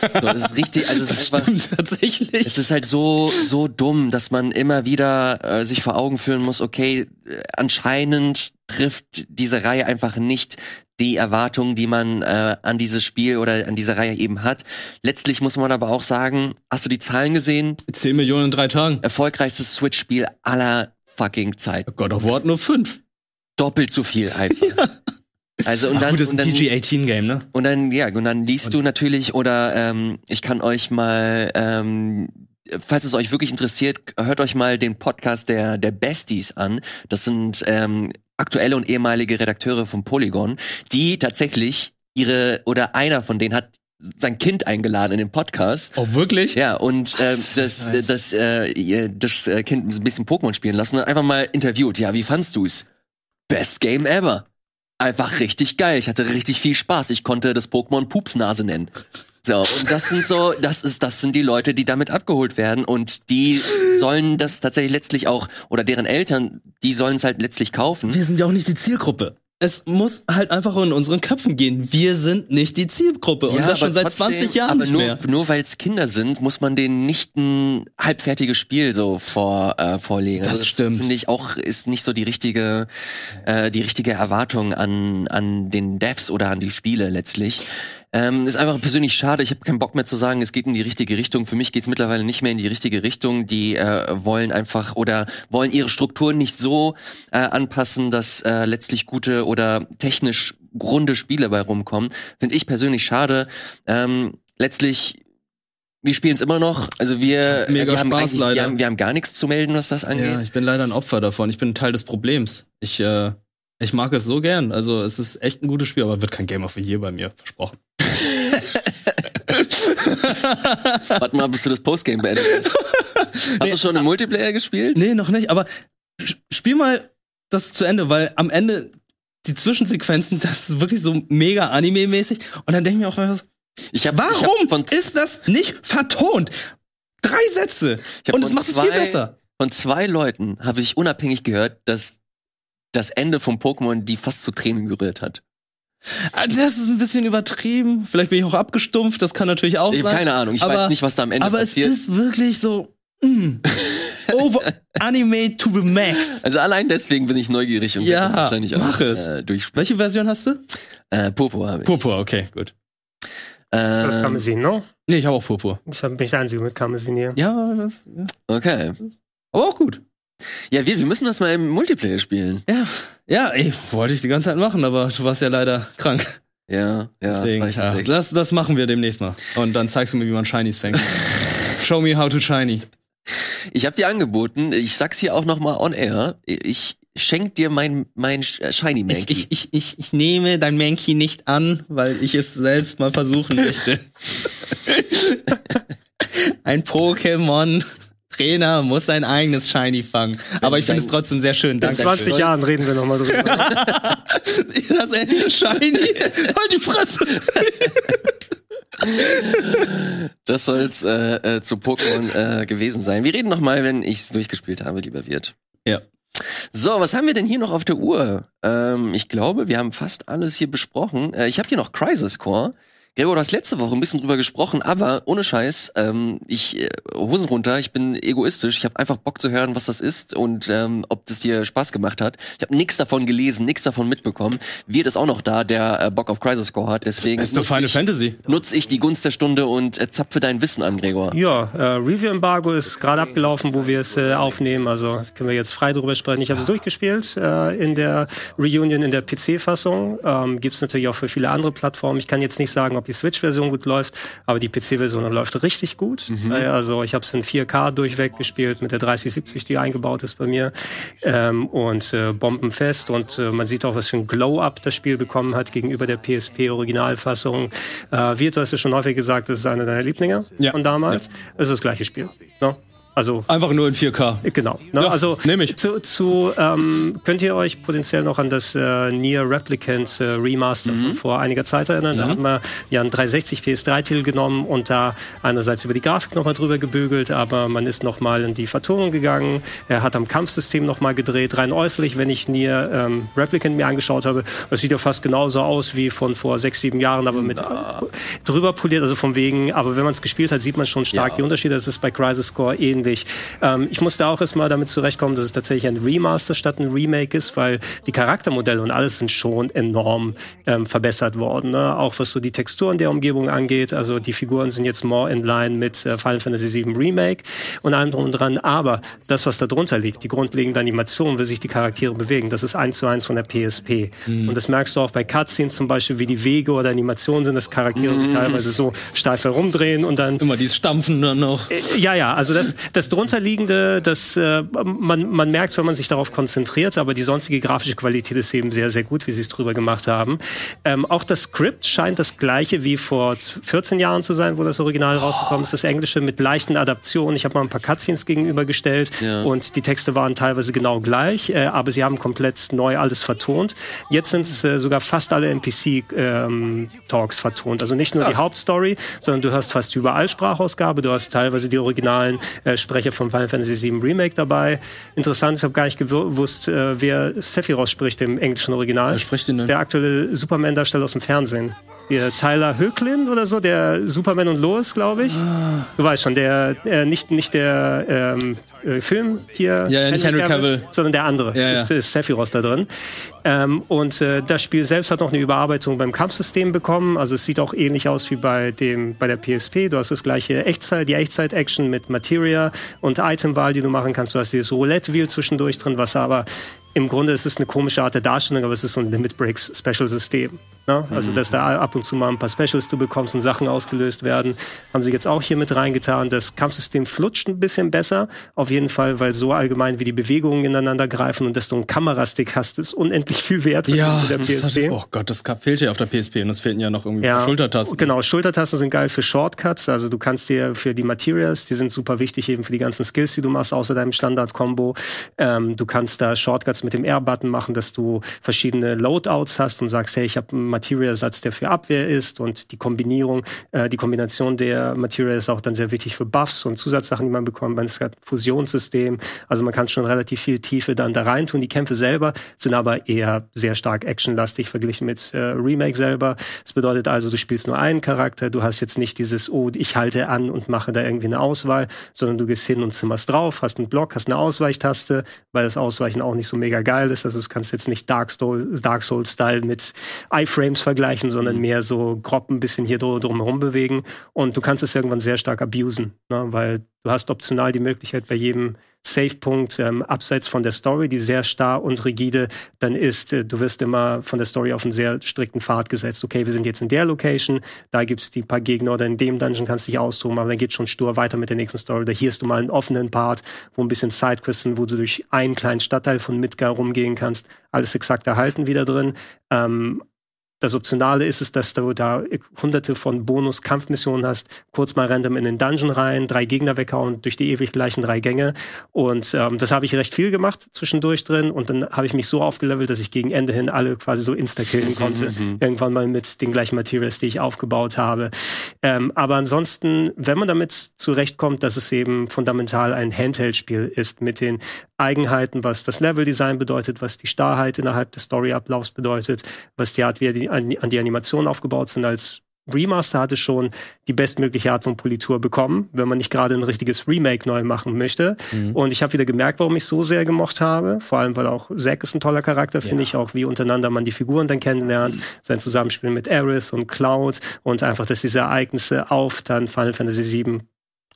So, das ist richtig, also es ist einfach, Stimmt tatsächlich. es ist halt so so dumm, dass man immer wieder äh, sich vor Augen führen muss, okay, äh, anscheinend trifft diese Reihe einfach nicht die Erwartungen, die man äh, an dieses Spiel oder an diese Reihe eben hat. Letztlich muss man aber auch sagen, hast du die Zahlen gesehen? 10 Millionen in drei Tagen. Erfolgreichstes Switch-Spiel aller fucking Zeit. God of War hat nur fünf. Doppelt so viel einfach. Also und Ach dann, gut, das ist und ein dann PG-18-Game, ne? und dann, ja, und dann liest du natürlich oder ähm, ich kann euch mal, ähm, falls es euch wirklich interessiert, hört euch mal den Podcast der, der Besties an. Das sind ähm, aktuelle und ehemalige Redakteure von Polygon, die tatsächlich ihre, oder einer von denen hat sein Kind eingeladen in den Podcast. Oh, wirklich? Ja, und ähm, das, das, äh, das äh, Kind ein bisschen Pokémon spielen lassen und einfach mal interviewt. Ja, wie fandst du's? Best Game ever. Einfach richtig geil. Ich hatte richtig viel Spaß. Ich konnte das Pokémon Pupsnase nennen. So, und das sind so, das ist, das sind die Leute, die damit abgeholt werden und die sollen das tatsächlich letztlich auch, oder deren Eltern, die sollen es halt letztlich kaufen. Wir sind ja auch nicht die Zielgruppe. Es muss halt einfach in unseren Köpfen gehen. Wir sind nicht die Zielgruppe. und das schon seit trotzdem- 20 Jahren aber nicht nur. Nur weil es Kinder sind, muss man denen nicht ein halbfertiges Spiel so vor, äh, vorlegen. Das stimmt. Finde ich auch, ist nicht so die richtige, äh, die richtige Erwartung an, an den Devs oder an die Spiele letztlich. Ähm, ist einfach persönlich schade. Ich habe keinen Bock mehr zu sagen, es geht in die richtige Richtung. Für mich geht's mittlerweile nicht mehr in die richtige Richtung. Die äh, wollen einfach oder wollen ihre Strukturen nicht so äh, anpassen, dass äh, letztlich gute oder technisch runde Spiele bei rumkommen. Finde ich persönlich schade. Ähm, letztlich wir spielen es immer noch. Also wir, Mega wir, haben Spaß, leider. wir, haben, wir haben gar nichts zu melden, was das angeht. Ja, ich bin leider ein Opfer davon. Ich bin Teil des Problems. Ich, äh, ich mag es so gern. Also es ist echt ein gutes Spiel, aber wird kein Game of the Year bei mir, versprochen. Warte mal, bis du das Postgame beendet hast. Hast du schon im Multiplayer gespielt? Nee, noch nicht, aber spiel mal das zu Ende, weil am Ende die Zwischensequenzen, das ist wirklich so mega Anime-mäßig. Und dann denke ich mir auch, Ich hab, warum ich hab ist das nicht vertont? Drei Sätze. Und es macht es viel besser. Von zwei Leuten habe ich unabhängig gehört, dass das Ende vom Pokémon die fast zu Tränen gerührt hat. Ah, Das ist ein bisschen übertrieben. Vielleicht bin ich auch abgestumpft, das kann natürlich auch Ich sein. habe keine Ahnung, ich Aber- weiß nicht, was da am Ende Aber passiert. es ist wirklich so mm, over Anime to the max. also allein deswegen bin ich neugierig und Ja, werde das wahrscheinlich auch mach es. Äh, durchspielen. Welche Version hast du? Äh, Popo habe ich. Purpur, okay, gut. Das Ähm, Karmesin, ne? Nee, ich habe auch Purpur. Ich bin ich der Einzige mit Karmesin hier. Ja, das, ja. okay. aber auch gut. Ja, wir, wir müssen das mal im Multiplayer spielen. Ja, ja, ey, wollte ich die ganze Zeit machen, aber du warst ja leider krank. Ja, ja. Deswegen, ja, das, das machen wir demnächst mal. Und dann zeigst du mir, wie man Shinies fängt. Show me how to shiny. Ich habe dir angeboten, ich sag's hier auch noch mal on air, ich schenk dir mein, mein Sh- Shiny Mankey. Ich, ich, ich, ich, nehme dein Mankey nicht an, weil ich es selbst mal versuchen möchte. Ein Pokémon-Trainer muss sein eigenes Shiny fangen. Aber ich finde es trotzdem sehr schön. In Danke. 20 Jahren reden wir nochmal drüber. Das Ende Shiny. halt die Fresse. Das soll's äh, äh, zu Pokémon äh, gewesen sein. Wir reden noch mal, wenn ich's durchgespielt habe, lieber Wirt. Ja. So, was haben wir denn hier noch auf der Uhr? Ähm, ich glaube, wir haben fast alles hier besprochen. Äh, ich habe hier noch Crisis Core. Gregor, du hast letzte Woche ein bisschen drüber gesprochen, aber ohne Scheiß, ähm, ich äh, Hosen runter, ich bin egoistisch, ich habe einfach Bock zu hören, was das ist und ähm, ob das dir Spaß gemacht hat. Ich habe nichts davon gelesen, nichts davon mitbekommen. Wird ist auch noch da, der äh, Bock auf Crisis Core hat, deswegen nutze Final ich, Fantasy. nutze ich die Gunst der Stunde und äh, zapfe dein Wissen an, Gregor. Ja, äh, Review-Embargo ist gerade abgelaufen, wo wir es äh, aufnehmen. Also können wir jetzt frei drüber sprechen. Ich habe es durchgespielt äh, in der Reunion in der PC-Fassung. Ähm, Gibt es natürlich auch für viele andere Plattformen. Ich kann jetzt nicht sagen, ob die Switch-Version gut läuft, aber die PC-Version läuft richtig gut. Äh, also ich habe es in 4K durchweg gespielt mit der 3070, die eingebaut ist bei mir. Ähm, und äh, bombenfest. Und äh, man sieht auch, was für ein Glow-Up das Spiel bekommen hat gegenüber der PSP-Originalfassung. Äh, Virt, du hast ja schon häufig gesagt, das ist einer deiner Lieblinge Ja. von damals. Es ist das gleiche Spiel. Ne? Also Einfach nur in 4K. Genau. Ne? Ja, also nehm ich. Zu, zu ähm, könnt ihr euch potenziell noch an das äh, Nier Replicant äh, Remaster Mhm. von vor einiger Zeit erinnern? Da haben wir ja einen 360 PS3-Titel genommen und da einerseits über die Grafik nochmal drüber gebügelt, aber man ist nochmal in die Vertonung gegangen. Er hat am Kampfsystem nochmal gedreht, rein äußerlich, wenn ich Nier ähm, Replicant mir angeschaut habe. Das sieht ja fast genauso aus wie von vor sechs, sieben Jahren, aber mit drüber poliert, also von wegen, aber wenn man es gespielt hat, sieht man schon stark Ja. die Unterschiede. Das ist bei Crisis Core ähnlich. Ähm, ich musste auch erstmal damit zurechtkommen, dass es tatsächlich ein Remaster statt ein Remake ist, weil die Charaktermodelle und alles sind schon enorm ähm, verbessert worden. Ne? Auch was so die Texturen der Umgebung angeht. Also die Figuren sind jetzt more in line mit äh, Final Fantasy VII Remake und allem drum und dran. Aber das, was da drunter liegt, die grundlegende Animation, wie sich die Charaktere bewegen, das ist eins zu eins von der PSP. Und das merkst du auch bei Cutscenes zum Beispiel, wie die Wege oder Animationen sind, dass Charaktere sich teilweise so steif herumdrehen und dann Immer dieses Stampfen dann noch. ja, ja, also das, das drunterliegende, das äh, man, man merkt, wenn man sich darauf konzentriert, aber die sonstige grafische Qualität ist eben sehr, sehr gut, wie sie es drüber gemacht haben. Ähm, auch das Skript scheint das gleiche wie vor z- 14 Jahren zu sein, wo das Original rausgekommen ist. Das Englische mit leichten Adaptionen. Ich habe mal ein paar Cutscenes gegenübergestellt Ja. und die Texte waren teilweise genau gleich, äh, aber sie haben komplett neu alles vertont. Jetzt sind äh, sogar fast alle NPC-Talks vertont. Also nicht nur die Hauptstory, sondern du hörst fast überall Sprachausgabe. Du hast teilweise die originalen äh, Sprecher von Final Fantasy VII Remake dabei. Interessant, ich habe gar nicht gewusst, äh, wer Sephiroth spricht im englischen Original. Wer spricht den denn? Das ist Der aktuelle Superman-Darsteller aus dem Fernsehen. Der Tyler Höcklin oder so, der Superman und Lois, glaube ich. Ah. Du weißt schon, der äh, nicht nicht der ähm, äh, Film hier, Ja, ja, nicht Henry Cavill. sondern der andere. Ja, ja. Ist, ist Sephiroth da drin. Ähm, und äh, das Spiel selbst hat noch eine Überarbeitung beim Kampfsystem bekommen. Also es sieht auch ähnlich aus wie bei dem bei der PSP. Du hast das gleiche Echtzeit, die Echtzeit-Action mit Materia und Item-Wahl, die du machen kannst. Du hast dieses Roulette-Wheel zwischendurch drin, was aber im Grunde ist es eine komische Art der Darstellung, aber es ist so ein Limit Breaks Special System. Ne? Also, dass da ab und zu mal ein paar Specials du bekommst und Sachen ausgelöst werden, haben sie jetzt auch hier mit reingetan. Das Kampfsystem flutscht ein bisschen besser, auf jeden Fall, weil so allgemein wie die Bewegungen ineinander greifen und dass du einen Kamerastick hast, ist unendlich viel wert Ja, mit der PSP. hat, oh Gott, das fehlt ja auf der PSP und es fehlten ja noch irgendwie Ja, Schultertasten. Genau, Schultertasten sind geil für Shortcuts. Also du kannst dir für die Materials, die sind super wichtig eben für die ganzen Skills, die du machst, außer deinem Standard-Combo. Ähm, du kannst da Shortcuts mit dem R-Button machen, dass du verschiedene Loadouts hast und sagst, hey, ich habe Material-Satz, der für Abwehr ist und die Kombinierung, äh, die Kombination der Materials ist auch dann sehr wichtig für Buffs und Zusatzsachen, die man bekommt. Man ein Fusionssystem. Also man kann schon relativ viel Tiefe dann da rein tun. Die Kämpfe selber sind aber eher sehr stark actionlastig verglichen mit äh, Remake selber. Das bedeutet also, du spielst nur einen Charakter, du hast jetzt nicht dieses, oh, ich halte an und mache da irgendwie eine Auswahl, sondern du gehst hin und zimmerst drauf, hast einen Block, hast eine Ausweichtaste, weil das Ausweichen auch nicht so mega geil ist. Also du kannst jetzt nicht Dark Souls, Dark Souls IFrames vergleichen, sondern mehr so grob ein bisschen hier drum drumherum bewegen. Und du kannst es irgendwann sehr stark abusen, ne? weil du hast optional die Möglichkeit bei jedem Save-Punkt ähm, abseits von der Story, die sehr starr und rigide dann ist, äh, du wirst immer von der Story auf einen sehr strikten Pfad gesetzt. Okay, wir sind jetzt in der Location, da gibt's die paar Gegner oder in dem Dungeon kannst du dich austoben, aber dann geht schon stur weiter mit der nächsten Story. Oder hier hast du mal einen offenen Part, wo ein bisschen Sidequests sind, wo du durch einen kleinen Stadtteil von Midgar rumgehen kannst. Alles exakt erhalten wieder drin. Ähm, das Optionale ist es, dass du da hunderte von Bonus-Kampfmissionen hast, kurz mal random in den Dungeon rein, drei Gegner weghauen durch die ewig gleichen drei Gänge. Und ähm, das habe ich recht viel gemacht zwischendurch drin. Und dann habe ich mich so aufgelevelt, dass ich gegen Ende hin alle quasi so insta-killen konnte. Irgendwann mal mit den gleichen Materials, die ich aufgebaut habe. Ähm, aber ansonsten, wenn man damit zurechtkommt, dass es eben fundamental ein Handheld-Spiel ist mit den Eigenheiten, was das Level-Design bedeutet, was die Starrheit innerhalb des Story-Ablaufs bedeutet, was die Art, wie die, an, die Animationen aufgebaut sind. Als Remaster hatte schon die bestmögliche Art von Politur bekommen, wenn man nicht gerade ein richtiges Remake neu machen möchte. Und ich habe wieder gemerkt, warum ich so sehr gemocht habe. Vor allem, weil auch Zack ist ein toller Charakter, finde ich, auch wie untereinander man die Figuren dann kennenlernt, sein Zusammenspiel mit Aerith und Cloud und einfach, dass diese Ereignisse auf dann Final Fantasy VII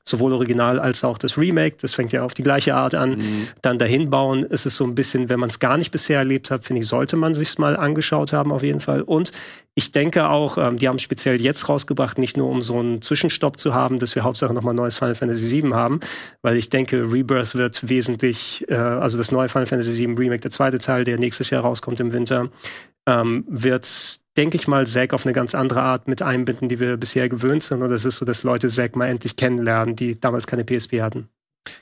sowohl Original als auch das Remake, das fängt ja auf die gleiche Art an, dann dahin bauen, ist es so ein bisschen, wenn man es gar nicht bisher erlebt hat, finde ich, sollte man sich's mal angeschaut haben auf jeden Fall. Und ich denke auch, ähm, die haben speziell jetzt rausgebracht, nicht nur um so einen Zwischenstopp zu haben, dass wir Hauptsache nochmal neues Final Fantasy VII haben, weil ich denke, Rebirth wird wesentlich, äh, also das neue Final Fantasy VII Remake, der zweite Teil, der nächstes Jahr rauskommt im Winter, ähm, wird, denke ich mal, Zack auf eine ganz andere Art mit einbinden, die wir bisher gewöhnt sind. Und das ist so, dass Leute Zack mal endlich kennenlernen, die damals keine PSP hatten.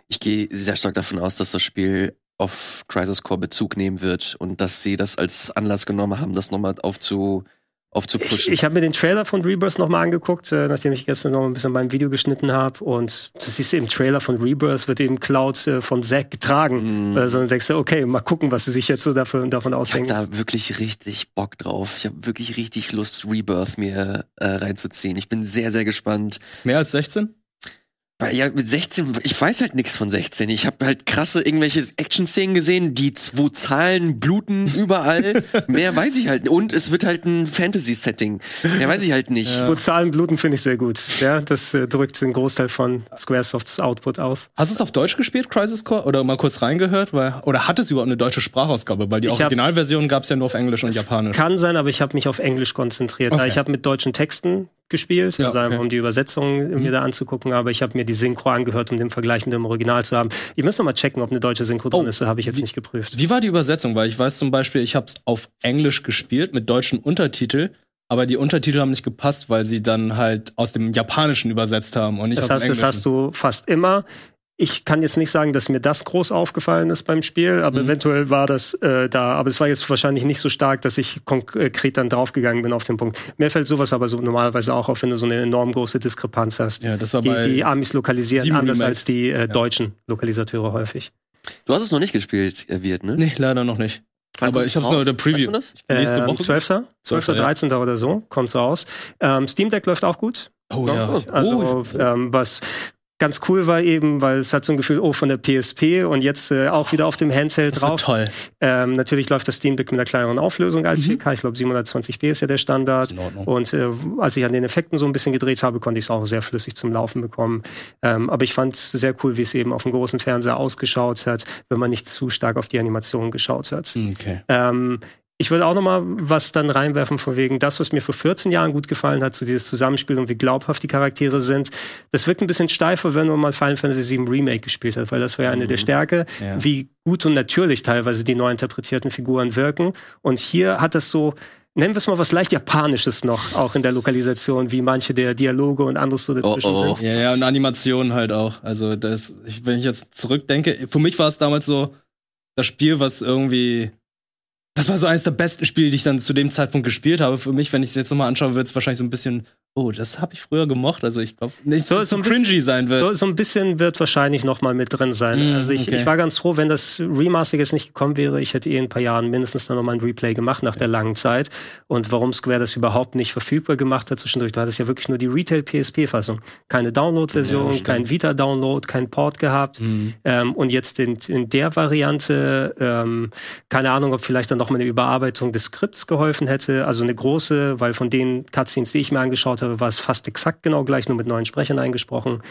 Ich gehe sehr stark davon aus, dass das Spiel auf Crisis Core Bezug nehmen wird und dass sie das als Anlass genommen haben, das nochmal aufzu, Ich, aufzupushen. ich habe mir den Trailer von Rebirth nochmal angeguckt, äh, nachdem ich gestern noch ein bisschen mein Video geschnitten habe. Und du siehst im Trailer von Rebirth wird eben Cloud äh, von Zack getragen. Mm. Also dann denkst du, okay, mal gucken, was sie sich jetzt so dafür, davon Ich habe ausdenken. da wirklich richtig Bock drauf. Ich habe wirklich richtig Lust, Rebirth mir äh, reinzuziehen. Ich bin sehr, sehr gespannt. Mehr als 16? Weil ja, mit 16, ich weiß halt nichts von 16. Ich habe halt krasse irgendwelche Action-Szenen gesehen, die, wo Zahlen bluten überall. Mehr weiß ich halt nicht. Und es wird halt ein Fantasy-Setting. Mehr weiß ich halt nicht. Wo Zahlen bluten, finde ich sehr gut. Ja, das äh, drückt den Großteil von Squaresofts Output aus. Hast du es auf Deutsch gespielt, Crisis Core? Oder mal kurz reingehört? Weil, oder hat es überhaupt eine deutsche Sprachausgabe? Weil die Originalversion gab es ja nur auf Englisch und Japanisch. Kann sein, aber ich habe mich auf Englisch konzentriert. Okay. Ich habe mit deutschen Texten gespielt, Ja, also okay. um die Übersetzung mir da anzugucken, aber ich habe mir die Synchro angehört, um den Vergleich mit dem Original zu haben. Ich muss noch mal checken, ob eine deutsche Synchro drin Oh, ist, das habe ich jetzt wie- nicht geprüft. Wie war die Übersetzung? Weil ich weiß zum Beispiel, ich habe es auf Englisch gespielt mit deutschen Untertitel, aber die Untertitel haben nicht gepasst, weil sie dann halt aus dem Japanischen übersetzt haben und nicht Das aus heißt, dem das Englischen. hast du fast immer. Ich kann jetzt nicht sagen, dass mir das groß aufgefallen ist beim Spiel, aber Mhm. eventuell war das äh, da. Aber es war jetzt wahrscheinlich nicht so stark, dass ich konkret dann draufgegangen bin auf den Punkt. Mir fällt sowas aber so normalerweise auch auf, wenn du so eine enorm große Diskrepanz hast. ja, das war Die, die Amis lokalisieren sieben anders als die äh, deutschen Lokalisateure häufig. Du hast es noch nicht gespielt, äh, Wirt, ne? Nee, leider noch nicht. Wann aber ich hab's nur raus? in der Preview. Weißt du? Ich nächste Ähm, Woche. 12. 12. 12., ja. 13. oder so, kommt's raus. Ähm, Steam Deck läuft auch gut. Oh ja. Oh, Also, oh, ähm, was ganz cool war eben, weil es hat so ein Gefühl, oh, von der PSP und jetzt äh, auch wieder auf dem Handheld das drauf. toll. Ähm, natürlich läuft das Steam Deck mit einer kleineren Auflösung als 4K. Ich glaube, 720p ist ja der Standard. Und äh, als ich an den Effekten so ein bisschen gedreht habe, konnte ich es auch sehr flüssig zum Laufen bekommen. Ähm, aber ich fand es sehr cool, wie es eben auf dem großen Fernseher ausgeschaut hat, wenn man nicht zu stark auf die Animation geschaut hat. Okay. Ähm, ich würde auch noch mal was dann reinwerfen von wegen das, was mir vor 14 Jahren gut gefallen hat, so dieses Zusammenspiel und wie glaubhaft die Charaktere sind. Das wirkt ein bisschen steifer, wenn man mal Final Fantasy VII Remake gespielt hat, weil das war ja eine Mhm. der Stärke, Ja. wie gut und natürlich teilweise die neu interpretierten Figuren wirken. Und hier hat das so, nennen wir es mal was leicht Japanisches noch, auch in der Lokalisation, wie manche der Dialoge und anderes so dazwischen Oh, oh. sind. Ja, ja, und Animationen halt auch. Also das, wenn ich jetzt zurückdenke, für mich war es damals so das Spiel, was irgendwie. Das war so eines der besten Spiele, die ich dann zu dem Zeitpunkt gespielt habe. Für mich, wenn ich es jetzt nochmal anschaue, wird es wahrscheinlich so ein bisschen, oh, das habe ich früher gemocht. Also ich glaube nicht, So- dass es so bisschen- cringy sein wird. So, so ein bisschen wird wahrscheinlich noch mal mit drin sein. Mm, also ich, okay. ich war ganz froh, wenn das Remaster jetzt nicht gekommen wäre. Ich hätte eh in ein paar Jahren mindestens dann noch mal ein Replay gemacht nach der langen Zeit. Und warum Square das überhaupt nicht verfügbar gemacht hat zwischendurch, du hattest ja wirklich nur die Retail-PSP-Fassung. Keine Download-Version, Ja, kein Vita-Download, kein Port gehabt. Mhm. Ähm, und jetzt in, in der Variante, ähm, keine Ahnung, ob vielleicht dann noch mal eine Überarbeitung des Skripts geholfen hätte. Also eine große, weil von den Cutscenes, die ich mir angeschaut habe, war es fast exakt genau gleich, nur mit neuen Sprechern eingesprochen.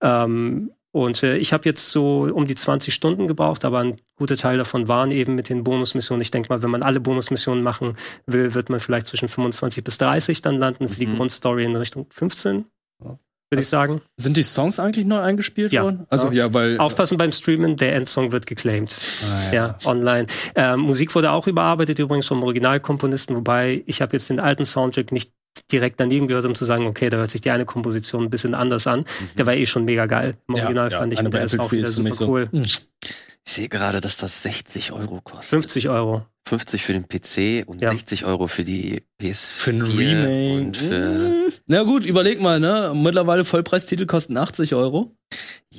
Ähm, und äh, ich habe jetzt so um die 20 Stunden gebraucht, aber ein guter Teil davon waren eben mit den Bonusmissionen. Ich denke mal, wenn man alle Bonusmissionen machen will, wird man vielleicht zwischen 25 bis 30 dann landen. Für die Mhm. Grundstory in Richtung 15, Ja. würde ich sagen. Sind die Songs eigentlich neu eingespielt Ja. worden? Also ja, weil. Aufpassen beim Streamen, der Endsong wird geclaimed. Ah, Ja, online. Ähm, Musik wurde auch überarbeitet, übrigens vom Originalkomponisten, wobei ich habe jetzt den alten Soundtrack nicht direkt daneben gehört, um zu sagen, okay, da hört sich die eine Komposition ein bisschen anders an. Der war eh schon mega geil. Im Ja, Original ja, fand ich, und der ist auch wieder super so. cool. Hm. Ich sehe gerade, dass das 60 Euro kostet. 50 Euro. 50 für den PC und Ja. 60 Euro für die PS4 Für ein Remake. und für. Na gut, überleg mal, ne? Mittlerweile Vollpreistitel kosten 80 Euro.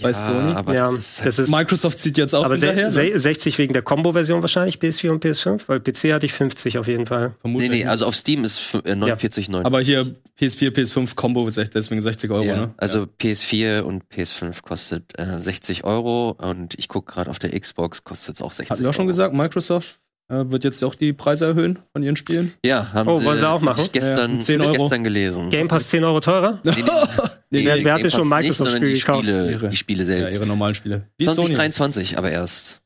Bei ja, Sony? aber ja, das ist halt das ist, Microsoft zieht jetzt auch aber se hinterher. ne? se 60 wegen der Combo-Version wahrscheinlich, PS4 und PS5, weil PC hatte ich 50 auf jeden Fall. Nee, Vermutlich. nee, also auf Steam ist fü- äh, 49,9. aber hier PS4, PS5 Combo ist echt deswegen 60 Euro, ja, ne? also PS4 und PS5 kostet äh, 60 Euro und ich gucke gerade auf der Xbox kostet es auch 60 Hatten wir auch schon Euro. gesagt, Microsoft wird jetzt auch die Preise erhöhen von ihren Spielen. Ja, haben Oh, sie, wollen sie auch hab machen? Ich gestern, Ja, 10 hab ich Euro. gestern gelesen. Game Pass 10 Euro teurer? Nee, nee, nee, wer- wer hatte schon Microsoft-Spiele gekauft? Spiele, Ihre. die Spiele Ja, selbst. ihre normalen Spiele. Wie Sony. 2023 aber erst.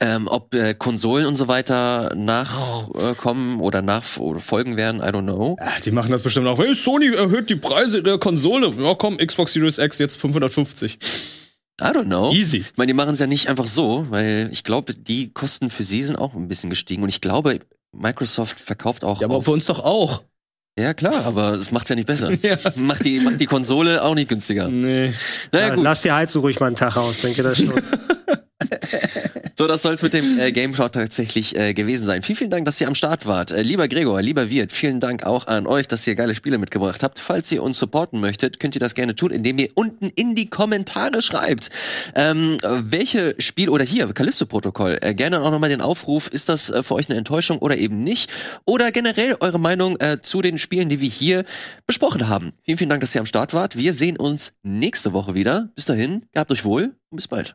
Ähm, ob äh, Konsolen und so weiter nachkommen äh, kommen oder nach oder folgen werden, I don't know. Ja, die machen das bestimmt auch. Hey, Sony erhöht die Preise ihrer Konsole. Ja, komm, Xbox Series X jetzt 550. I don't know. Easy. Ich meine, die machen es ja nicht einfach so, weil ich glaube, die Kosten für sie sind auch ein bisschen gestiegen. Und ich glaube, Microsoft verkauft auch. Ja, aber für uns doch auch. ja klar, aber es macht's ja nicht besser. Ja. macht, die, macht die Konsole auch nicht günstiger. Nee. Naja, Ja, gut. Lass die Heizung ruhig mal einen Tag aus, denke das schon. So, das soll's mit dem äh, Game Shot tatsächlich äh, gewesen sein. Vielen, vielen Dank, dass ihr am Start wart. Äh, lieber Gregor, lieber Wirt, vielen Dank auch an euch, dass ihr geile Spiele mitgebracht habt. Falls ihr uns supporten möchtet, könnt ihr das gerne tun, indem ihr unten in die Kommentare schreibt, ähm, äh, welche Spiel oder hier, Callisto-Protokoll, äh, gerne auch nochmal den Aufruf, ist das äh, für euch eine Enttäuschung oder eben nicht? Oder generell eure Meinung äh, zu den Spielen, die wir hier besprochen haben. Vielen, vielen Dank, dass ihr am Start wart. Wir sehen uns nächste Woche wieder. Bis dahin, gehabt euch wohl und bis bald.